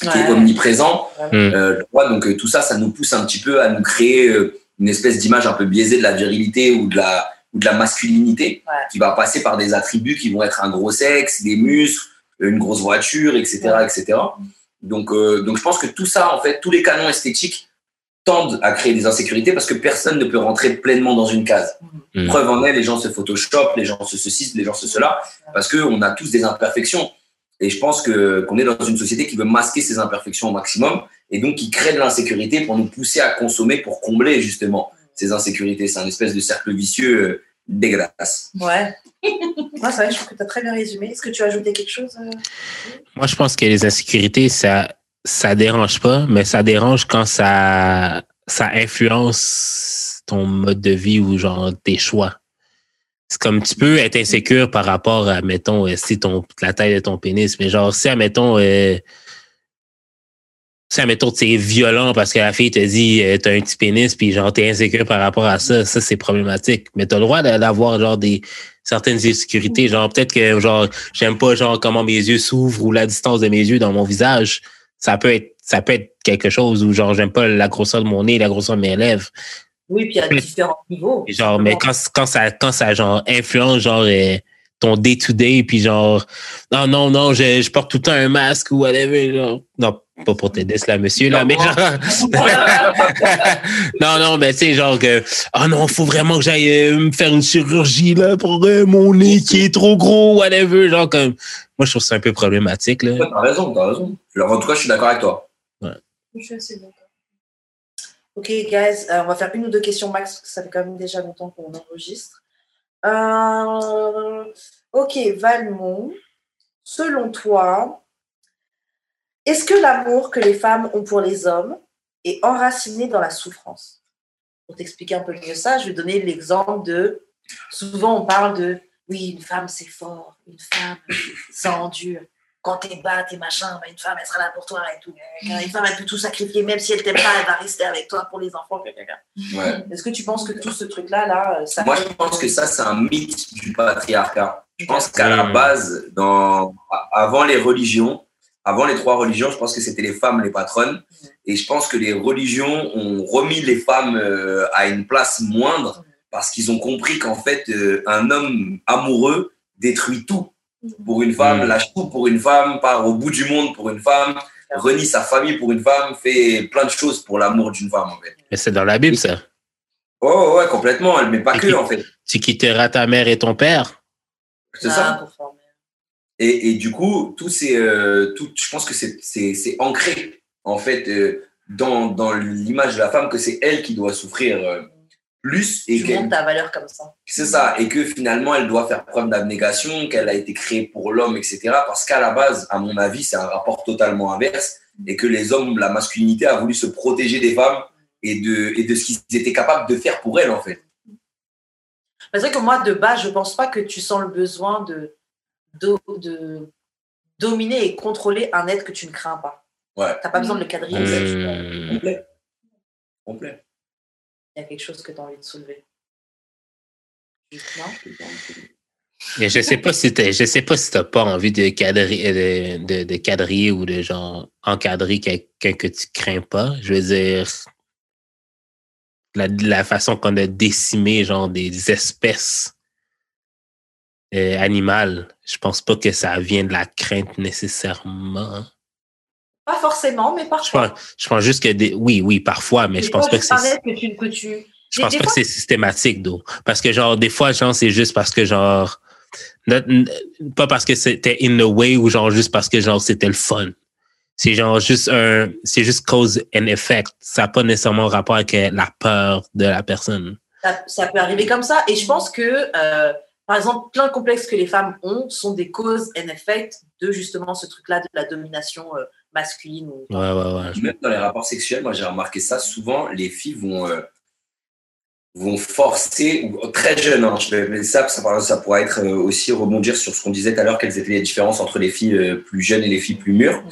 qui est omniprésent. Mm. Euh, donc euh, tout ça, ça nous pousse un petit peu à nous créer euh, une espèce d'image un peu biaisée de la virilité ou de la, ou de la masculinité, Ouais. qui va passer par des attributs qui vont être un gros sexe, des muscles, une grosse voiture, etc., Ouais. etc. Donc, euh, donc je pense que tout ça, en fait, tous les canons esthétiques tendent à créer des insécurités parce que personne ne peut rentrer pleinement dans une case. Mhm. Preuve en est, les gens se photoshopent, les gens se ceci, les gens se cela, parce qu'on a tous des imperfections. Et je pense que qu'on est dans une société qui veut masquer ces imperfections au maximum et donc qui crée de l'insécurité pour nous pousser à consommer pour combler justement ces insécurités. C'est un espèce de cercle vicieux euh, dégueulasse. Ouais. Moi, c'est vrai, je trouve que tu as très bien résumé. Est-ce que tu as ajouté quelque chose euh? Moi, je pense que les insécurités, ça, ça dérange pas, mais ça dérange quand ça, ça influence ton mode de vie ou genre tes choix. C'est comme tu peux être insécure par rapport à, mettons, euh, si ton, la taille de ton pénis, mais genre, si, admettons, euh, si, admettons, c'est violent parce que la fille te dit, euh, t'as un petit pénis, puis genre, t'es insécure par rapport à ça, ça, c'est problématique. Mais t'as le droit d'a- d'avoir, genre, des, certaines insécurités. Genre, peut-être que, genre, j'aime pas, genre, comment mes yeux s'ouvrent ou la distance de mes yeux dans mon visage. Ça peut être, ça peut être quelque chose où, genre, j'aime pas la grosseur de mon nez, la grosseur de mes lèvres. Oui, puis il y a différents niveaux. Genre, mais quand, quand ça, quand ça, genre, influence, genre, euh, ton day-to-day, puis genre, non, non, non, je, je porte tout le temps un masque ou whatever, genre. Non, pas pour t'aider, là, monsieur, là, mais genre, non, non, mais tu sais, genre que, ah non, faut vraiment que j'aille euh, me faire une chirurgie, là, pour euh, mon nez qui est trop gros, whatever, genre, comme, moi, je trouve ça un peu problématique, là. Ouais, T'as raison, t'as raison. Alors, en tout cas, je suis d'accord avec toi. Je suis assez d'accord. Ok, guys, euh, on va faire une ou deux questions max, parce que ça fait quand même déjà longtemps qu'on enregistre. Euh, ok, Valmont, selon toi, est-ce que l'amour que les femmes ont pour les hommes est enraciné dans la souffrance? Pour t'expliquer un peu mieux ça, je vais donner l'exemple de. Souvent, on parle de oui, une femme c'est fort, une femme ça endure. Quand t'es bas, t'es machin, bah, une femme elle sera là pour toi et tout. Une femme elle peut tout sacrifier, même si elle t'aime pas, elle va rester avec toi pour les enfants. Ouais. Est-ce que tu penses que tout ce truc-là, là, euh, ça Moi, je pense que ça, c'est un mythe du patriarcat. Je pense qu'à la Mm. base, dans, avant les religions, avant les trois religions, je pense que c'était les femmes les patronnes. Et je pense que les religions ont remis les femmes euh, à une place moindre parce qu'ils ont compris qu'en fait, euh, un homme amoureux détruit tout pour une femme, Mm. lâche tout pour une femme, part au bout du monde pour une femme, renie sa famille pour une femme, fait plein de choses pour l'amour d'une femme, en fait. Mais c'est dans la Bible, ça. Oh, ouais, complètement, mais pas Et que, en fait. Tu quitteras ta mère et ton père? C'est Ah, ça. conforme. Et, et du coup, tout c'est, euh, tout, je pense que c'est, c'est, c'est ancré en fait euh, dans, dans l'image de la femme que c'est elle qui doit souffrir euh, plus et Tu montes ta valeur comme ça. c'est ça et que finalement elle doit faire preuve d'abnégation, qu'elle a été créée pour l'homme, etc. Parce qu'à la base, à mon avis, c'est un rapport totalement inverse et que les hommes, la masculinité a voulu se protéger des femmes et de, et de ce qu'ils étaient capables de faire pour elles en fait. C'est vrai que moi, de base, je pense pas que tu sens le besoin de, de, de dominer et contrôler un être que tu ne crains pas. Ouais. Tu n'as pas besoin de le quadriller. Mm. Hmm. Complet. Complet. Il y a quelque chose que tu as envie de soulever. Non? Mais je sais pas si t'as- je sais pas si t'as pas envie de cadrer, de, de, de quadriller ou de genre encadrer quelqu'un que tu crains pas. Je veux dire, la, la façon qu'on a décimé genre des espèces euh, animales, je pense pas que ça vient de la crainte nécessairement. Pas forcément, mais Je parfois. pense, je pense juste que des, oui, oui, parfois, mais je pense pas que c'est. paraît que tu, que tu... Je Des- pense des pas fois- que c'est systématique, d'eau. Parce que, genre, des fois, genre, c'est juste parce que, genre, not- pas parce que c'était in the way ou, genre, juste parce que, genre, c'était le fun. C'est, genre, juste un, c'est juste cause and effect. Ça n'a pas nécessairement rapport avec la peur de la personne. ça, ça peut arriver comme ça. Et je pense que, euh, par exemple, plein de complexes que les femmes ont sont des causes and effect de justement ce truc-là de la domination euh, masculine. ou- Ouais, ouais, ouais. Même dans les rapports sexuels, moi j'ai remarqué ça souvent, les filles vont, euh, vont forcer, ou très jeunes, hein, je vais ça, ça, ça pourrait être euh, aussi rebondir sur ce qu'on disait tout à l'heure, quelles étaient les différences entre les filles euh, plus jeunes et les filles plus mûres.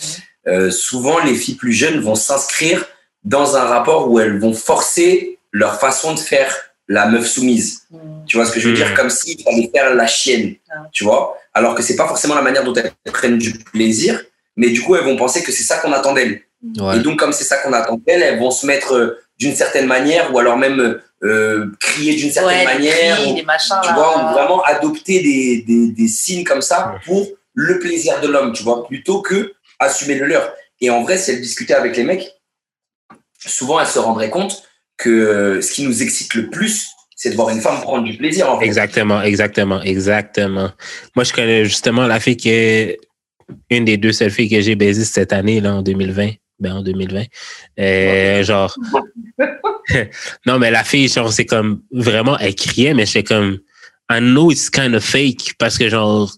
Euh, souvent, les filles plus jeunes vont s'inscrire dans un rapport où elles vont forcer leur façon de faire la meuf soumise. Mm. Tu vois ce que je veux dire? Comme s'il fallait faire la chienne, Ah. tu vois? Alors que c'est pas forcément la manière dont elles prennent du plaisir, mais du coup, elles vont penser que c'est ça qu'on attend d'elles. Ouais. Et donc, comme c'est ça qu'on attend d'elles, elles vont se mettre euh, d'une certaine manière ou alors même euh, crier d'une certaine Ouais, manière. cris, ou- les machins, tu là. vois, ou vraiment adopter des, des, des signes comme ça pour le plaisir de l'homme, tu vois, plutôt que assumer le leur. Et en vrai, si elle discutait avec les mecs, souvent elle se rendrait compte que euh, ce qui nous excite le plus, c'est de voir une femme prendre du plaisir. En fait. Exactement, exactement, exactement. Moi, je connais justement la fille qui est une des deux seules filles que j'ai baisées cette année, là, en 2020. Ben, en 2020. Euh, genre. non, mais la fille, genre, c'est comme vraiment, elle criait, mais j'étais comme, I know it's kind of fake parce que, genre,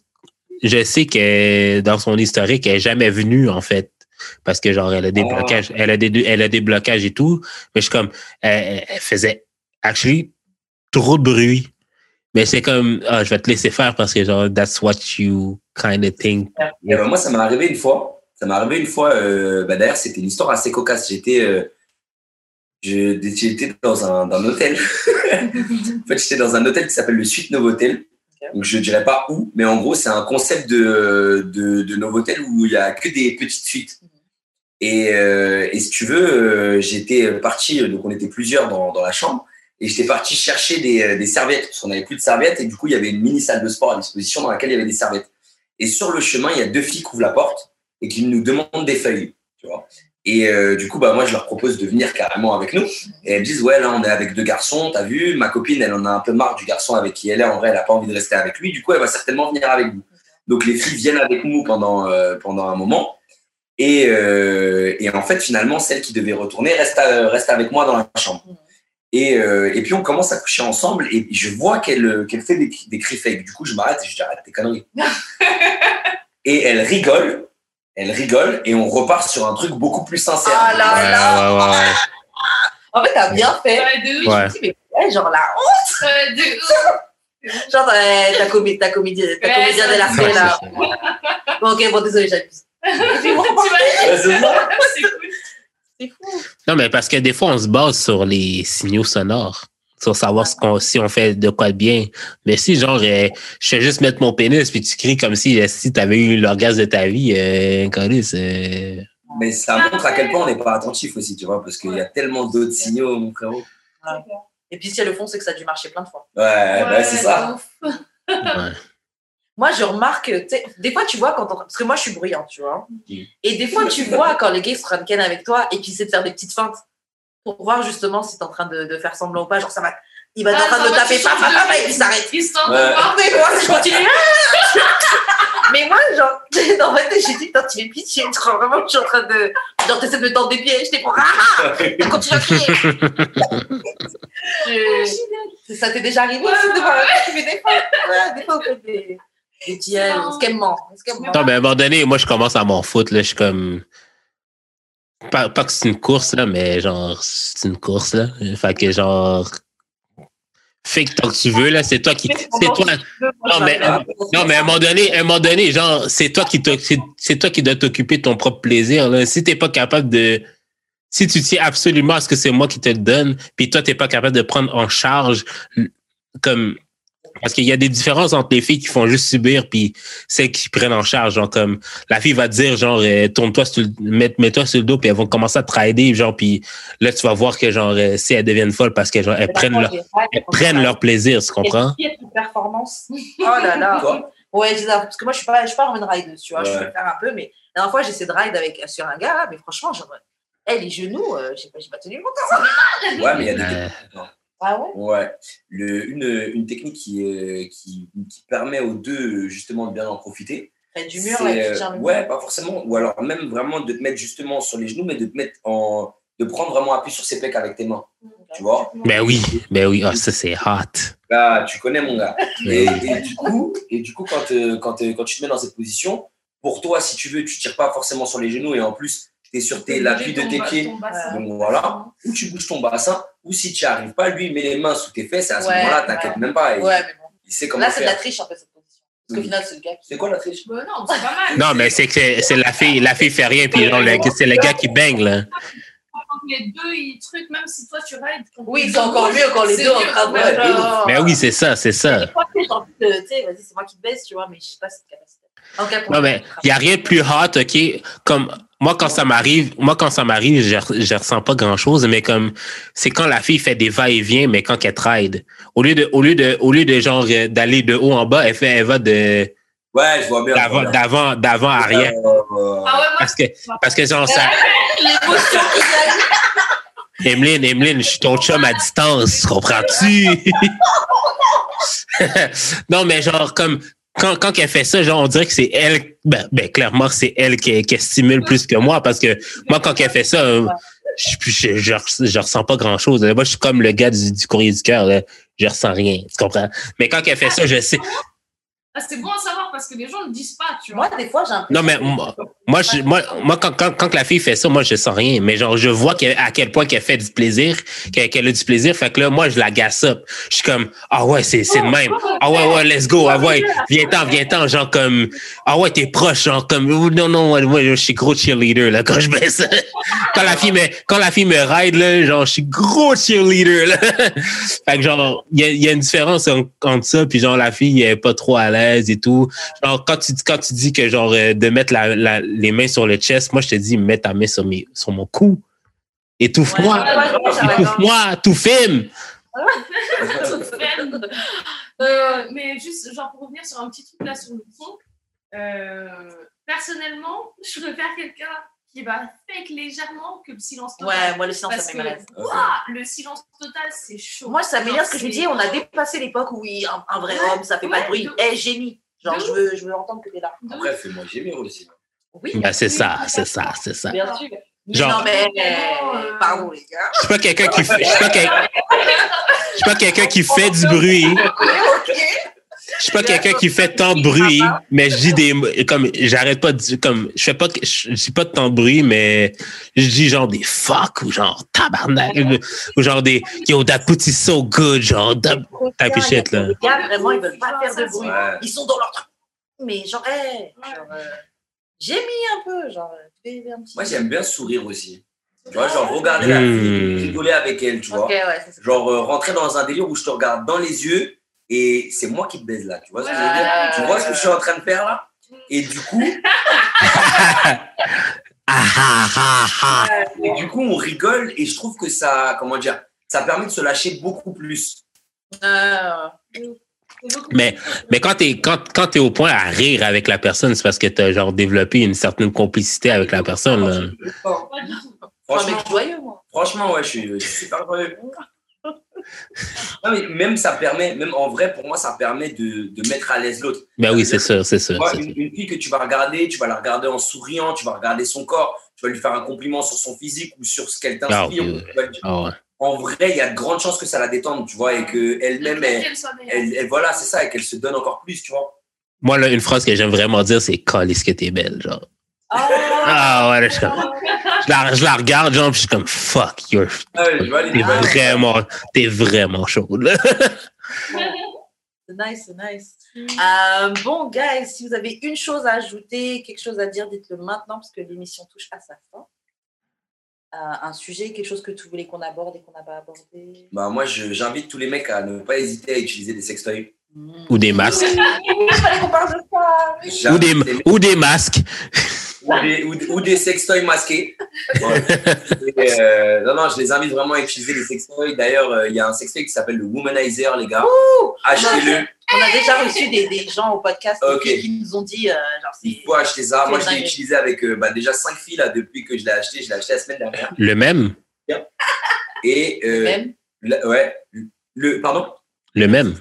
je sais que dans son historique, elle est jamais venue, en fait. Parce que, genre, elle a des Ah. blocages, elle a des, elle a des blocages et tout. Mais je suis comme, elle, elle faisait, actually, trop de bruit. Mais c'est comme, ah, je vais te laisser faire parce que, genre, that's what you kind of think. Et, euh, moi, ça m'est arrivé une fois. Ça m'est arrivé une fois. euh, bah, D'ailleurs, c'était une histoire assez cocasse. J'étais, euh, je- j'étais dans un, dans un hôtel. en fait, j'étais dans un hôtel qui s'appelle le Suite Novotel. Donc, je dirais pas où, mais en gros, c'est un concept de, de, de Novotel où il y a que des petites suites. Et, euh, et si tu veux, euh, j'étais parti, donc on était plusieurs dans, la chambre, et j'étais parti chercher des, des serviettes, parce qu'on n'avait plus de serviettes, et du coup, il y avait une mini salle de sport à disposition dans laquelle il y avait des serviettes. Et sur le chemin, il y a deux filles qui ouvrent la porte et qui nous demandent des feuilles, tu vois. Et euh, du coup, bah, moi, je leur propose de venir carrément avec nous. Et elles me disent, ouais, là, on est avec deux garçons, t'as vu, ma copine, elle en a un peu marre du garçon avec qui elle est. En vrai, elle n'a pas envie de rester avec lui. Du coup, elle va certainement venir avec nous. Donc, les filles viennent avec nous pendant, euh, pendant un moment. Et, euh, et en fait, finalement, celle qui devait retourner reste, à- reste avec moi dans la chambre. Et, euh, et puis, on commence à coucher ensemble et je vois qu'elle qu'elle fait des, des cris fake. Du coup, je m'arrête et je dis, arrête tes conneries. et elle rigole, elle rigole et on repart sur un truc beaucoup plus sincère. Ah là Ouais, là. ouais, ouais, En fait, t'as bien fait. De ouf. Je me dis, mais ouais, genre là, Ouais, de ouf. genre t'as ta comédie, ta comédie, ta Ouais, comédien ça, de la ouais. fée là. Bon, ok, bon, désolé, j'abuse. C'est cool. fou. Non, mais parce que des fois, on se base sur les signaux sonores. Sur savoir ce qu'on, si on fait de quoi de bien. Mais si, genre, euh, je fais juste mettre mon pénis puis tu cries comme si, euh, si tu avais eu l'orgasme de ta vie, euh, Colis, euh, Mais ça montre à quel point on n'est pas attentif aussi, tu vois, parce qu'il y a tellement d'autres signaux, mon frérot. Et puis, si elles le font, c'est que ça a dû marcher plein de fois. Ouais, bah, c'est ça. ouais. Moi, je remarque, tu sais, des fois, tu vois, quand on... parce que moi, je suis bruyante, tu vois. Et des fois, tu vois quand les gars se prennent ken avec toi et qu'ils essaient de faire des petites feintes pour voir justement si t'es en train de, de faire semblant ou pas. Genre, ça va. Il va être en Ah, train de taper, tu de- paf, et puis il s'arrête. Histoire de Ouais. Mais moi, je continue. Mais moi, genre, dans ma tête, j'ai dit, tu fais pitié, tu crois vraiment que je suis en train de. Genre, t'essaies de me tendre des pieds, je t'ai pour. Ah ah Et continue à crier. Je- Ça t'est déjà arrivé aussi de voir des fois Ouais, des fois, des. Des tiels, Non. mais à un moment donné, moi, je commence à m'en foutre, là. Je suis comme. Pas, pas que c'est une course, là, mais genre, c'est une course, là. Fait que, genre. Fais que tant que tu veux, là, c'est toi qui. C'est toi. Non, mais, non, mais à un moment donné, à un moment donné, genre, c'est toi qui c'est toi qui dois t'occuper de ton propre plaisir. Là. Si t'es pas capable de. Si tu tiens absolument à ce que c'est moi qui te le donne, puis toi, t'es pas capable de prendre en charge comme. Parce qu'il y a des différences entre les filles qui font juste subir puis celles qui prennent en charge. Genre comme la fille va te dire genre euh, tourne-toi sur le, mets, mets-toi sur le dos puis elles vont commencer à te rider genre puis là tu vas voir que genre euh, si elles deviennent folles parce que genre elles prennent leur elles prennent leur plaisir, tu comprends? Quelle performance. Oh là là. Ouais, c'est ça, parce que moi, je suis pas, je suis pas une ride, tu vois. Je peux le faire un peu, mais la dernière fois, j'essaie de ride avec, sur un gars, mais franchement, genre, hey, les genoux, euh, j'ai pas, pas tenu longtemps. Ouais, mais il y a des Euh, Ah ouais? Ouais, le, une, une technique qui, euh, qui, qui permet aux deux justement de bien en profiter. Près du mur, là, et euh, ouais, pas forcément. Ou alors même vraiment de te mettre justement sur les genoux, mais de te mettre en, de prendre vraiment appui sur ses pecs avec tes mains. Tu vois? Ben oui, ben oui, ah, ça c'est hot. Là, tu connais mon gars. Et, et du coup, et du coup, quand, euh, quand, quand tu te mets dans cette position, pour toi, si tu veux, tu tires pas forcément sur les genoux et en plus, tu es sur tes, l'appui de tes pieds. Donc voilà, ou tu bouges ton bassin, ou si tu n'y arrives pas, lui, il met les mains sous tes fesses et à ce Ouais, moment-là, t'inquiète ouais. même pas. Il, Ouais, mais bon. il sait comment Là, c'est de la triche, un peu, cette position. Parce qu'au Oui. final, c'est le gars qui. C'est quoi la triche? Bah non, c'est pas mal. Non, mais c'est que c'est- c'est la fille, la fille fait rien, puis genre, le- c'est le gars qui baigne, là. Les deux, ils trucs, même si toi tu rides. Oui, c'est encore mieux quand les deux en train de. ouais, de genre- Ben oui, c'est ça, c'est ça. Tu sais, j'ai envie de. Tu sais, vas-y, c'est moi qui baisse, tu vois, mais je sais pas cette capacité. En Non, mais il n'y a rien de plus hot, OK? Comme moi, quand ça m'arrive, moi, quand ça m'arrive, je, je ressens pas grand chose, mais comme, c'est quand la fille fait des va-et-vient, mais quand elle trade. Au lieu de, au lieu de, au lieu de genre, euh, d'aller de haut en bas, elle fait, elle va de, Ouais, je vois bien. d'avant, d'avant, d'avant à arrière. Euh, Ah ouais, Parce que, parce que genre, ça, L'émotion qui gagne. Emeline, Emeline, je suis ton chum à distance, comprends-tu? non, mais genre, comme, quand, quand elle fait ça, genre, on dirait que c'est elle, ben, ben, clairement, c'est elle qui, qui stimule plus que moi, parce que moi, quand elle fait ça, euh, je, je, je, je ressens pas grand chose. Moi, je suis comme le gars du, du courrier du cœur, là. Je ressens rien, tu comprends? Mais quand elle fait ça, je sais. ah, c'est bon à savoir parce que les gens ne disent pas, tu vois. Moi, des fois, j'ai un peu. Non, mais moi, moi, je- moi, moi quand, quand, quand la fille fait ça, moi, je sens rien. Mais genre, je vois qu'elle- à quel point qu'elle fait du plaisir, qu'elle qu'elle a du plaisir. Fait que là, moi, je la gasse up. Je suis comme, ah ouais, c'est le même. Ah ouais, ouais, let's go. Ah ouais, viens-t'en, viens-t'en. Genre comme, ah ouais, t'es proche. Genre comme, non, non, ouais, je suis gros cheerleader, là, quand je baisse. quand la fille me, quand la fille me ride, là, genre, je suis gros cheerleader, là. fait que genre, il y a, y a une différence en- entre ça, puis genre, la fille, elle est pas trop à l'aise et tout. Genre, quand tu, quand tu dis que genre, euh, de mettre la, la- les mains sur le chest, moi, je te dis, mets ta main sur, mes, sur mon cou. Étouffe-moi. Ouais. Étouffe-moi, tout film. Euh, mais juste, genre, pour revenir sur un petit truc là sur le son, euh, personnellement, je préfère quelqu'un qui va fake légèrement que le silence total. Ouais, moi, le silence, Parce ça l'aise. ouah, le silence total, c'est chaud. Moi, ça m'énerve ce que je me dis, on a dépassé l'époque où oui, un, un vrai Ouais, homme, ça fait pas de bruit. de Eh, génie. Genre, je veux, je veux entendre que t'es là. Après, fais-moi gémir aussi. Oui, Ben, c'est ça, c'est ça, c'est ça. bien sûr. Genre- non, mais Euh, pardon, les gars? Je suis pas quelqu'un qui fait, je suis pas, quel- je suis pas quelqu'un qui fait du bruit. ok. Je suis pas quelqu'un qui fait tant de bruit, mais je dis des mots- comme j'arrête pas de dire comme je fais pas je dis pas de tant de bruit, mais je dis genre des fuck ou genre tabarnak ou genre des yo that pussy so good genre type shit là. Les gars, vraiment, ils veulent pas faire de bruit. Ils sont dans leur truc. Mais genre, genre, euh, j'ai mis un peu, genre, fais un petit. Moi, j'aime bien sourire aussi. Tu vois, genre regarder la fille, Hmm. rigoler avec elle, tu vois. Ouais. Genre euh, rentrer dans un délire où je te regarde dans les yeux et c'est moi qui te baise là. Tu vois ce que je veux dire? Tu vois ce que je suis en train de faire là? Et du coup, Ah ah ah ah. et du coup, on rigole et je trouve que ça, comment dire, ça permet de se lâcher beaucoup plus. Euh, beaucoup Mais mais quand t'es quand quand t'es au point à rire avec la personne, c'est parce que t'as genre développé une certaine complicité avec la personne là. Pas du tout. un Franchement, mec joyeux, moi. franchement, ouais, je suis, je suis super joyeux. Non, mais même ça permet, même en vrai, pour moi, ça permet de, de mettre à l'aise l'autre. Ben oui, c'est sûr, c'est sûr. Tu une, fille que tu vas regarder, tu vas la regarder en souriant, tu vas regarder son corps, tu vas lui faire un compliment sur son physique ou sur ce qu'elle Ah, t'inspire. oui, ou oui. Ah. En vrai, il y a de grandes chances que ça la détende, tu vois, et qu'elle-même, elle, elle, elle- voilà, c'est ça, et qu'elle se donne encore plus, tu vois. Moi là, une phrase que j'aime vraiment dire, c'est "Calisse que t'es belle", genre. Ah ouais, là, je, suis comme- je la, je la regarde, genre, puis je suis comme fuck, you're, Ah t'es vraiment, t'es vraiment chaude. là. C'est nice, c'est nice. Euh, bon, guys, si vous avez une chose à ajouter, quelque chose à dire, dites-le maintenant parce que l'émission touche à sa fin. Euh, un sujet, quelque chose que tu voulais qu'on aborde et qu'on n'a pas abordé? Bah, moi, j'invite tous les mecs à ne pas hésiter à utiliser des sextoys. Hmm. Ou des masques, Il fallait qu'on parle de ça. ou des, ou des masques. Ou des, ou, ou des sextoys masqués. Ouais. Et, euh, non, non, je les invite vraiment à utiliser les sextoys. D'ailleurs, euh, il y a un sextoy qui s'appelle le Womanizer, les gars. Achetez-le. On a déjà reçu des, des gens au podcast qui, nous ont dit, euh, genre, Il c'est. faut acheter ça. Moi, je l'ai utilisé avec euh, bah, déjà 5 filles là, depuis que je l'ai acheté. Je l'ai acheté la semaine dernière. Le même, Et, euh, Même? le- ouais, le, pardon? Le même,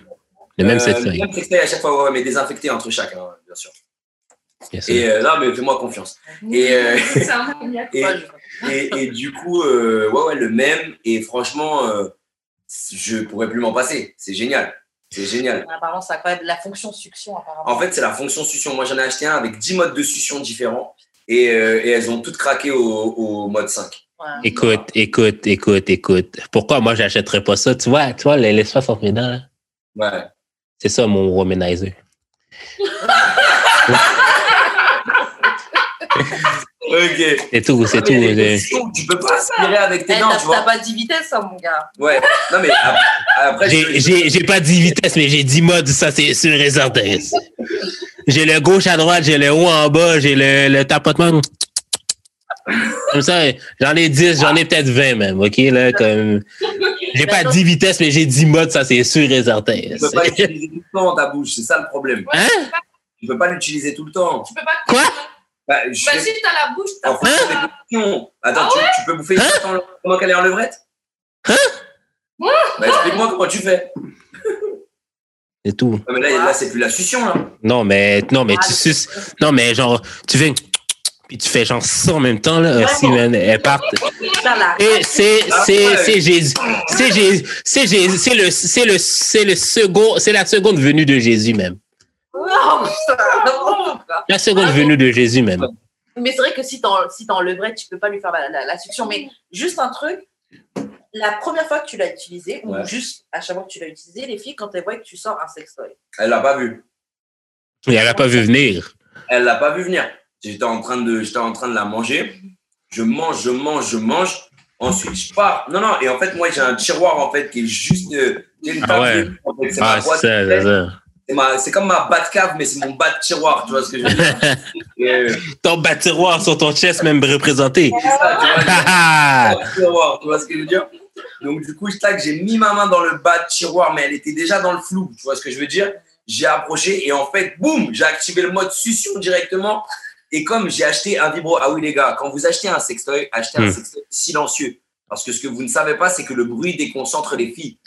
le même Euh, sextoy. Le même sextoy à chaque fois, ouais, mais désinfecté entre chaque, hein, bien sûr. Et euh, non, mais fais-moi confiance. Et, euh, et, et, et du coup, euh, ouais, ouais, le même. Et franchement, euh, je pourrais plus m'en passer. C'est génial. C'est génial. Apparemment, c'est incroyable. La fonction succion, apparemment. En fait, c'est la fonction succion. Moi, j'en ai acheté un avec 10 modes de succion différents. Et, euh, et elles ont toutes craqué au, au mode 5. Ouais. Écoute, écoute, écoute, écoute. Pourquoi moi j'achèterais pas ça? Tu vois, tu vois, entre mes dents, là, Ouais. c'est ça mon womanizer. Ok. C'est tout, c'est tout. les Tu peux pas aspirer avec tes Eh, dents, t'as tu vois. t'as pas 10 vitesses, hein, mon gars. Ouais. Non, mais ap- après, J'ai- pas 10 vitesses, mais j'ai 10 modes, ça c'est sûr et certain. J'ai le gauche à droite, j'ai le haut en bas, j'ai le, le tapotement. Comme ça, j'en ai 10, j'en ai peut-être 20 même, OK? Là, comme... J'ai pas 10 vitesses, mais j'ai 10 modes, ça c'est sûr et certain. Tu peux pas l'utiliser tout le temps, ta bouche, c'est ça le problème. Hein? tu peux pas- Tu peux pas l'utiliser tout le temps. Tu peux pas. Quoi? Bah, je Bah, si t'as la bouche, t'as des positions. Attends, tu, tu peux bouffer sans le- comment qu'elle est en levrette Hein Bah, explique-moi comment tu fais. C'est tout. Mais là, là c'est plus la succion, là. Non, mais, non, mais Ah, tu suces. Non, mais genre, tu fais. Puis tu fais genre ça en même temps, là. Aussi, man, elle part. Et c'est, Ah, c'est Jésus. C'est Jésus. C'est Jésus. C'est le, c'est le, c'est le second, c'est la seconde venue de Jésus même. Non, putain. La seconde venue de Jésus même. Mais c'est vrai que si t'en si t'enlèverais, tu peux pas lui faire la, la, la succion. Mais juste un truc, la première fois que tu l'as utilisé, Ouais. ou juste à chaque fois que tu l'as utilisé, les filles, quand elles voient que tu sors un sextoy, Elle l'a pas vu. Et elle a pas vu venir. Elle l'a pas vu venir. J'étais en train de, j'étais en train de la manger. Je mange, je mange, je mange. Ensuite, je pars. Non, non. Et en fait, moi, j'ai un tiroir en fait qui est juste. euh, j'ai une Ah table ouais. de- en fait, c'est Ah, ma c'est boîte. ça, c'est ça. C'est C'est comme ma cave, mais c'est mon batte tiroir. Tu vois ce que je veux dire euh, Ton bas de tiroir sur ton chest même représenté. c'est ça, tu vois, batte tiroir, tu vois ce que je veux dire Donc, du coup, j'ai mis ma main dans le bas de tiroir, mais elle était déjà dans le flou. Tu vois ce que je veux dire J'ai approché et en fait, boum, j'ai activé le mode succion directement. Et comme j'ai acheté un vibro, ah oui les gars, quand vous achetez un sextoy, achetez un Hmm. sextoy silencieux. Parce que ce que vous ne savez pas, c'est que le bruit déconcentre les filles.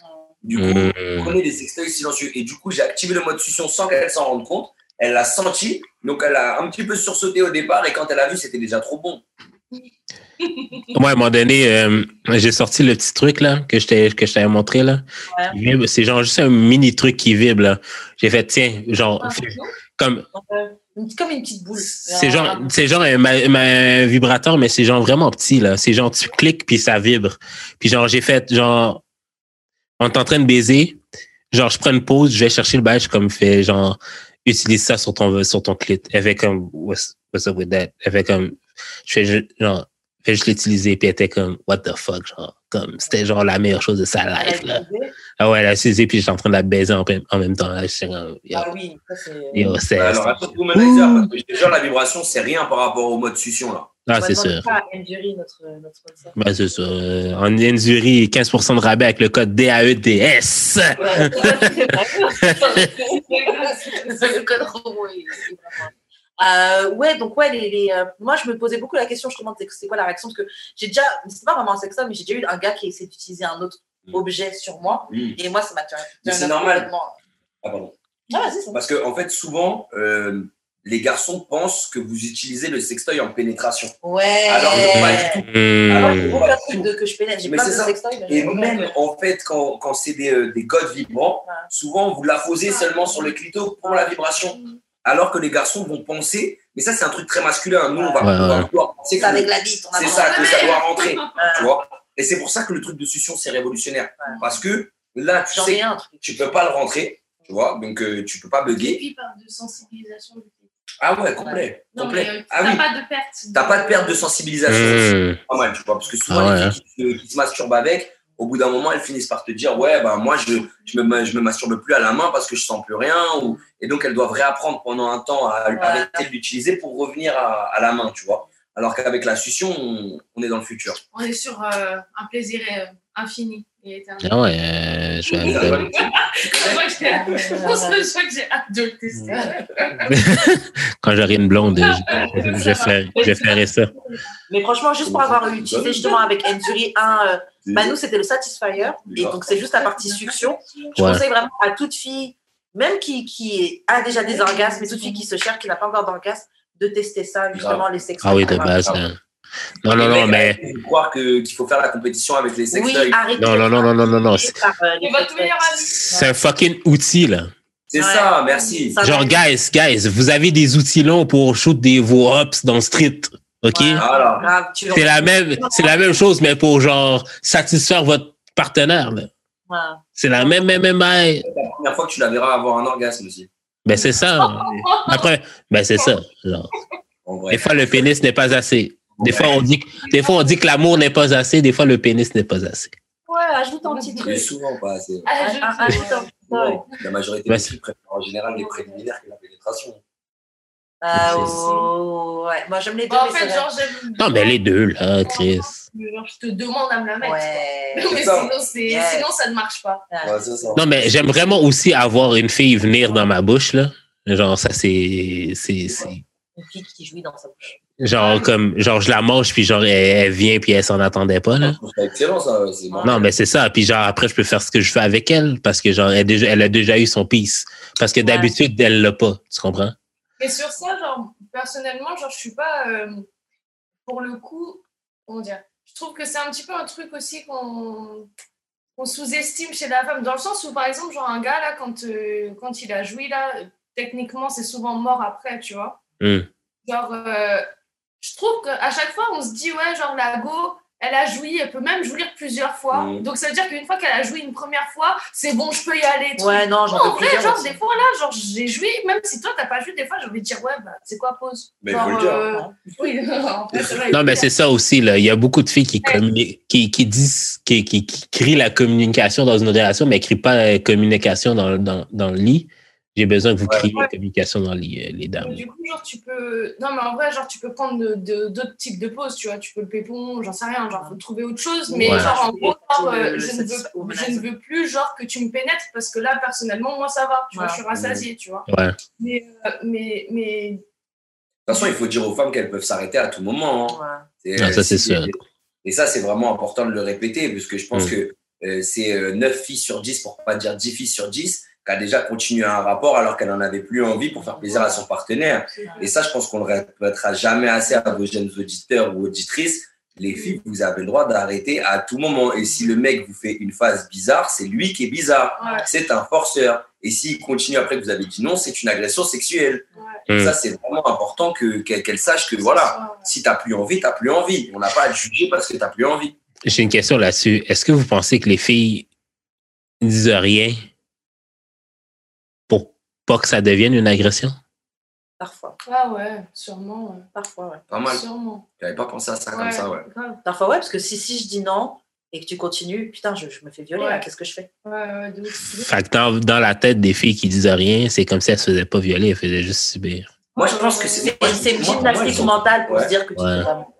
Du coup, Hmm. prenez des sextoys silencieux. Et du coup, j'ai activé le mode succion sans qu'elle s'en rende compte. Elle l'a senti, donc elle a un petit peu sursauté au départ. Et quand elle a vu, c'était déjà trop bon. Moi, à un moment donné, euh, j'ai sorti le petit truc là que je t'ai- que je t'avais montré là. Ouais. C'est genre juste un mini truc qui vibre. J'ai fait tiens, genre Ah, comme euh, une- comme une petite boule. c'est genre c'est genre un, ma- ma- un vibrateur mais c'est genre vraiment petit là. C'est genre tu cliques puis ça vibre. Puis genre j'ai fait genre on est en train de baiser, genre je prends une pause, je vais chercher le badge comme fait genre utilise ça sur ton sur ton clit. Elle fait comme what's, what's up with that? Elle fait comme je fais ju- genre fait juste l'utiliser puis elle était comme what the fuck genre comme c'était genre la meilleure chose de sa life là. Ah ouais, elle a saisi puis j'étais en train de la baiser en, en même temps là. J'étais comme, yo, Ah oui, ça c'est. yo, c'est Alors, Womanizer, parce que je jure, la vibration, c'est rien par rapport au mode succion là. Ah, c'est sûr. ça à Enduri, notre, notre sponsor. Ben, c'est ça. Euh, En Injury, 15% de rabais avec le code DAEDS. Ouais, c'est le code Euh, ouais, donc ouais, les, les, euh, moi je me posais beaucoup la question justement, c'est c'est quoi la réaction? Parce que j'ai déjà, c'est pas vraiment un sextoy, mais j'ai déjà eu un gars qui a essayé d'utiliser un autre Mm. objet sur moi, et moi ça m'a tué. C'est normal. Ah, pardon. Ah, Parce que, en fait, souvent, euh, les garçons pensent que vous utilisez le sextoy en pénétration. Ouais. Alors, pas du tout. Ah, Mmh. aucun truc de que je pénètre. J'ai Mais pas de ça. sextoy. mais Et même, en fait, quand, quand c'est des, euh, des godes vibrants, souvent, vous la posez seulement sur le clito pour la vibration. Alors que les garçons vont penser, mais ça, c'est un truc très masculin. Nous, on va, Ouais, on va penser C'est que avec la bite. c'est ça, que ça doit rentrer. Tu vois Et c'est pour ça que le truc de succion, c'est révolutionnaire. Parce que là, tu sais tu peux pas le rentrer, tu vois, donc euh, tu peux pas Et bugger. puis par de sensibilisation. du. Ah ouais, complet. Non, complet. mais euh, ah t'as oui, pas de perte. t'as pas de perte de sensibilisation. Mmh. Pas mal, tu vois, parce que souvent, Ah ouais, les filles qui, se, qui se masturbent avec, au bout d'un moment, elles finissent par te dire, ouais, bah, moi, je, je, me, je me masturbe plus à la main parce que je sens plus rien, ou, et donc elles doivent réapprendre pendant un temps à Ouais. arrêter de l'utiliser pour revenir à, à la main, tu vois. Alors qu'avec la succion, on, on est dans le futur. On est sur euh, un plaisir euh, infini et éternel. Ah ouais, euh, je vais- Ça va, les filles Je crois que j'ai- je pense que je crois que j'ai hâte de le tester. Quand j'aurai une blonde, je, je, je ferai, ça. Mais franchement, juste pour avoir utilisé justement avec Enduri 1, euh, bah, nous c'était le Satisfyer. Et donc c'est juste la partie succion. Je Ouais. conseille vraiment à toute fille, même qui, qui a déjà des orgasmes, et toute fille qui se cherche, qui n'a pas encore d'orgasme, de tester ça, justement, les sextoys. Ah oui, de base. là. Non, non, non, mais. croire que- qu'il faut faire la compétition avec les Oui, sextoys. arrêtez. Non, non, non, non, non, non, non. Euh. C'est un fucking outil, là. C'est Ouais. ça, merci. Ça Genre, guys, guys, vous avez des outils longs pour shoot des vos hops dans le street. OK? C'est la même, c'est la même chose, mais pour genre satisfaire votre partenaire. là. Ouais. C'est la même, même, même. C'est la première fois que tu la verras avoir un orgasme aussi. Ben, c'est ça. Après, ben, c'est ça. Genre, En des fois, le pénis n'est pas assez. Des fois, on dit, que- des fois, on dit que l'amour n'est pas assez. Des fois, le pénis n'est pas assez. Ouais, ajoute un petit Mais truc. souvent pas assez. Ah, Ah, Ajoute un petit truc. La majorité des filles préfèrent en général les préliminaires que la pénétration. Euh, oh, ouais. Moi, j'aime les deux. En mais fait, genre, j'aime. Non, mais les deux, là, Chris. Genre, je te demande à me la mettre. Ouais. Mais sinon, sinon, ça ne marche pas. Ouais, c'est ça. Non, mais j'aime vraiment aussi avoir une fille venir dans ma bouche, là. Genre, ça, c'est. c'est- c'est- Une fille qui jouit dans sa bouche. Genre, comme, genre, je la mange, puis genre, elle, elle vient, puis elle s'en attendait pas, là. C'est excellent, ça. Non, mais c'est ça. Puis genre, après, je peux faire ce que je veux avec elle, parce que genre, elle, a déjà- elle a déjà eu son piece. Parce que d'habitude, elle l'a pas. Tu comprends? Et sur ça, genre, personnellement, genre, je suis pas. euh, pour le coup, comment dire Je trouve que c'est un petit peu un truc aussi qu'on qu'on sous-estime chez la femme, dans le sens où, par exemple, genre, un gars, là, quand, euh, quand il a joui, là, techniquement, c'est souvent mort après, tu vois. Hmm. Genre, euh, je trouve qu'à chaque fois, on se dit, ouais, genre, la go, elle a joui, elle peut même jouir plusieurs fois. Mhm. Donc, ça veut dire qu'une fois qu'elle a joui une première fois, c'est bon, je peux y aller. tout. Ouais, non, j'en en vrai, genre, aussi. des fois, là, genre, j'ai joui, même si toi, t'as pas joui, des fois, j'ai envie de dire, ouais, bah, c'est quoi, pause? Mais Genre, faut le dire. Oui, en fait, c'est vrai, Non, mais c'est ça aussi, là. Il y a beaucoup de filles qui communiquent, qui, qui disent, qui, qui, qui crient la communication dans une relation, mais qui crient pas la communication dans, dans, dans le lit. J'ai besoin que vous Ouais. criez la communication dans le lit, euh, les dames. Du coup, genre, tu peux. Non, mais en vrai, genre, tu peux prendre de- de- d'autres types de pauses, tu vois. Tu peux le pépon, j'en sais rien, genre, faut trouver autre chose. Mais, Ouais. genre, en gros, genre, euh, je, ne veux, je menace. ne veux plus, genre, que tu me pénètres parce que là, personnellement, moi, ça va. Tu vois, Ouais. je suis rassasiée, tu vois. Ouais. Mais, euh, mais, mais De toute façon, il faut dire aux femmes qu'elles peuvent s'arrêter à tout moment. hein. Ouais. Ça, c'est sûr. Et ça, c'est vraiment important de le répéter, parce que je pense Mm. que euh, c'est euh, 9 filles sur 10, pour pas dire 10 filles sur 10, qui a déjà continué un rapport alors qu'elle n'en avait plus envie pour faire plaisir à son partenaire. Et ça, je pense qu'on ne le répétera jamais assez à vos jeunes auditeurs ou auditrices. Les filles, vous avez le droit d'arrêter à tout moment. Et si le mec vous fait une phase bizarre, c'est lui qui est bizarre. Ouais. C'est un forceur. Et s'il continue après que vous avez dit non, c'est une agression sexuelle. Mm. Ça, c'est vraiment important que, qu'elle, sache que voilà, si t'as plus envie, t'as plus envie. On n'a pas à te juger parce que t'as plus envie. J'ai une question là-dessus. Est-ce que vous pensez que les filles disent rien pas que ça devienne une agression? Parfois. Ah ouais, sûrement. ouais. Parfois, ouais. Pas mal. Sûrement. J'avais pas pensé à ça comme ça, ouais. grave. Parfois, ouais, parce que si, si je dis non et que tu continues, putain, je, je me fais violer, Ouais. là, qu'est-ce que je fais? Ouais, ouais, de ouf. Fait que dans, dans la tête des filles qui disent rien, c'est comme si elles se faisaient pas violer, elles faisaient juste subir. Moi, je pense que c'est. C'est une gymnastique sont- mentale pour Ouais. se dire que tu fais vraiment.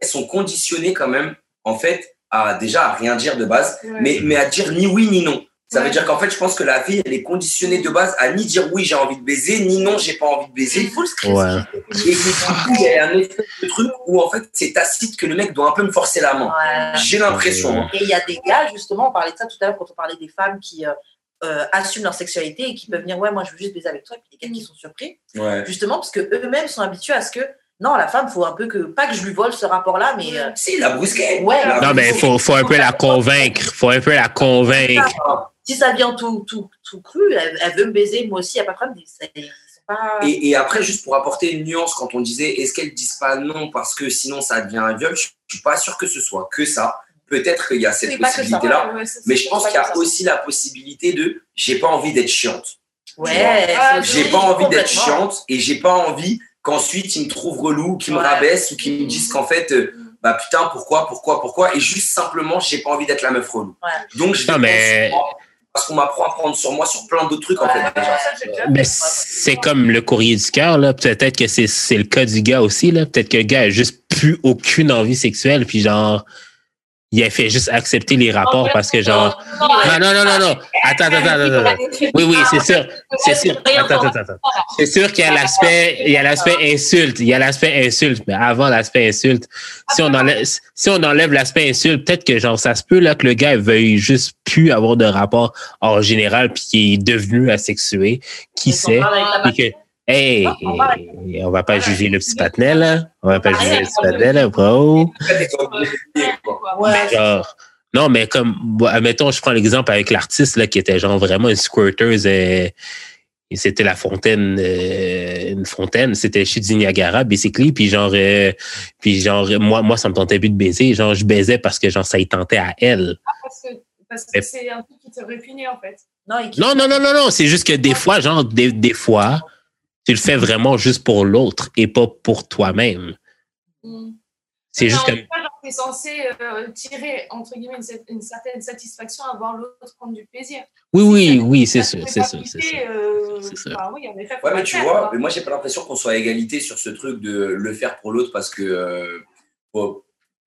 elles sont conditionnées quand même, en fait, à déjà à rien dire de base, Ouais. mais, mais à dire ni oui ni non. Ça veut dire qu'en fait, je pense que la fille, elle est conditionnée de base à ni dire oui, j'ai envie de baiser, ni non, j'ai pas envie de C'est baiser. full script. Ouais. Et du coup, il y a un espèce de truc où en fait, c'est tacite que le mec doit un peu me forcer la main. Ouais. J'ai l'impression. hein. Et il y a des gars, justement, on parlait de ça tout à l'heure quand on parlait des femmes qui euh, euh, assument leur sexualité et qui peuvent venir, ouais, moi je veux juste baiser avec toi, et puis des gars qui sont surpris, Ouais. justement, parce qu'eux-mêmes sont habitués à ce que, non, la femme, faut un peu que, pas que je lui vole ce rapport-là, mais. euh, Si, la brusquette. Ouais. La Non, mais il faut, faut un peu la convaincre. faut un peu la convaincre. Si ça vient tout, tout, tout cru, elle, elle veut me baiser, moi aussi, il n'y a pas de problème. sont pas. Et, et après, juste pour apporter une nuance, quand on disait est-ce qu'elles disent pas non parce que sinon ça devient un viol, je suis pas sûr que ce soit que ça. Peut-être qu'il y a cette Oui, possibilité-là, Ouais, ouais, ça, mais je pense qu'il y a aussi la possibilité de j'ai pas envie d'être chiante. Ouais, Ah, J'ai pas envie d'être chiante et j'ai pas envie qu'ensuite ils me trouvent relou, qu'ils me Ouais. rabaissent ou qu'ils me disent qu'en fait, euh, bah putain, pourquoi, pourquoi, pourquoi, et juste simplement, j'ai pas envie d'être la meuf relou. Ouais. Donc je vais Non, mais- parce qu'on m'apprend à prendre sur moi sur plein d'autres trucs en fait déjà. Mais c'est comme le courrier du cœur, là. Peut-être que c'est, c'est le cas du gars aussi, là. Peut-être que le gars a juste plus aucune envie sexuelle, puis genre, il a fait juste accepter les rapports parce que genre, non, non, non, non, non. Attends, attends, attends, attends. attends. Oui, oui, c'est sûr. C'est sûr. Attends, attends, attends. C'est sûr qu'il y a l'aspect, il y a l'aspect insulte. Il y a l'aspect insulte. Mais avant l'aspect insulte, si on enlève, si on enlève l'aspect insulte, peut-être que genre, ça se peut, là, que le gars veuille juste plus avoir de rapport en général puis qu'il est devenu asexué. Qui sait? Puis que, hey, on va pas juger le petit patinet, là. On va pas juger le petit patinet, là, bro. Ouais. Genre, non, mais comme, admettons, je prends l'exemple avec l'artiste là, qui était genre vraiment une squirteuse. euh, et c'était la fontaine, euh, une fontaine, c'était chez du Niagara, basically. Puis genre, euh, puis genre, moi, moi, ça me tentait plus de baiser. Genre, je baisais parce que genre, ça y tentait à elle. Parce que parce que c'est un truc qui te répugnait en fait. Non, non, non, non, non. C'est juste que des fois, genre, des, des fois, tu le fais vraiment juste pour l'autre et pas pour toi-même. Mm. C'est juste en comme. tu es censé euh, tirer, entre guillemets, une, une, certaine satisfaction à voir l'autre prendre du plaisir. Oui, oui, oui, c'est sûr, c'est sûr. C'est sûr. Euh, oui, en effet, Ouais, mais tu vois, mais moi, j'ai pas l'impression qu'on soit à égalité sur ce truc de le faire pour l'autre parce que. Euh, pour,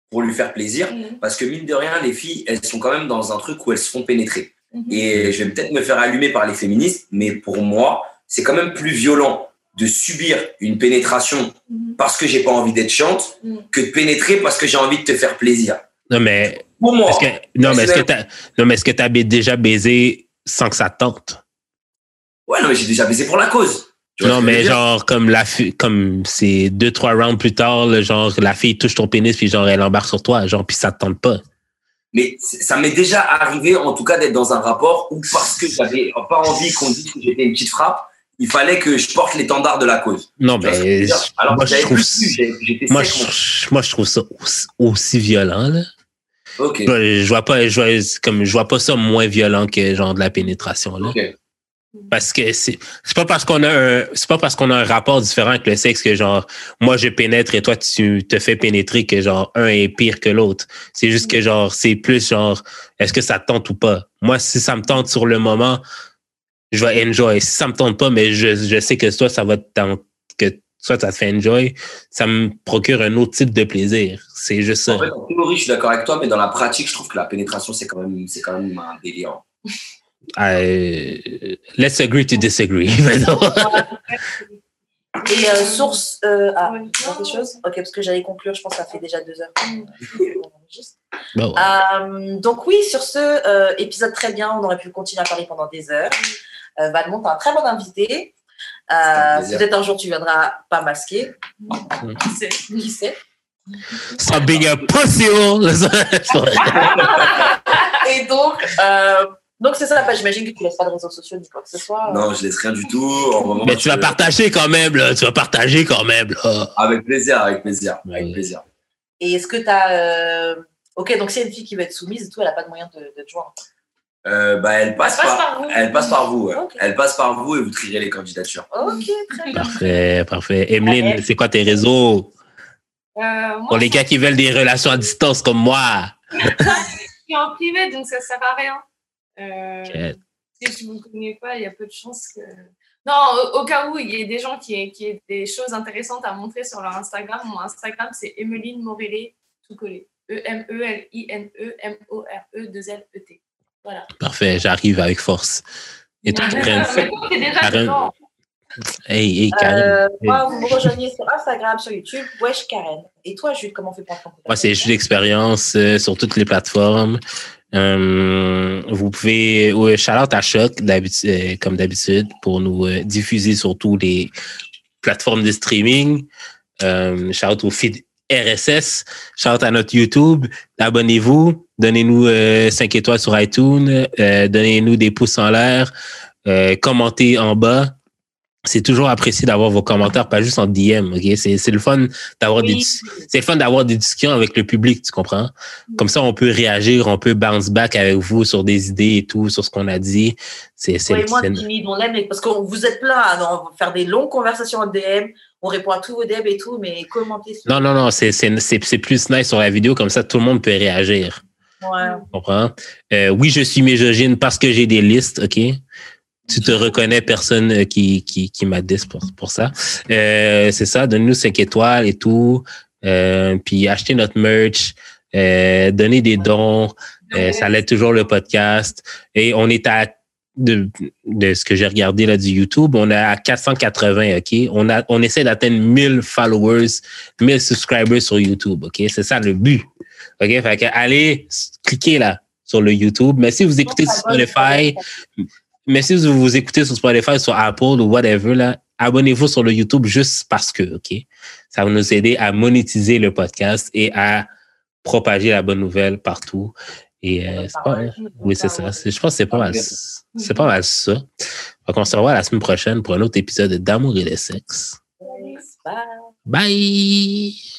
pour, lui faire plaisir. Mhm. Parce que, mine de rien, les filles, elles sont quand même dans un truc où elles se font pénétrer. Mhm. Et je vais peut-être me faire allumer par les féministes, mais pour moi, c'est quand même plus violent de subir une pénétration Mhm. parce que j'ai pas envie d'être chiante Mhm. que de pénétrer parce que j'ai envie de te faire plaisir. Non, mais Pour moi. est-ce que, non, mais est-ce que t'as, non, mais est-ce que t'as déjà baisé sans que ça te tente? Ouais, non, mais j'ai déjà baisé pour la cause. Tu Non, mais genre, comme la comme c'est deux, trois rounds plus tard, le genre, la fille touche ton pénis, puis genre, elle embarque sur toi, genre, puis ça te tente pas. Mais ça m'est déjà arrivé, en tout cas, d'être dans un rapport où, parce que j'avais pas envie qu'on dise que j'étais une petite frappe, il fallait que je porte l'étendard de la cause. Non, je mais Alors moi, je trouve, plus moi, je, moi, je trouve ça aussi, aussi violent, là. moi. Ok. Je, vois pas, je vois, comme, je vois pas ça moins violent que genre de la pénétration, là. Ok. Parce que c'est c'est pas parce qu'on a un c'est pas parce qu'on a un rapport différent avec le sexe que genre moi je pénètre et toi tu te fais pénétrer que genre un est pire que l'autre. C'est juste que genre c'est plus genre est-ce que ça te tente ou pas? Moi si ça me tente sur le moment, je vais enjoy. Si ça me tente pas mais je, je sais que toi ça va te tenter que soit ça te fait enjoy, ça me procure un autre type de plaisir. C'est juste ça. En fait, en théorie, je suis d'accord avec toi, mais dans la pratique, je trouve que la pénétration, c'est quand même, c'est quand même un délire. I- let's agree to disagree. Et euh, source. Euh, ah, quelque chose? Ok, parce que j'allais conclure, je pense que ça fait déjà deux heures. Juste. Bon, Euh, donc, oui, sur ce euh, épisode très bien, on aurait pu continuer à parler pendant des heures. Euh, Valmont, t'as un très bon invité. Euh. Peut-être un jour tu viendras pas masqué. Qui sait? Qui sait? Stop being a pussy. oh. Et donc, euh, donc c'est ça. Bah, J'imagine que tu laisses pas de réseaux sociaux ni quoi que ce soit. Non, je laisse rien du tout. En moment, Mais tu je- vas partager quand même, là. Tu vas partager quand même, là. Avec plaisir, avec plaisir, avec plaisir. Et est-ce que tu as. Ok, donc c'est une fille qui va être soumise et tout, elle n'a pas de moyen de, de te joindre. Euh, bah, elle passe, Elle passe par, par vous. elle passe par vous. Ok. Elle passe par vous et vous trierez les candidatures. Ok, très bien. Parfait, parfait. Emeline, c'est quoi tes réseaux? Euh, moi, Pour les gars qui veulent des relations à distance comme moi. je suis en privé, donc ça sert à rien. Euh. Si je ne vous connais pas, il y a peu de chances que. Non, au, au cas où il y ait des gens qui aient, qui aient des choses intéressantes à montrer sur leur Instagram, mon Instagram c'est Emeline Morellet, tout collé. E E-M-E-L-I-N-E-M-O-R-E-2-L-E-T. Voilà. Parfait, j'arrive avec force. Et toi, déjà Karen. dedans. Hey, hey, Karen. Euh, moi, vous me rejoignez sur Instagram, sur YouTube, Wesh Karen. Et toi, Jules, comment on fait pour Moi, c'est juste l'expérience euh, sur toutes les plateformes. Euh, vous pouvez, ouais, shout out à Choc, euh, comme d'habitude, pour nous euh, diffuser sur toutes les plateformes de streaming. Euh, shout out au feed RSS. Shout out à notre YouTube. Abonnez-vous. Donnez-nous euh, 5 étoiles sur iTunes. Euh, Donnez-nous des pouces en l'air. Euh, commentez en bas. C'est toujours apprécié d'avoir vos commentaires, pas juste en DM, ok? C'est, le fun d'avoir des, c'est le fun d'avoir des discussions avec le public, tu comprends? Comme ça, on peut réagir, on peut bounce back avec vous sur des idées et tout, sur ce qu'on a dit. C'est, moi, timide, on l'aime, mais- parce que vous êtes plein à non, faire des longues conversations en DM. On répond à tous vos DM et tout, mais commentez. sur- non, non, non, c'est, c'est, c'est, c'est plus nice sur la vidéo, comme ça, tout le monde peut réagir. Ouais. Tu comprends? Euh, oui, je suis misogyne parce que j'ai des listes, OK? Tu te reconnais, personne euh, qui, qui, qui m'a dit pour, pour ça. Euh, c'est ça, donne-nous 5 étoiles et tout. Euh, puis achetez notre merch, donnez des dons. Ça l'aide toujours le podcast. Et on est à de, de ce que j'ai regardé là du YouTube, on est à 480, OK? On a on essaie d'atteindre 1000 followers, 1000 subscribers sur YouTube, OK? C'est ça le but. OK? Fait que allez cliquez là sur le YouTube. Mais si vous écoutez sur Spotify, mais si vous vous écoutez sur Spotify, sur Apple ou whatever, là, abonnez-vous sur le YouTube juste parce que, OK? Ça va nous aider à monétiser le podcast et à propager la bonne nouvelle partout. Et euh, c'est pas, oui, c'est ça. Je pense que c'est pas mal. C'est pas mal ça. Donc, on se revoit la semaine prochaine pour un autre épisode d'Amour et de sexe. Bye. Bye!